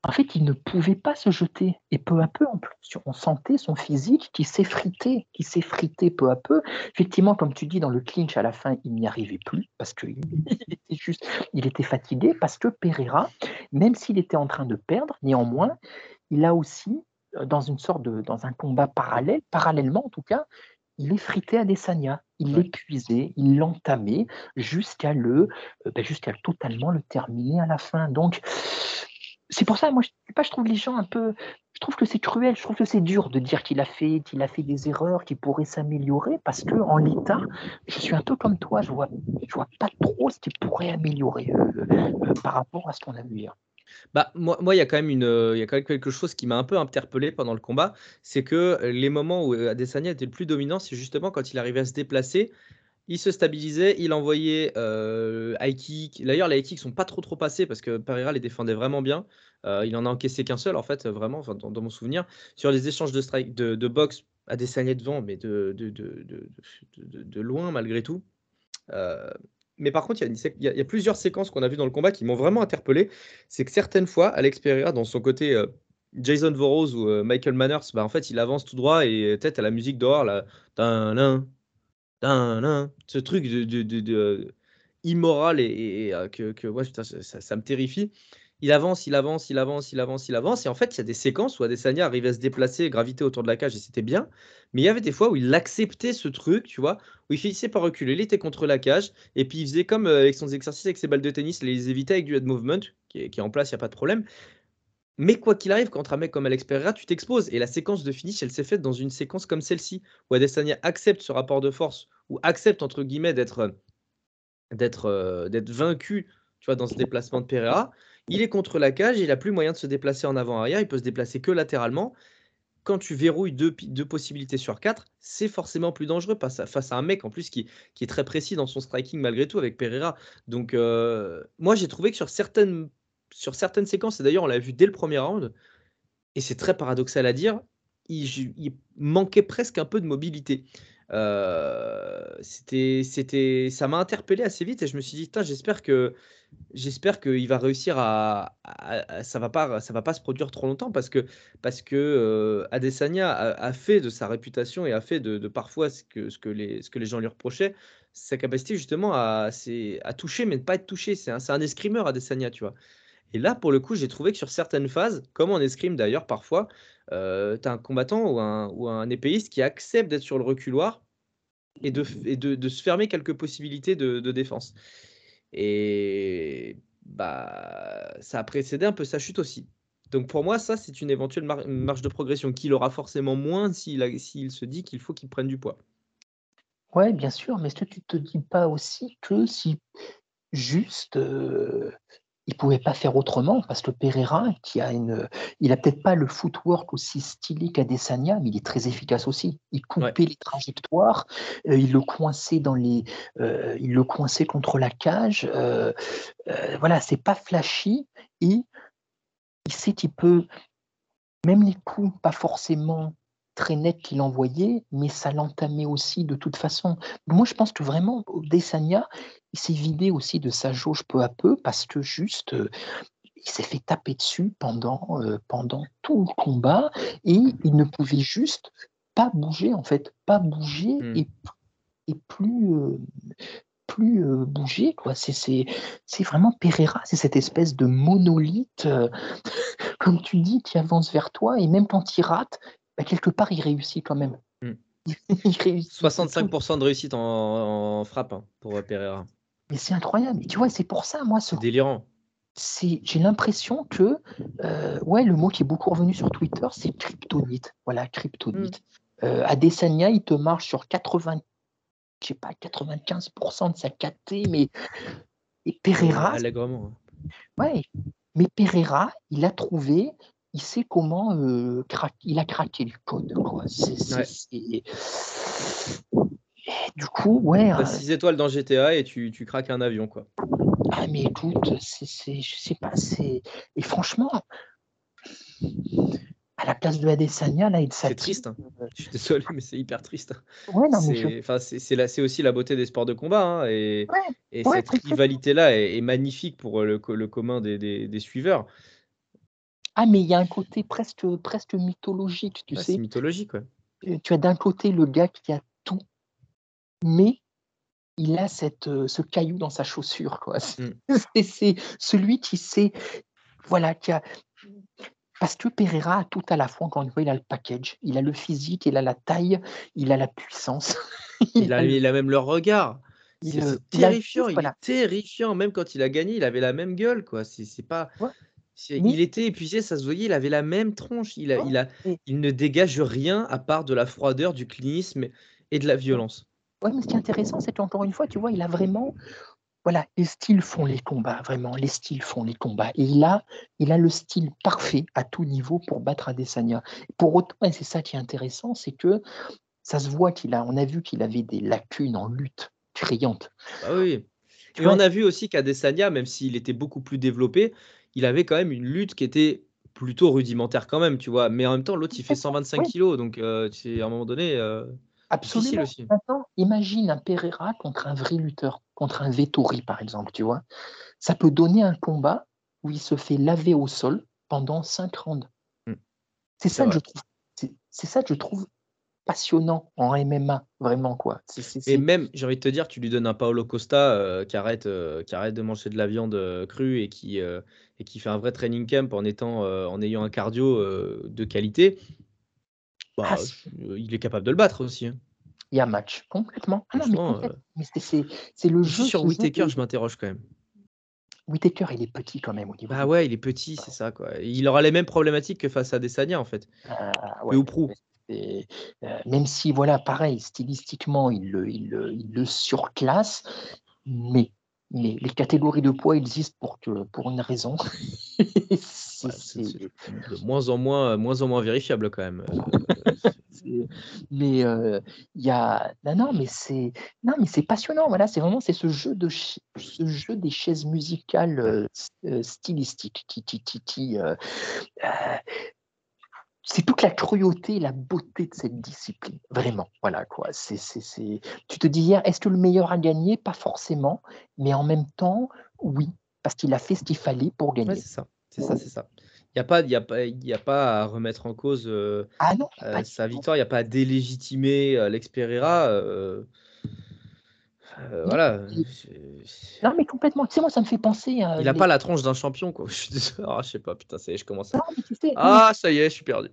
en fait, il ne pouvait pas se jeter. Et peu à peu, en plus, on sentait son physique qui s'effritait, qui s'effritait peu à peu. Effectivement, comme tu dis, dans le clinch, à la fin, il n'y arrivait plus parce qu'il (laughs) était juste, il était fatigué parce que Pereira, même s'il était en train de perdre, néanmoins, il a aussi, euh, dans une sorte de, dans un combat parallèle, parallèlement en tout cas, il effritait Adesanya, il Ouais. l'épuisait, il l'entamait jusqu'à le, euh, ben, jusqu'à totalement le terminer à la fin. Donc, c'est pour ça, moi, je pas, je trouve les gens un peu, je trouve que c'est cruel, je trouve que c'est dur de dire qu'il a fait, qu'il a fait des erreurs, qu'il pourrait s'améliorer, parce que en l'état, je suis un peu comme toi, je vois, je vois pas trop ce qu'il pourrait améliorer euh, euh, par rapport à ce qu'on a vu hier. Bah, moi, moi, il y a quand même une, euh, il y a quand même quelque chose qui m'a un peu interpellé pendant le combat, c'est que les moments où Adesanya était le plus dominant, c'est justement quand il arrivait à se déplacer, il se stabilisait, il envoyait euh, high kick. D'ailleurs, les high kicks sont pas trop trop passés parce que Pereira les défendait vraiment bien. Euh, il en a encaissé qu'un seul en fait, vraiment, dans, mon souvenir. Sur les échanges de strike, de, boxe, devant, mais de, de, de, de, loin malgré tout. Euh, mais par contre, il y, a plusieurs séquences qu'on a vues dans le combat qui m'ont vraiment interpellé. C'est que certaines fois, Alex Pereira, dans son côté euh, Jason Voorhees ou Michael Manners, bah, en fait, il avance tout droit et tête à la musique dehors, là, ce truc de, de- de- de- immoral et, euh, que, que ouais, putain, ça, ça- ça me terrifie. Il avance, il avance, il avance, il avance, il avance. Et en fait, il y a des séquences où Adesanya arrivait à se déplacer, graviter autour de la cage et c'était bien. Mais il y avait des fois où il acceptait ce truc, tu vois, où il finissait par reculer, il était contre la cage et puis il faisait comme euh, avec son exercice avec ses balles de tennis, il les évitait avec du head movement qui est, qui est en place, il n'y a pas de problème. Mais quoi qu'il arrive, contre un mec comme Alex Pereira, tu t'exposes. Et la séquence de finish, elle s'est faite dans une séquence comme celle-ci, où Adesanya accepte ce rapport de force, ou accepte, entre guillemets, d'être d'être euh, d'être vaincu tu vois, dans ce déplacement de Pereira. Il est contre la cage, il n'a plus moyen de se déplacer en avant-arrière, il peut se déplacer que latéralement. Quand tu verrouilles deux, possibilités sur quatre, c'est forcément plus dangereux face à, un mec en plus qui, qui est très précis dans son striking malgré tout avec Pereira. Donc, euh, moi, j'ai trouvé que sur certaines sur certaines séquences, et d'ailleurs on l'a vu dès le premier round, et c'est très paradoxal à dire, il, manquait presque un peu de mobilité. Euh, c'était, c'était, ça m'a interpellé assez vite et je me suis dit, j'espère que, j'espère qu'il va réussir à, ça va pas, ça va pas se produire trop longtemps parce que, parce que euh, Adesanya a, fait de sa réputation et a fait de, parfois ce que, ce que les, ce que les gens lui reprochaient, sa capacité justement à, à toucher mais ne pas être touché. C'est un, c'est un escrimeur Adesanya, tu vois. Et là, pour le coup, j'ai trouvé que sur certaines phases, comme en escrime d'ailleurs parfois, euh, tu as un combattant ou un, ou un épéiste qui accepte d'être sur le reculoir et de, et de, se fermer quelques possibilités de, défense. Et bah, ça a précédé un peu sa chute aussi. Donc pour moi, ça, c'est une éventuelle marge de progression qu'il aura forcément moins s'il s'il se dit qu'il faut qu'il prenne du poids. Ouais, bien sûr, mais est-ce que tu te dis pas aussi que si juste euh, il pouvait pas faire autrement parce que Pereira, qui a une, il a peut-être pas le footwork aussi stylé qu'Adesanya, mais il est très efficace aussi. Il coupait les trajectoires, euh, il le coinçait dans les, euh, il le coinçait contre la cage. Euh, voilà, c'est pas flashy et il sait qu'il peut, même les coups pas forcément très nets qu'il envoyait, mais ça l'entamait aussi de toute façon. Moi, je pense que vraiment, Desania, il s'est vidé aussi de sa jauge peu à peu parce que juste, euh, il s'est fait taper dessus pendant, euh, pendant tout le combat et il ne pouvait juste pas bouger, en fait, pas bouger mmh. et, et plus, euh, plus bouger. Quoi. C'est, c'est, c'est vraiment Pereira, c'est cette espèce de monolithe, (laughs) comme tu dis, qui avance vers toi et même quand il rate, bah, quelque part, il réussit quand même. Hmm. (laughs) il réussit 65% de réussite en, frappe hein, pour euh, Pereira. Mais c'est incroyable. tu vois, c'est pour ça, moi, ce... C'est délirant. J'ai l'impression que, euh, ouais, le mot qui est beaucoup revenu sur Twitter, c'est kryptonite. Voilà, kryptonite. Hmm. Euh, Adesanya, il te marche sur 80, je sais pas, 95% de sa KT, mais et Pereira. Allègrement. Ouais, mais Pereira, il a trouvé il sait comment euh, il a craqué le code. Quoi. du coup, ouais. T'as 6 étoiles dans GTA et tu, tu, craques un avion, quoi. Ah, mais écoute, c'est, je sais pas, c'est. Et franchement, à la place de Adesanya, là, il C'est triste. Hein. Je suis désolé, mais c'est hyper triste. Ouais, non, c'est, c'est, aussi la beauté des sports de combat. Hein, et, et cette rivalité-là est, magnifique pour le, le commun des, des, des suiveurs. Ah, mais il y a un côté presque, presque mythologique, tu sais. C'est mythologique, ouais. Euh, tu as d'un côté le gars qui a tout, mais il a cette, euh, ce caillou dans sa chaussure, quoi. (laughs) Mm. C'est celui qui sait, voilà, qui a. Parce que Pereira a tout à la fois, encore une fois, il a le package, il a le physique, il a la taille, il a la puissance. (laughs) il, a, il a même le regard. C'est terrifiant, il, est terrifiant. Même quand il a gagné, il avait la même gueule, quoi. C'est pas. Il était épuisé, ça se voyait, il avait la même tronche. Il, a, il, a, il ne dégage rien à part de la froideur, du clinisme et de la violence. Oui, mais ce qui est intéressant, c'est qu'encore une fois, tu vois, il a vraiment. Voilà, les styles font les combats, vraiment, les styles font les combats. Et il a, il a le style parfait à tout niveau pour battre Adesanya. Pour autant, et c'est ça qui est intéressant, c'est que ça se voit qu'il a, on a vu qu'il avait des lacunes en lutte criantes. Ah oui. et on a vu aussi qu'Adesanya, même s'il était beaucoup plus développé, il avait quand même une lutte qui était plutôt rudimentaire quand même, tu vois. Mais en même temps, l'autre, il fait 125 kilos, donc euh, c'est à un moment donné euh, Absolument. aussi. Maintenant, imagine un Pereira contre un vrai lutteur, contre un Vettori, par exemple, tu vois. Ça peut donner un combat où il se fait laver au sol pendant 5 rounds. Hmm. C'est ça, que je trouve, c'est ça que je trouve passionnant en MMA, vraiment quoi. Et même, j'ai envie de te dire, tu lui donnes un Paolo Costa euh, qui, arrête, qui arrête de manger de la viande crue et qui, et qui fait un vrai training camp en, étant, euh, en ayant un cardio euh, de qualité, bah, ah, euh, il est capable de le battre aussi. Hein. Il y a match, complètement. Ah mais, c'est le jeu. Sur Whitaker, je m'interroge quand même. Whitaker, il est petit quand même au niveau. Bah ouais, il est petit, c'est ça quoi. Il aura les mêmes problématiques que face à Desania en fait. Ah, ouais, ou même si voilà, pareil, stylistiquement, il le, il, il le surclasse, mais les catégories de poids existent pour, que, pour une raison. (laughs) C'est- de moins en moins, moins en moins vérifiable quand même. Euh, (laughs) mais euh, il y a non non mais c'est non mais c'est passionnant voilà c'est vraiment c'est ce jeu de ch- ce jeu des chaises musicales euh, euh, stylistiques qui qui qui, qui, euh, euh, c'est toute la cruauté et la beauté de cette discipline vraiment voilà quoi c'est c'est c'est tu te dis hier est-ce que le meilleur a gagné? Pas forcément mais en même temps oui parce qu'il a fait ce qu'il fallait pour ouais, gagner c'est ça, c'est ça, c'est ça. Il n'y a pas, il y a pas, il y a pas à remettre en cause euh, ah non euh, sa victoire. Il n'y a pas à délégitimer euh, Pereira. Euh, euh, voilà. il- c'est- non mais complètement tu sais moi ça me fait penser à Il n'a les- pas la tronche d'un champion, quoi. (laughs) Je suis désolé. Ah, je sais pas, putain, ça y est, je commence à. non mais tu sais non, mais Ah, ça y est, je suis perdu.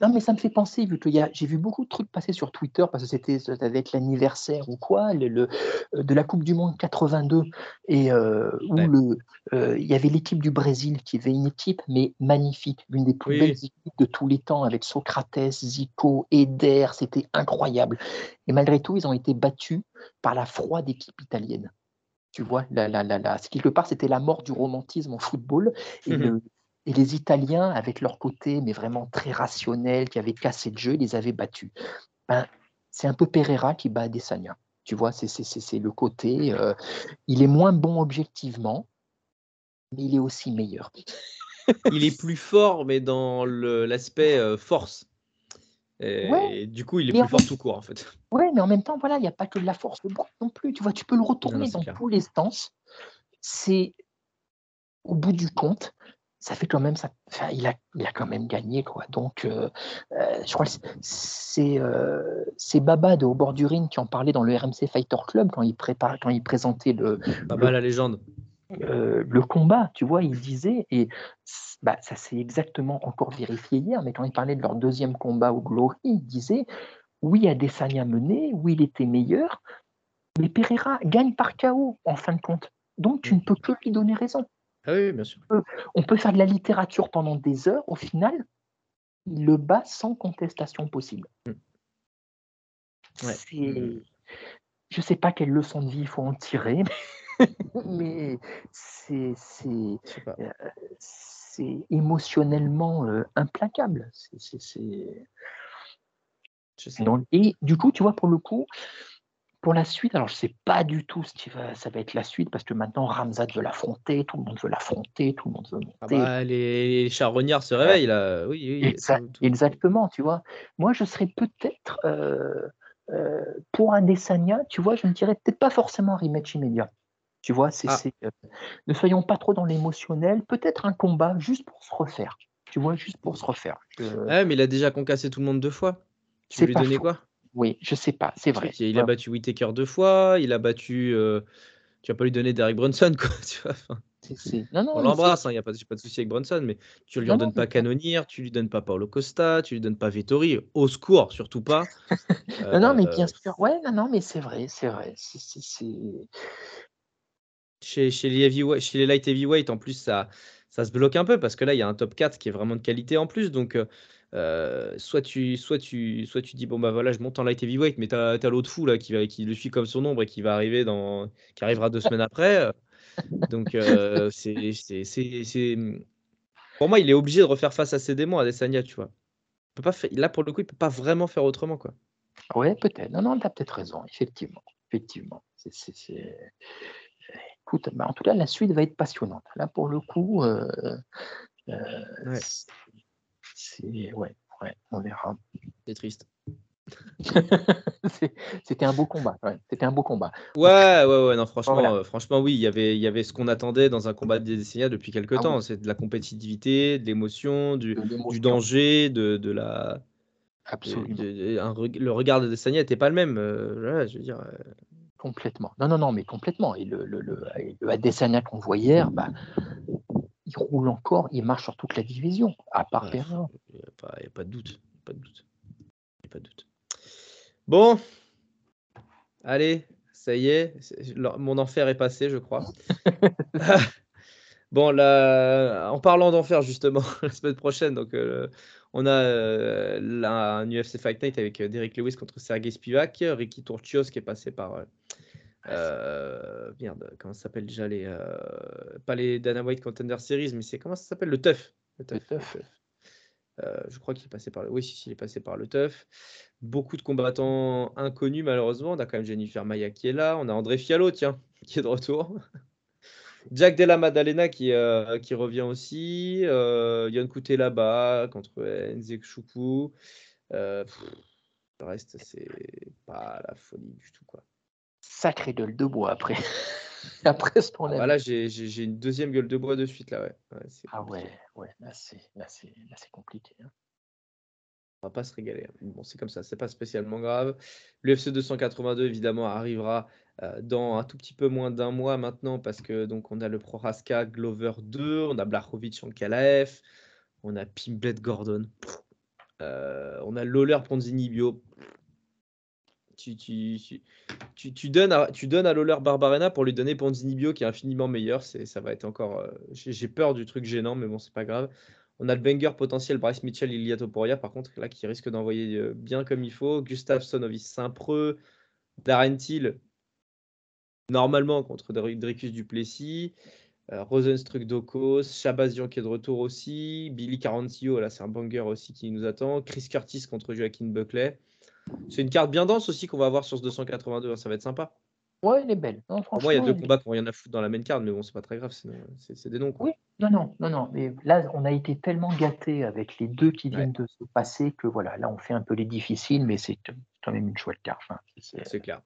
Non, mais ça me fait penser, vu que j'ai vu beaucoup de trucs passer sur Twitter, parce que c'était ça devait être l'anniversaire ou quoi, le, le- euh, de la Coupe du Monde 82, et euh, où Ouais. le, euh, il y avait l'équipe du Brésil, qui avait une équipe, mais magnifique, l'une des plus Oui, belles équipes de tous les temps, avec Socrates, Zico, Eder, c'était incroyable. Et malgré tout, ils ont été battus par la froide équipe italienne. Tu vois, la, la, la, la- quelque part, c'était la mort du romantisme en football. Et, le- (laughs) et les Italiens, avec leur côté, mais vraiment très rationnel, qui avait cassé le jeu, ils les avaient battus. Ben, c'est un peu Pereira qui bat Adesanya. Tu vois, c'est le côté. euh, il est moins bon objectivement, mais il est aussi meilleur. (laughs) Il est plus fort, mais dans l'aspect euh, force. Et, Ouais. du coup, il est plus fort tout court, en fait. Ouais, mais en même temps, voilà, il n'y a pas que de la force non plus. Tu vois, tu peux le retourner dans clair. tous les sens. C'est au bout du compte, ça fait quand même ça. enfin, il a, il a quand même gagné quoi. Donc, euh, euh, je crois que c'est- c'est euh, c'est Babad au bord du ring qui en parlait dans le RMC Fighter Club quand il prépare, quand il présentait le, mal la légende. le combat, tu vois, il disait, et bah, ça s'est exactement encore vérifié hier, mais quand il parlait de leur deuxième combat au Glory, il disait, oui, Adesanya mené, oui, il était meilleur, mais Pereira gagne par KO, en fin de compte. Donc, tu ne peux que lui donner raison. Ah oui, oui, bien sûr. On peut faire de la littérature pendant des heures, au final, il le bat sans contestation possible. Mm. Ouais. C'est- Mm. Je ne sais pas quelle leçon de vie il faut en tirer, (laughs) mais c'est émotionnellement euh, implacable. C'est- c'est- c'est- Je sais. Donc, et du coup, tu vois, pour le coup, pour la suite, alors je ne sais pas du tout ce qui va, ça va être la suite, parce que maintenant Ramzat veut l'affronter, tout le monde veut l'affronter, tout le monde veut Ah monter. bah, les, les charognards se réveillent, là. Oui, oui. Exact- tout- tout- Exactement, tu vois. Moi, je serais peut-être euh, euh, pour un Desania, tu vois, je ne dirais peut-être pas forcément un rematch immédiat. Tu vois, c'est, Ah. c'est, euh, ne soyons pas trop dans l'émotionnel, peut-être un combat juste pour se refaire. Tu vois, juste pour se refaire. Ouais, mais il a déjà concassé tout le monde deux fois. Tu C'est veux lui donner quoi? Oui, je sais pas, c'est vrai. Il a battu Whitaker deux fois, il a battu. euh, Tu vas pas lui donner Derek Brunson, quoi. (laughs) Tu vois, enfin, C'est- c'est- Non, non, on l'embrasse, il n'y a pas, j'ai pas de souci avec Brunson, mais tu lui en Non, non, donnes pas Canonier, tu lui donnes pas Paulo Costa, tu lui donnes pas Vettori, au secours, surtout pas. (laughs) Non, non, mais Euh, bien sûr. Ouais, non, non, mais c'est vrai, c'est vrai. C'est- c'est- c'est- Chez, chez les heavyweight- chez les light heavyweight, en plus, ça, ça se bloque un peu parce que là, il y a un top 4 qui est vraiment de qualité en plus. Donc, euh, euh, soit, tu, soit, tu, soit tu dis, bon, bah voilà, je monte en light heavyweight, mais tu as, l'autre fou là, qui, va, qui le suit comme son ombre et qui va arriver dans, qui arrivera deux semaines après. Donc, euh, c'est, pour moi, il est obligé de refaire face à ses démons, à Desania, tu vois. Il peut pas faire- là, pour le coup, il peut pas vraiment faire autrement, quoi. Ouais, peut-être. Non, non, tu as peut-être raison, effectivement. Effectivement. C'est, Écoute, bah, en tout cas, la suite va être passionnante. Là, pour le coup, euh, euh, Ouais. C'est-. Ouais, ouais, on verra. C'est triste. (laughs) C'était un beau combat. ouais, C'était un beau combat. Ouais, ouais, ouais, non, franchement, Voilà. euh, franchement, oui, il y avait, il y avait ce qu'on attendait dans un combat de Desenia depuis quelques Ah temps. oui. C'est de la compétitivité, de l'émotion, du, du danger, de, de la. Absolument. de- de- un reg- le regard de Desania n'était pas le même. euh, je veux dire. euh, Complètement. Non, non, non, mais complètement. Et le, le, le, le Adesanya qu'on voit hier, bah, il roule encore, il marche sur toute la division, à part Ouais. Il n'y a, pas- y a pas de doute. Pas de doute. Pas de doute. Bon. Allez, ça y est. Mon enfer est passé, je crois. (laughs) (laughs) bon, là, en parlant d'enfer, justement, (laughs) la semaine prochaine, donc, euh, on a euh, là, un UFC Fight Night avec euh, Derek Lewis contre Sergey Spivak, Ricky Turchios qui est passé par, euh, Euh, merde, comment ça s'appelle déjà les. euh, pas les Dana White Contender Series, mais c'est comment ça s'appelle? Le Tough. Le. Tough. Euh, je crois qu'il est passé par le. Oui, si, si, il est passé par le Tough. Beaucoup de combattants inconnus, malheureusement. On a quand même Jennifer Maya qui est là. On a André Fiallo, tiens, qui est de retour. Jack Della Maddalena qui, euh, qui revient aussi. Euh, Yann Couté là-bas contre Nzek Choukou. Euh, le reste, c'est pas la folie du tout. Quoi. Sacré gueule de bois après. (laughs) après ce qu'on a Voilà, j'ai j'ai- j'ai une deuxième gueule de bois de suite là. Ouais. Ah ouais, ouais, là c'est là là compliqué. hein. On va pas se régaler. hein. Bon, c'est comme ça, c'est pas spécialement grave. L'UFC 282, évidemment, arrivera euh, dans un tout petit peu moins d'un mois maintenant, parce que donc on a le Proraska Glover 2, on a Blachowicz Ankalaev, on a Pimblet Gordon, euh, on a Lawler Ponzini Bio. Tu, tu, tu, tu donnes à, tu donnes Barbarena pour lui donner Ponzini Bio qui est infiniment meilleur. C'est, ça va être encore. euh, j'ai, peur du truc gênant, mais bon, c'est pas grave. On a le banger potentiel Bryce Mitchell, Ilia Topuria, par contre, là, qui risque d'envoyer euh, bien comme il faut. Gustafsson, Ovis Saint-Preux, Darren Till, normalement contre Dr- Dricus Duplessis. Euh, Rosenstruck Dokos, Shabazian qui est de retour aussi, Billy Carantillo, là c'est un banger aussi qui nous attend, Chris Curtis contre Joaquin Buckley. C'est une carte bien dense aussi qu'on va avoir sur ce 282, hein, ça va être sympa. Ouais, elle est belle. Non, Pour moi, il y a deux combats qui n'ont rien à foutre dans la main card, mais bon, c'est pas très grave, c'est des noms. Quoi. Oui, non, non, non, non. Mais là, on a été tellement gâtés avec les deux qui viennent de se passer que voilà, là, on fait un peu les difficiles, mais c'est quand même une chouette carte. hein. C'est- clair.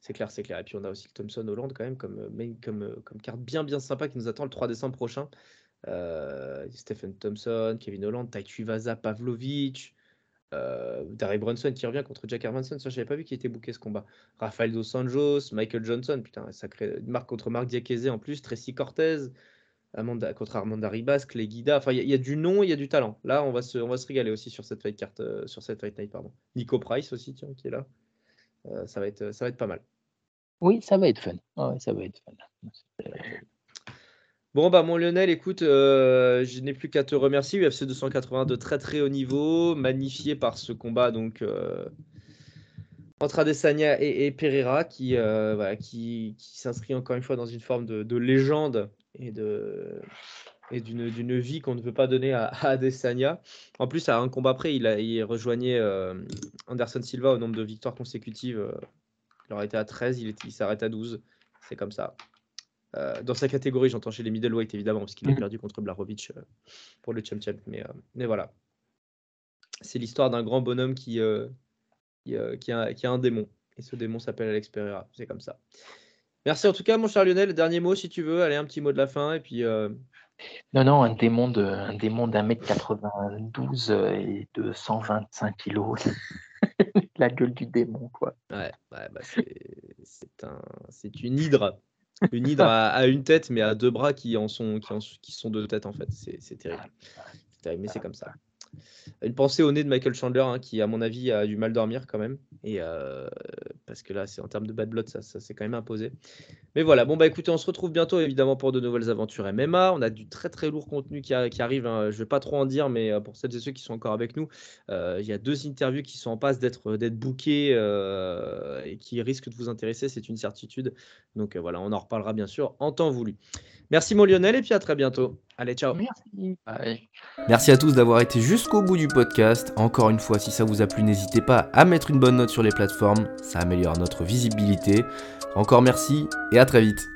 C'est clair, c'est clair. Et puis on a aussi le Thompson Hollande quand même comme, comme, comme carte bien bien sympa qui nous attend le 3 décembre prochain. Euh, Stephen Thompson, Kevin Holland, Tai Tuivasa, Pavlovic, euh, Darry Brunson qui revient contre Jack Hermanson. Ça, je n'avais pas vu qui était booké ce combat. Rafael Dos Anjos, Michael Johnson, putain, sacré. Marc contre Marc Diakese en plus, Tracy Cortez, Amanda, contre Armanda Ribas, Clay Guida. Enfin, il y, a- du nom, il y a du talent. Là, on va se, on va se régaler aussi sur cette fight carte, euh, sur cette fight night, pardon. Nico Price aussi, tiens, qui est là. Euh, ça, va être, ça va être pas mal. Oui, ça va être fun. Ça va être fun. Bon, bah, mon Lionel, écoute, euh, je n'ai plus qu'à te remercier. UFC 280 de très très haut niveau, magnifié par ce combat donc euh, entre Adesanya et, Pereira qui, euh, qui, s'inscrit encore une fois dans une forme de, de légende et d'une vie qu'on ne peut pas donner à, Adesanya. En plus, à un combat après, il, a, il rejoignait Anderson Silva au nombre de victoires consécutives. il aurait été à 13, il, était- il s'arrête à 12. C'est comme ça. Euh, dans sa catégorie, j'entends chez les middleweight évidemment, parce qu'il a Mhm. perdu contre Blarovic euh, pour le champ champ. Mais, euh, mais voilà. C'est l'histoire d'un grand bonhomme qui, qui, qui a, qui a un démon. Et ce démon s'appelle Alex Pereira. C'est comme ça. Merci en tout cas, mon cher Lionel. Dernier mot si tu veux. Allez, un petit mot de la fin. Et puis, Non, non, un démon de, un démon d'un mètre 92 euh, et de 125 kilos. (laughs) La gueule du démon, quoi. ouais, ouais, bah, c'est c'est un, c'est une hydre. Une hydre (laughs) à, à une tête, mais à deux bras qui en sont, qui en- qui sont deux têtes en fait. C'est terrible. C'est terrible, mais c'est comme ça. Une pensée au nez de Michael Chandler, hein, qui, à mon avis, a du mal dormir quand même. Et euh, parce que là, c'est en termes de bad blood, ça, ça s'est quand même imposé. Mais voilà, bon, bah écoutez, on se retrouve bientôt évidemment pour de nouvelles aventures MMA. On a du très très lourd contenu qui, arrive. hein. Je vais pas trop en dire, mais euh, pour celles et ceux qui sont encore avec nous, euh, il y a deux interviews qui sont en passe d'être bookées et qui risquent de vous intéresser, c'est une certitude. Donc voilà, on en reparlera bien sûr en temps voulu. Merci mon Lionel et puis à très bientôt. Allez, ciao. Merci. Bye. Merci à tous d'avoir été jusqu'au bout du podcast. Encore une fois, si ça vous a plu, n'hésitez pas à mettre une bonne note sur les plateformes, ça améliore notre visibilité. Encore merci et à très vite.